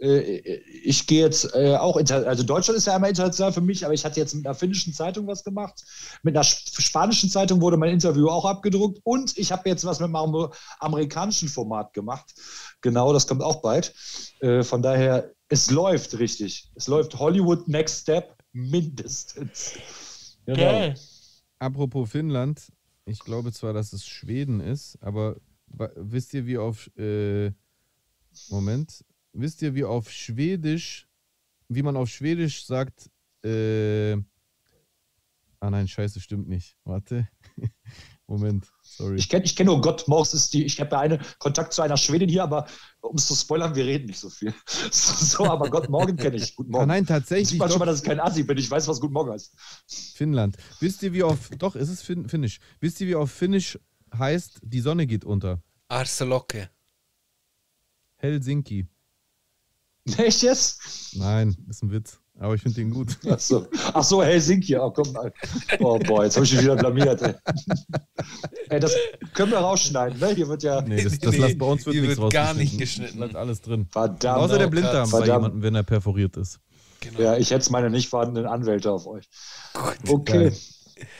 ich gehe jetzt äh, auch, inter also Deutschland ist ja einmal international für mich, aber ich hatte jetzt mit einer finnischen Zeitung was gemacht. Mit einer sp- spanischen Zeitung wurde mein Interview auch abgedruckt und ich habe jetzt was mit meinem amerikanischen Format gemacht. Genau, das kommt auch bald. Äh, von daher, es läuft richtig. Es läuft Hollywood Next Step mindestens. Genau. Apropos Finnland, ich glaube zwar, dass es Schweden ist, aber wisst ihr, wie auf äh, Moment, wisst ihr, wie auf Schwedisch, wie man auf Schwedisch sagt, äh, ah nein, scheiße, stimmt nicht. Warte. Moment, sorry. Ich kenne ich kenn nur Gott Maus ist die, ich habe ja einen Kontakt zu einer Schwedin hier, aber um es zu spoilern, wir reden nicht so viel. So, aber Gott Morgen kenne ich. Guten Ah Morgen. nein, Sieht tatsächlich man schon doch, mal, dass ich kein Assi bin. Ich weiß, was Guten Morgen heißt. Finnland. Wisst ihr, wie auf, doch, es ist fin Finnisch. Wisst ihr, wie auf Finnisch heißt, die Sonne geht unter? Arselocke. Helsinki. Echt jetzt? Nein, ist ein Witz. Aber ich finde den gut. Ach so, Ach so Helsinki. Oh, komm mal. Oh boah, jetzt habe ich mich wieder blamiert. Ey. ey, das können wir rausschneiden. Ne? Hier wird ja. Nee, das, das Nee, lasst bei uns wird hier nichts wird gar nicht geschnitten. Bleibt alles drin. Verdammt. Außer der Genau, Blinddarm bei jemandem, wenn er perforiert ist. Genau. Ja, ich hätte meine nicht vorhandenen Anwälte auf euch. Gut. Okay.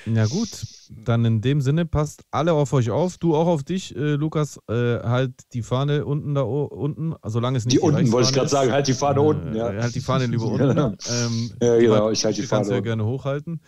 Ja gut, dann in dem Sinne passt alle auf euch auf. Du auch auf dich, äh, Lukas. Äh, halt die Fahne unten da unten, solange es nicht Die unten, wollte ich gerade sagen, halt die Fahne Äh, unten. Ja. Halt die Fahne lieber unten. Genau. ähm, Ja, genau, ich halte die die kannst du Fahne ja gerne hochhalten.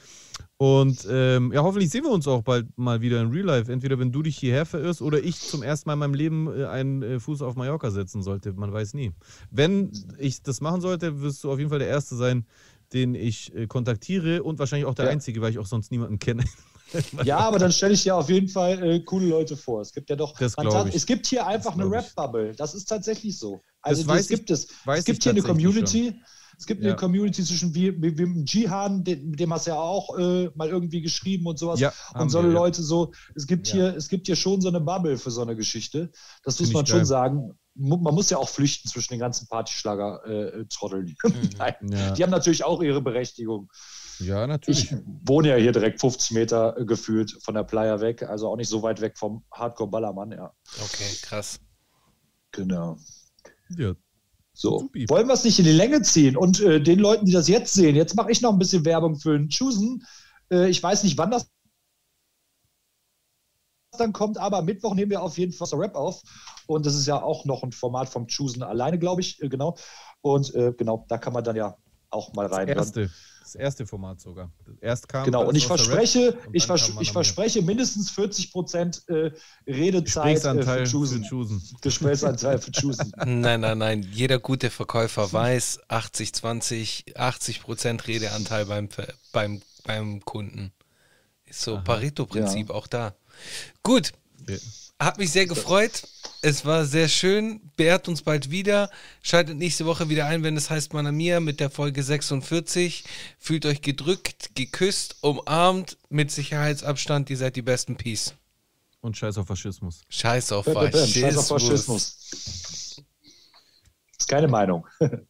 Und ähm, ja, hoffentlich sehen wir uns auch bald mal wieder in Real Life. Entweder wenn du dich hierher verirrst oder ich zum ersten Mal in meinem Leben äh, einen äh, Fuß auf Mallorca setzen sollte. Man weiß nie. Wenn ich das machen sollte, wirst du auf jeden Fall der Erste sein, den ich äh, kontaktiere und wahrscheinlich auch der Ja. Einzige, weil ich auch sonst niemanden kenne. Ja, aber dann stelle ich dir auf jeden Fall äh, coole Leute vor. Es gibt ja doch, Das man sagt, es gibt hier einfach eine glaub ich. Rap-Bubble. Das ist tatsächlich so. Also das gibt es. Es gibt hier eine Community. Es gibt Ja. eine Community zwischen wie, wie, wie dem Jihan, den, mit dem hast du ja auch äh, mal irgendwie geschrieben und sowas. Ja, und so wir, ja. Leute so. Es gibt Ja. hier, es gibt hier schon so eine Bubble für so eine Geschichte. Das muss Find man ich schon geil. sagen. Man muss ja auch flüchten zwischen den ganzen Partyschlager-Trotteln. Mhm. Nein. Ja, Die haben natürlich auch ihre Berechtigung. Ja, natürlich. Ich wohne ja hier direkt 50 Meter äh, gefühlt von der Playa weg, also auch nicht so weit weg vom Hardcore-Ballermann, ja. Okay, krass. Genau. Ja. So. Wollen wir es nicht in die Länge ziehen? Und äh, den Leuten, die das jetzt sehen, jetzt mache ich noch ein bisschen Werbung für den Choosen. Äh, ich weiß nicht, wann das dann kommt, aber am Mittwoch nehmen wir auf jeden Fall Rap auf. Und das ist ja auch noch ein Format vom Choosen alleine, glaube ich, äh, genau. Und äh, genau, da kann man dann ja auch mal Das rein. erste, das erste Format sogar. Erst kam Genau, und ich verspreche, Rap und ich, vers ich verspreche mindestens 40 Prozent äh, Redezeit äh, Gesprächsanteil für für. Choosen. Gesprächsanteil für Choosen. Nein, nein, nein. Jeder gute Verkäufer weiß 80, 20, 80 Prozent Redeanteil beim, beim, beim Kunden. Ist so Pareto-Prinzip auch da. Gut, Ja. Hat mich sehr gefreut. Es war sehr schön. Beehrt uns bald wieder. Schaltet nächste Woche wieder ein, wenn es heißt Manamia mit der Folge 46. Fühlt euch gedrückt, geküsst, umarmt, mit Sicherheitsabstand. Ihr seid die besten Peace. Und scheiß auf Faschismus. Scheiß auf bäm. Scheiß auf Faschismus. Faschismus. Ist keine Meinung.